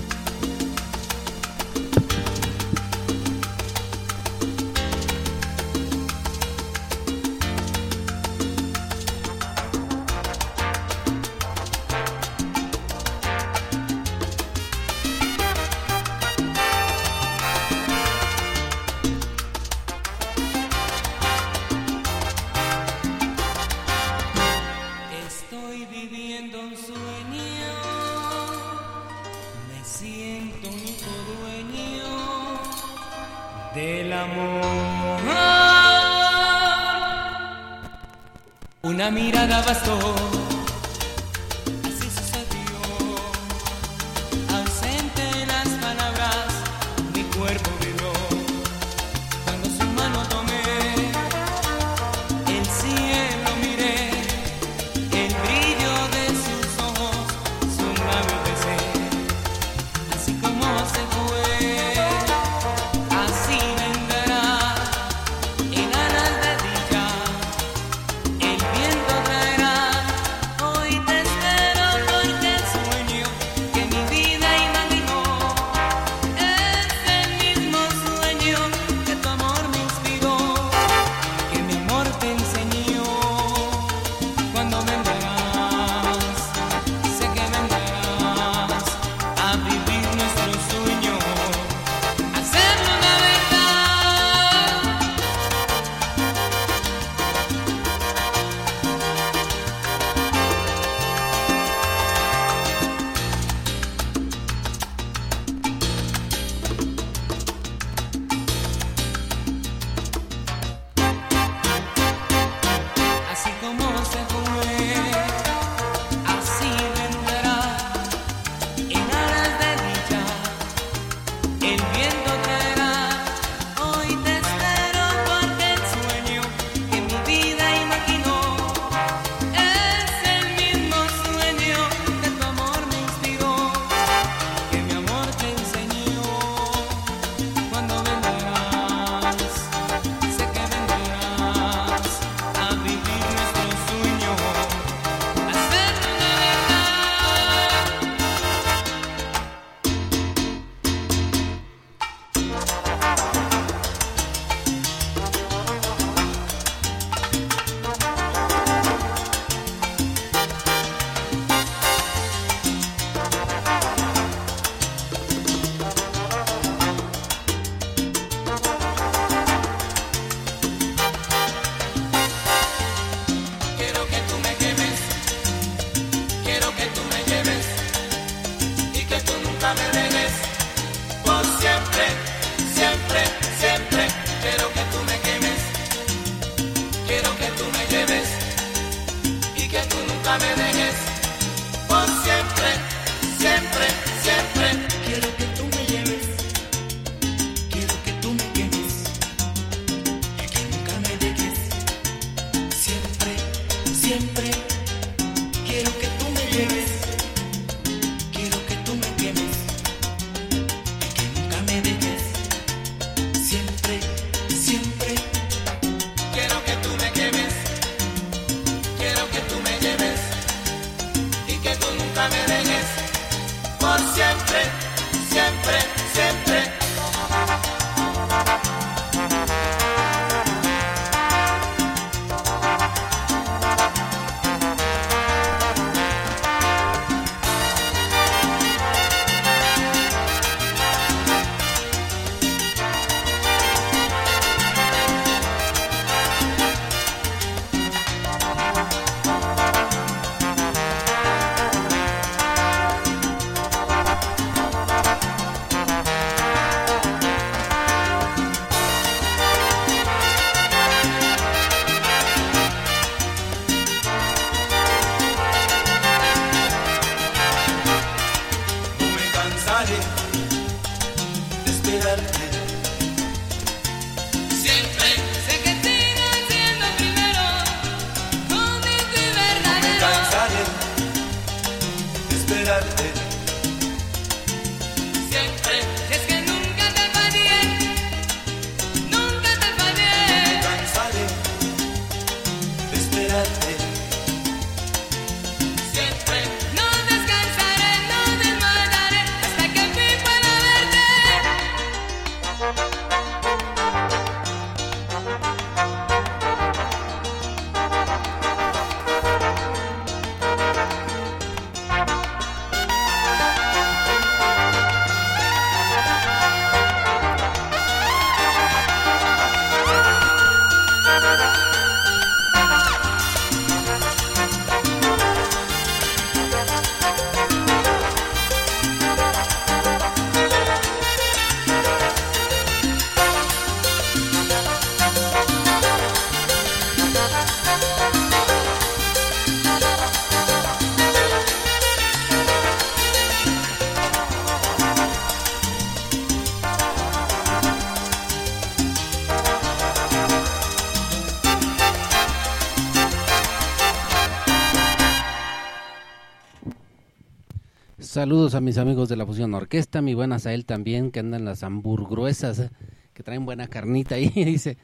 Saludos a mis amigos de la Fusión Orquesta, mi buena Sael también, que andan las hamburguesas, eh, que traen buena carnita ahí, [LAUGHS] dice,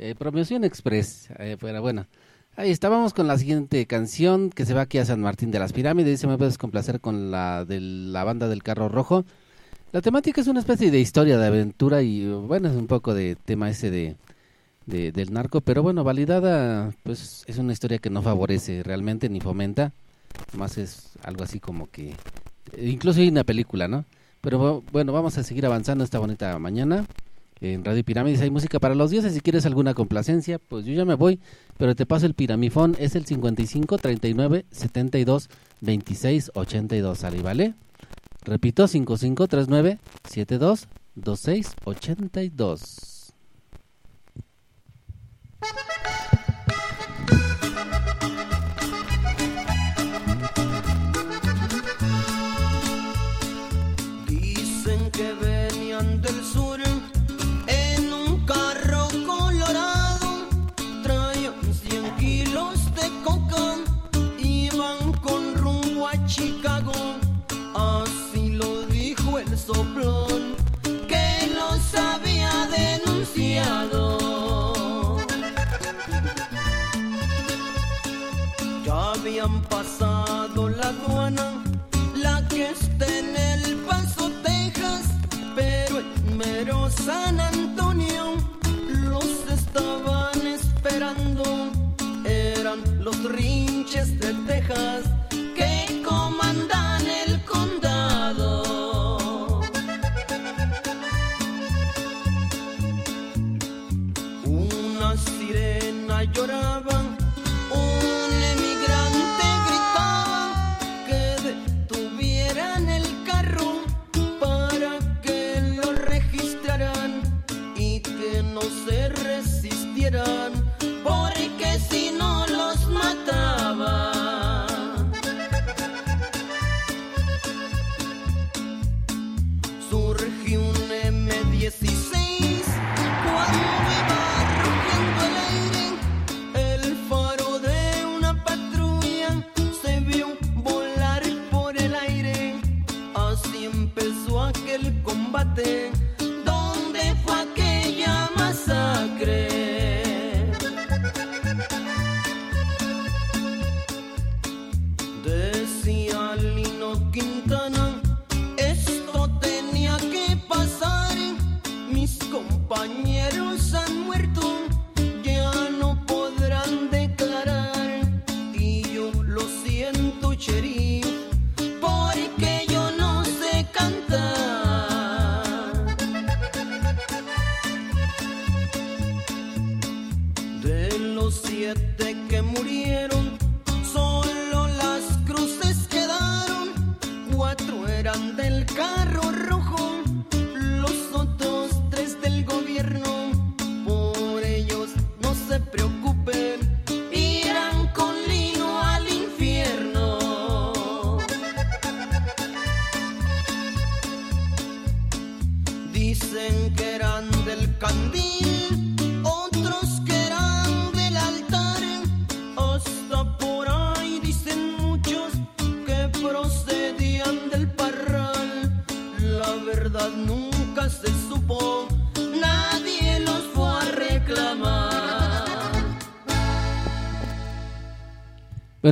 eh, Promoción Express, eh, fuera bueno. Ahí estábamos con la siguiente canción, que se va aquí a San Martín de las Pirámides, dice, me puedes complacer con la de la banda del Carro Rojo. La temática es una especie de historia, de aventura y, bueno, es un poco de tema ese de, de- del narco, pero bueno, validada, pues es una historia que no favorece realmente ni fomenta, más es algo así como que incluso hay una película, ¿no? Pero bu- bueno, vamos a seguir avanzando esta bonita mañana. En Radio Pirámides hay música para los dioses. Si quieres alguna complacencia, pues yo ya me voy. Pero te paso el piramifón. Es el 55 39 72 26 82. ¿Sale, vale? Repito, 55 39 72 26 82. Aduana, la que está en El Paso, Texas, pero en mero San Antonio los estaban esperando. Eran los rinches de Texas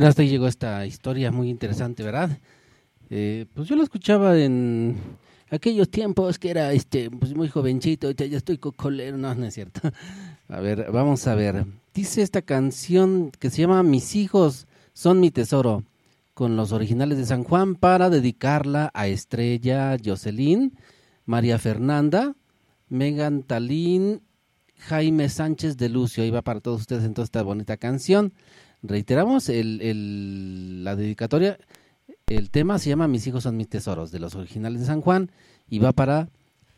Hasta ahí llegó esta historia muy interesante, ¿verdad? Eh, pues yo la escuchaba en aquellos tiempos que era este pues muy jovencito, ya estoy cocolero, no, no es cierto. [LAUGHS] A ver, vamos a ver. Dice esta canción que se llama Mis hijos son mi tesoro, con los originales de San Juan para dedicarla a Estrella Jocelyn, María Fernanda, Megan Talín, Jaime Sánchez de Lucio. Va para todos ustedes en toda esta bonita canción. Reiteramos el, el- la dedicatoria. El tema se llama Mis hijos son mis tesoros, de los originales de San Juan, y va para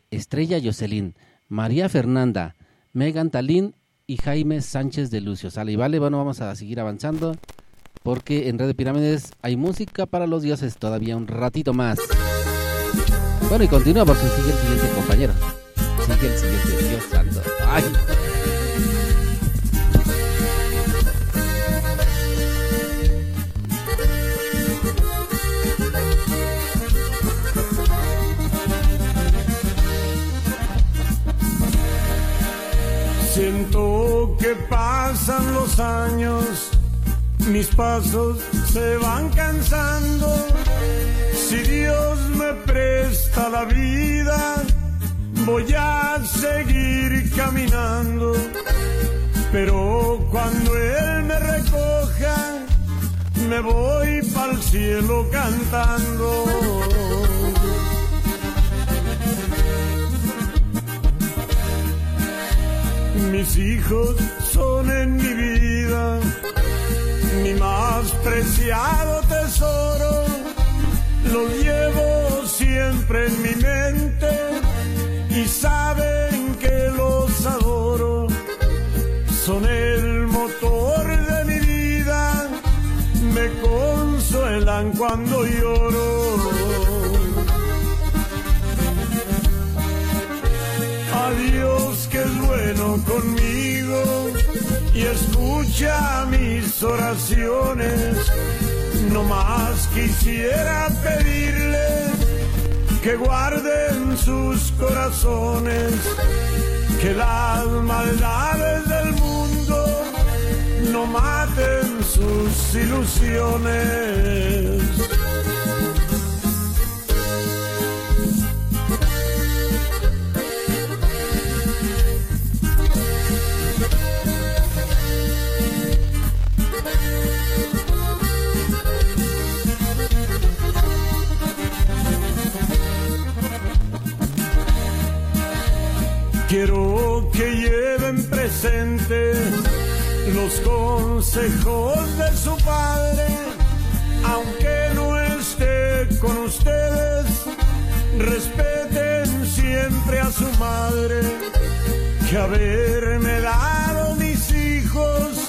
Estrella Jocelyn, María Fernanda, Megan Talín y Jaime Sánchez de Lucio. Sale y vale, bueno, vamos a seguir avanzando, porque en Red de Pirámides hay música para los dioses todavía un ratito más. Bueno, y continúa porque sigue el siguiente compañero. Sigue el siguiente, Dios santo. Ay. Que pasan los años, mis pasos se van cansando. Si Dios me presta la vida, voy a seguir caminando. Pero cuando Él me recoja, me voy para el cielo cantando. Mis hijos son en mi vida mi más preciado tesoro. Los llevo siempre en mi mente y saben que los adoro. Son el motor de mi vida, me consuelan cuando lloro. Bueno conmigo y escucha mis oraciones. No más quisiera pedirle que guarden sus corazones, que las maldades del mundo no maten sus ilusiones. Quiero que lleven presente los consejos de su padre, aunque no esté con ustedes, respeten siempre a su madre, que haberme dado mis hijos,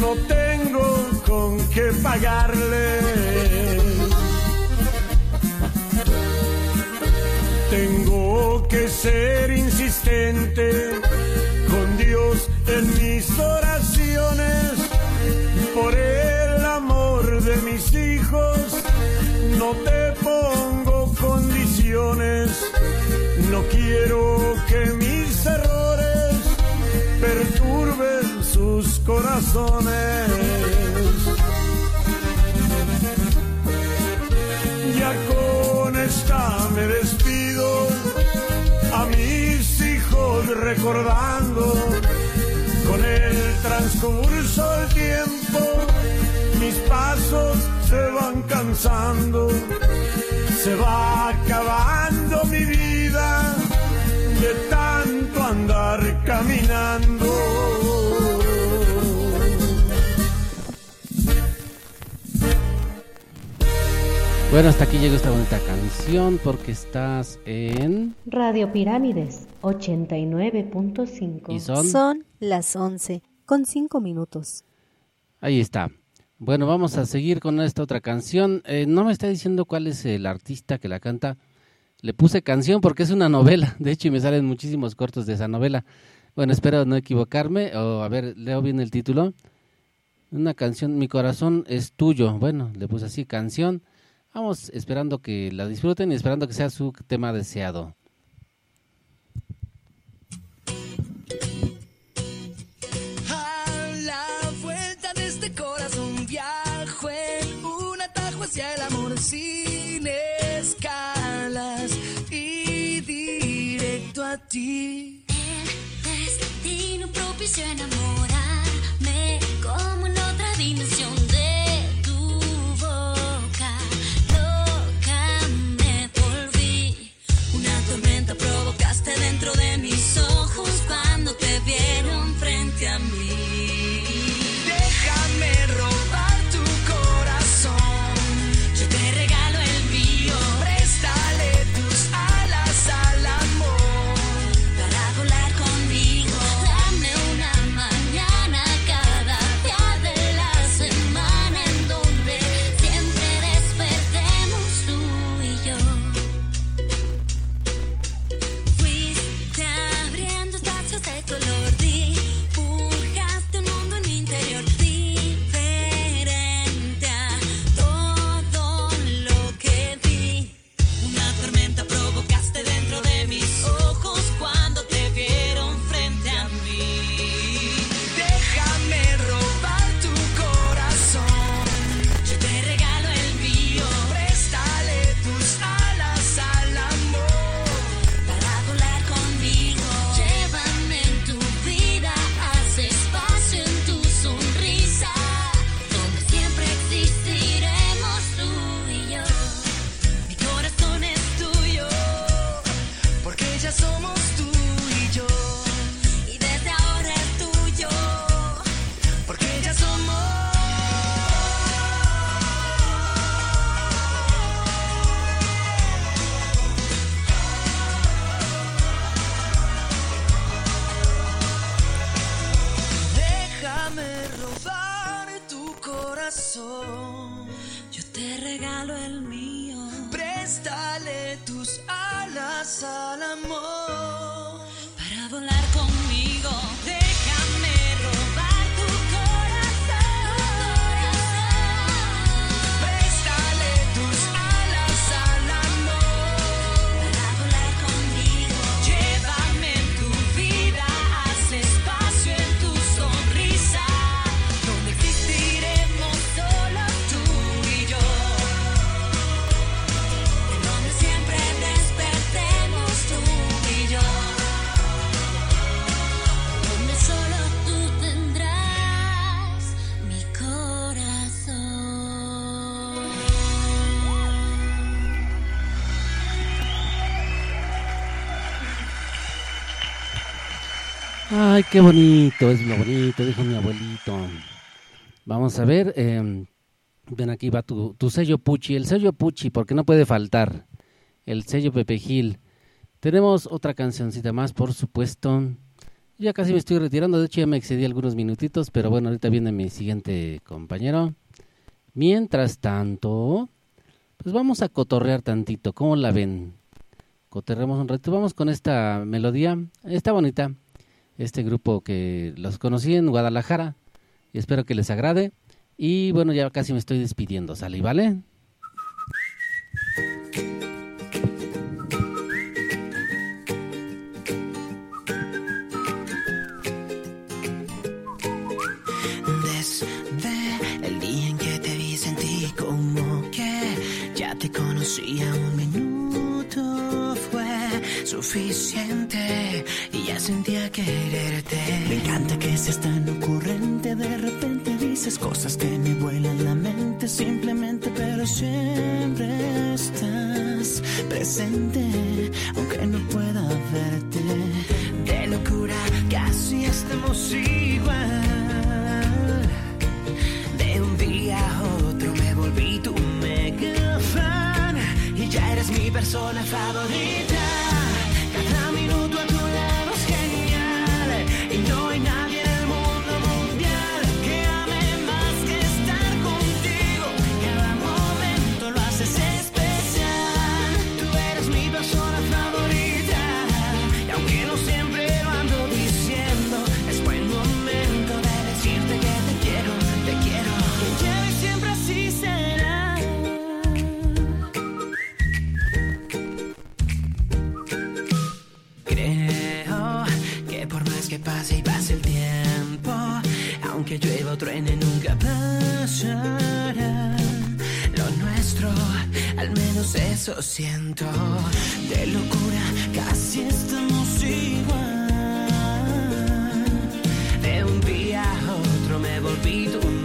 no tengo con qué pagarle. Que ser insistente con Dios en mis oraciones por el amor de mis hijos. No te pongo condiciones, no quiero que mis errores perturben sus corazones. Ya con esta me despido recordando con el transcurso del tiempo mis pasos se van cansando se va acabando mi vida de tanto andar caminando. Bueno, hasta aquí llega esta bonita canción porque estás en... Radio Pirámides 89.5. ¿Y son? Son las 11 con 5 minutos. Ahí está. Bueno, vamos a seguir con esta otra canción. Eh, no me está diciendo cuál es el artista que la canta. Le puse canción porque es una novela. De hecho, y me salen muchísimos cortos de esa novela. Bueno, espero no equivocarme. O a ver, leo bien el título. Una canción, Mi corazón es tuyo. Bueno, le puse así, canción. Vamos esperando que la disfruten y esperando que sea su tema deseado. Sin escalas y directo a ti. Destino propicio enamorarme como en otra dimensión de tu boca. Loca me volví. Una tormenta provocaste dentro de mis ojos cuando te vieron frente a mí. Ay, qué bonito, es lo bonito, dijo mi abuelito. Vamos a ver, eh, ven aquí va tu, sello Puchi, el sello Puchi, porque no puede faltar, el sello Pepe Gil. Tenemos otra cancioncita más, por supuesto. Ya casi me estoy retirando, de hecho ya me excedí algunos minutitos, pero bueno, ahorita viene mi siguiente compañero. Mientras tanto, pues vamos a cotorrear tantito, ¿cómo la ven? Cotorreamos un rato, vamos con esta melodía, está bonita este grupo que los conocí en Guadalajara y espero que les agrade. Y bueno, ya casi me estoy despidiendo, ¿sale? ¿Vale? Desde el día en que te vi sentí como que ya te conocía un minuto fue suficiente y ya sentía quererte. Me encanta que seas tan ocurrente, de repente dices cosas que me vuelan la mente simplemente, pero siempre estás presente, aunque no pueda verte. De locura casi estamos igual. De un día a otro me volví tu mega fan y ya eres mi persona favorita. Truene, nunca pasará. Lo nuestro, al menos eso siento. De locura, casi estamos igual. De un día a otro me volví tu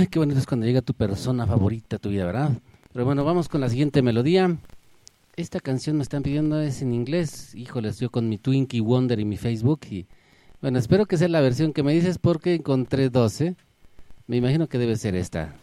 Ay, qué bonito es cuando llega tu persona favorita a tu vida, ¿verdad? Pero bueno, vamos con la siguiente melodía. Esta canción me están pidiendo es en inglés. Híjoles, yo con mi Twinkie Wonder y mi Facebook. Y bueno, espero que sea la versión que me dices porque encontré 12. ¿eh? Me imagino que debe ser esta.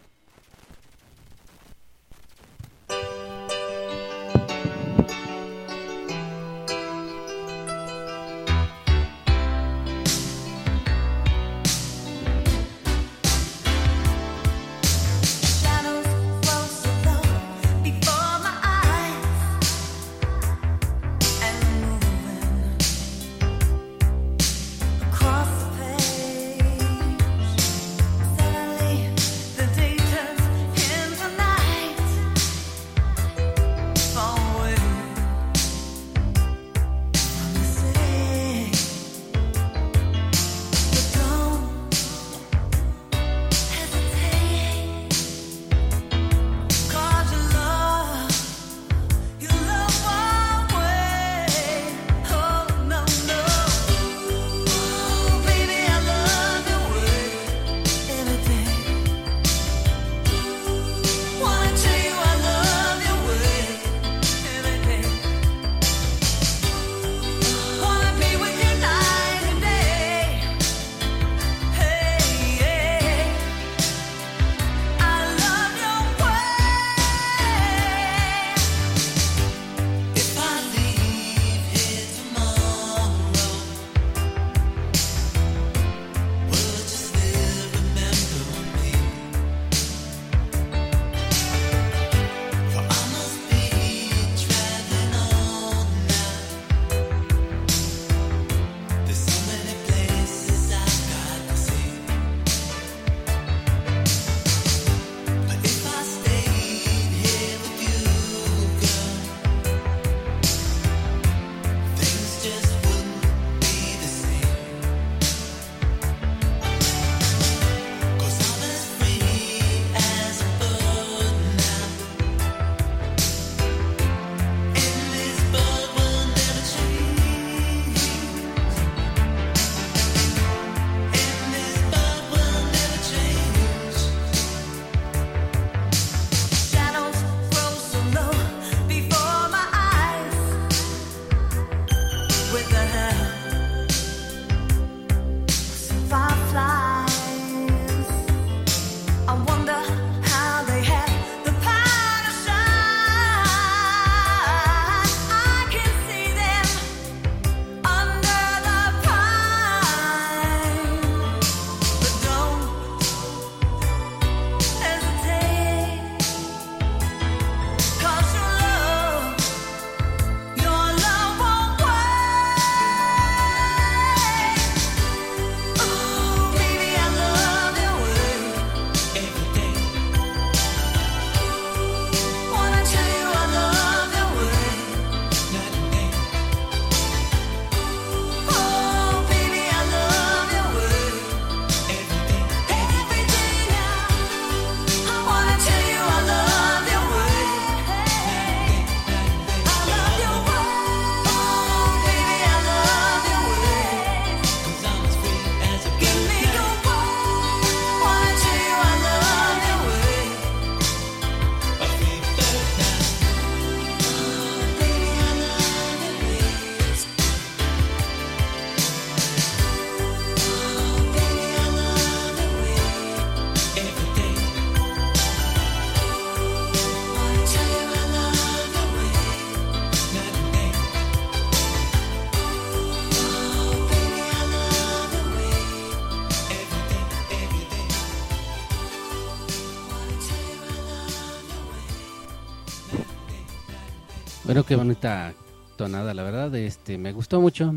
Bueno, qué bonita tonada, la verdad. Este, me gustó mucho.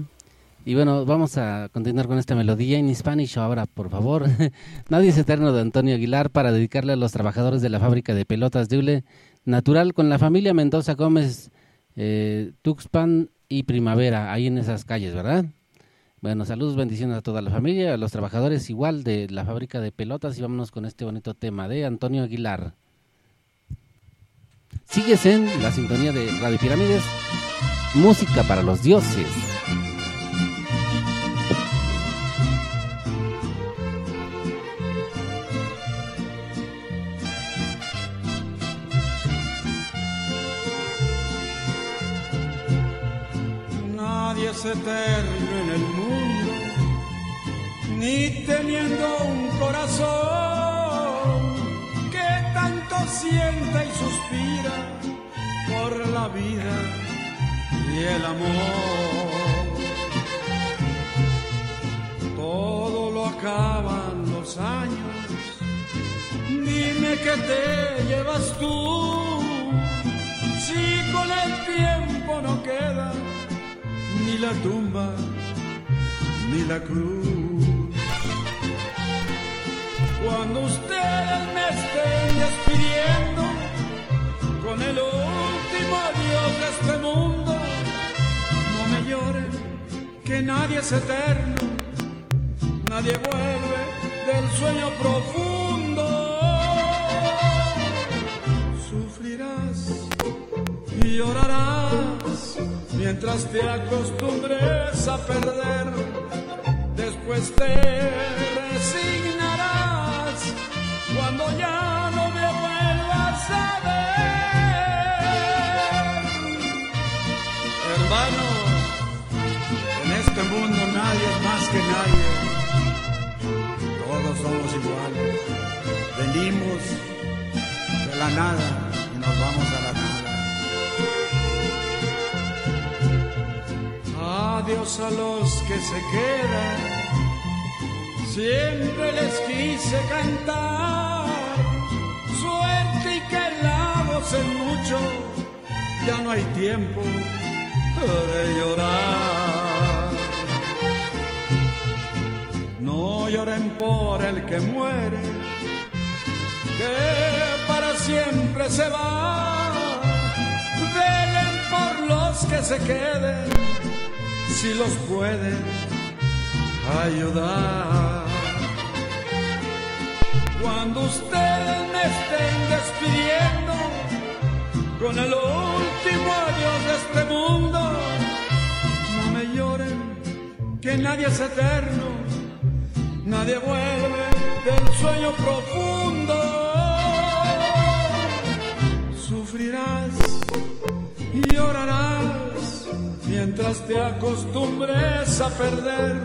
Y bueno, vamos a continuar con esta melodía en Spanish ahora, por favor. [LAUGHS] Nadie es eterno de Antonio Aguilar para dedicarle a los trabajadores de la fábrica de pelotas de Ule Natural con la familia Mendoza Gómez, eh, Tuxpan y Primavera, ahí en esas calles, ¿verdad? Bueno, saludos, bendiciones a toda la familia, a los trabajadores igual de la fábrica de pelotas y vámonos con este bonito tema de Antonio Aguilar. Sigues en la sintonía de Radio Pirámides, música para los dioses. Nadie es eterno en el mundo, ni teniendo un corazón siente y suspira por la vida y el amor. Todo lo acaban los años. Dime que te llevas tú. Si con el tiempo no queda ni la tumba ni la cruz. Cuando ustedes me estén despidiendo con el último adiós de este mundo, no me lloren, que nadie es eterno, nadie vuelve del sueño profundo. Sufrirás y llorarás mientras te acostumbres a perder. Después te cuando ya no me vuelvas a ver. Hermano, en este mundo nadie es más que nadie. Todos somos iguales. Venimos de la nada y nos vamos a la nada. Adiós a los que se quedan. Siempre les quise cantar. Suerte y que la gocen mucho. Ya no hay tiempo de llorar. No lloren por el que muere, que para siempre se va. Velen por los que se queden si los pueden ayudar. Cuando ustedes me estén despidiendo con el último adiós de este mundo, no me lloren, que nadie es eterno, nadie vuelve del sueño profundo. Sufrirás y llorarás mientras te acostumbres a perder.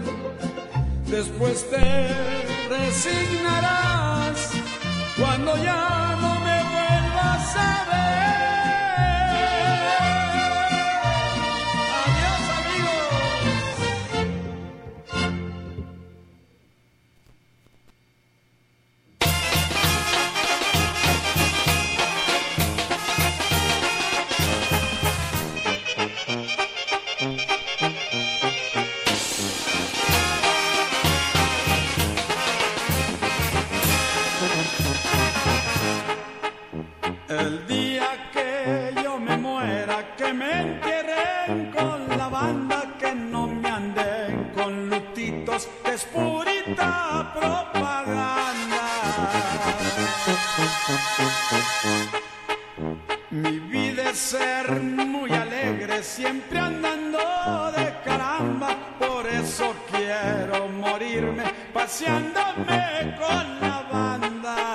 Después te resignarás cuando ya no me vuelvas a ver. Que me entierren con la banda, que no me anden con lutitos, es purita propaganda. Mi vida es ser muy alegre, siempre andando de caramba, por eso quiero morirme paseándome con la banda.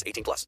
18 plus.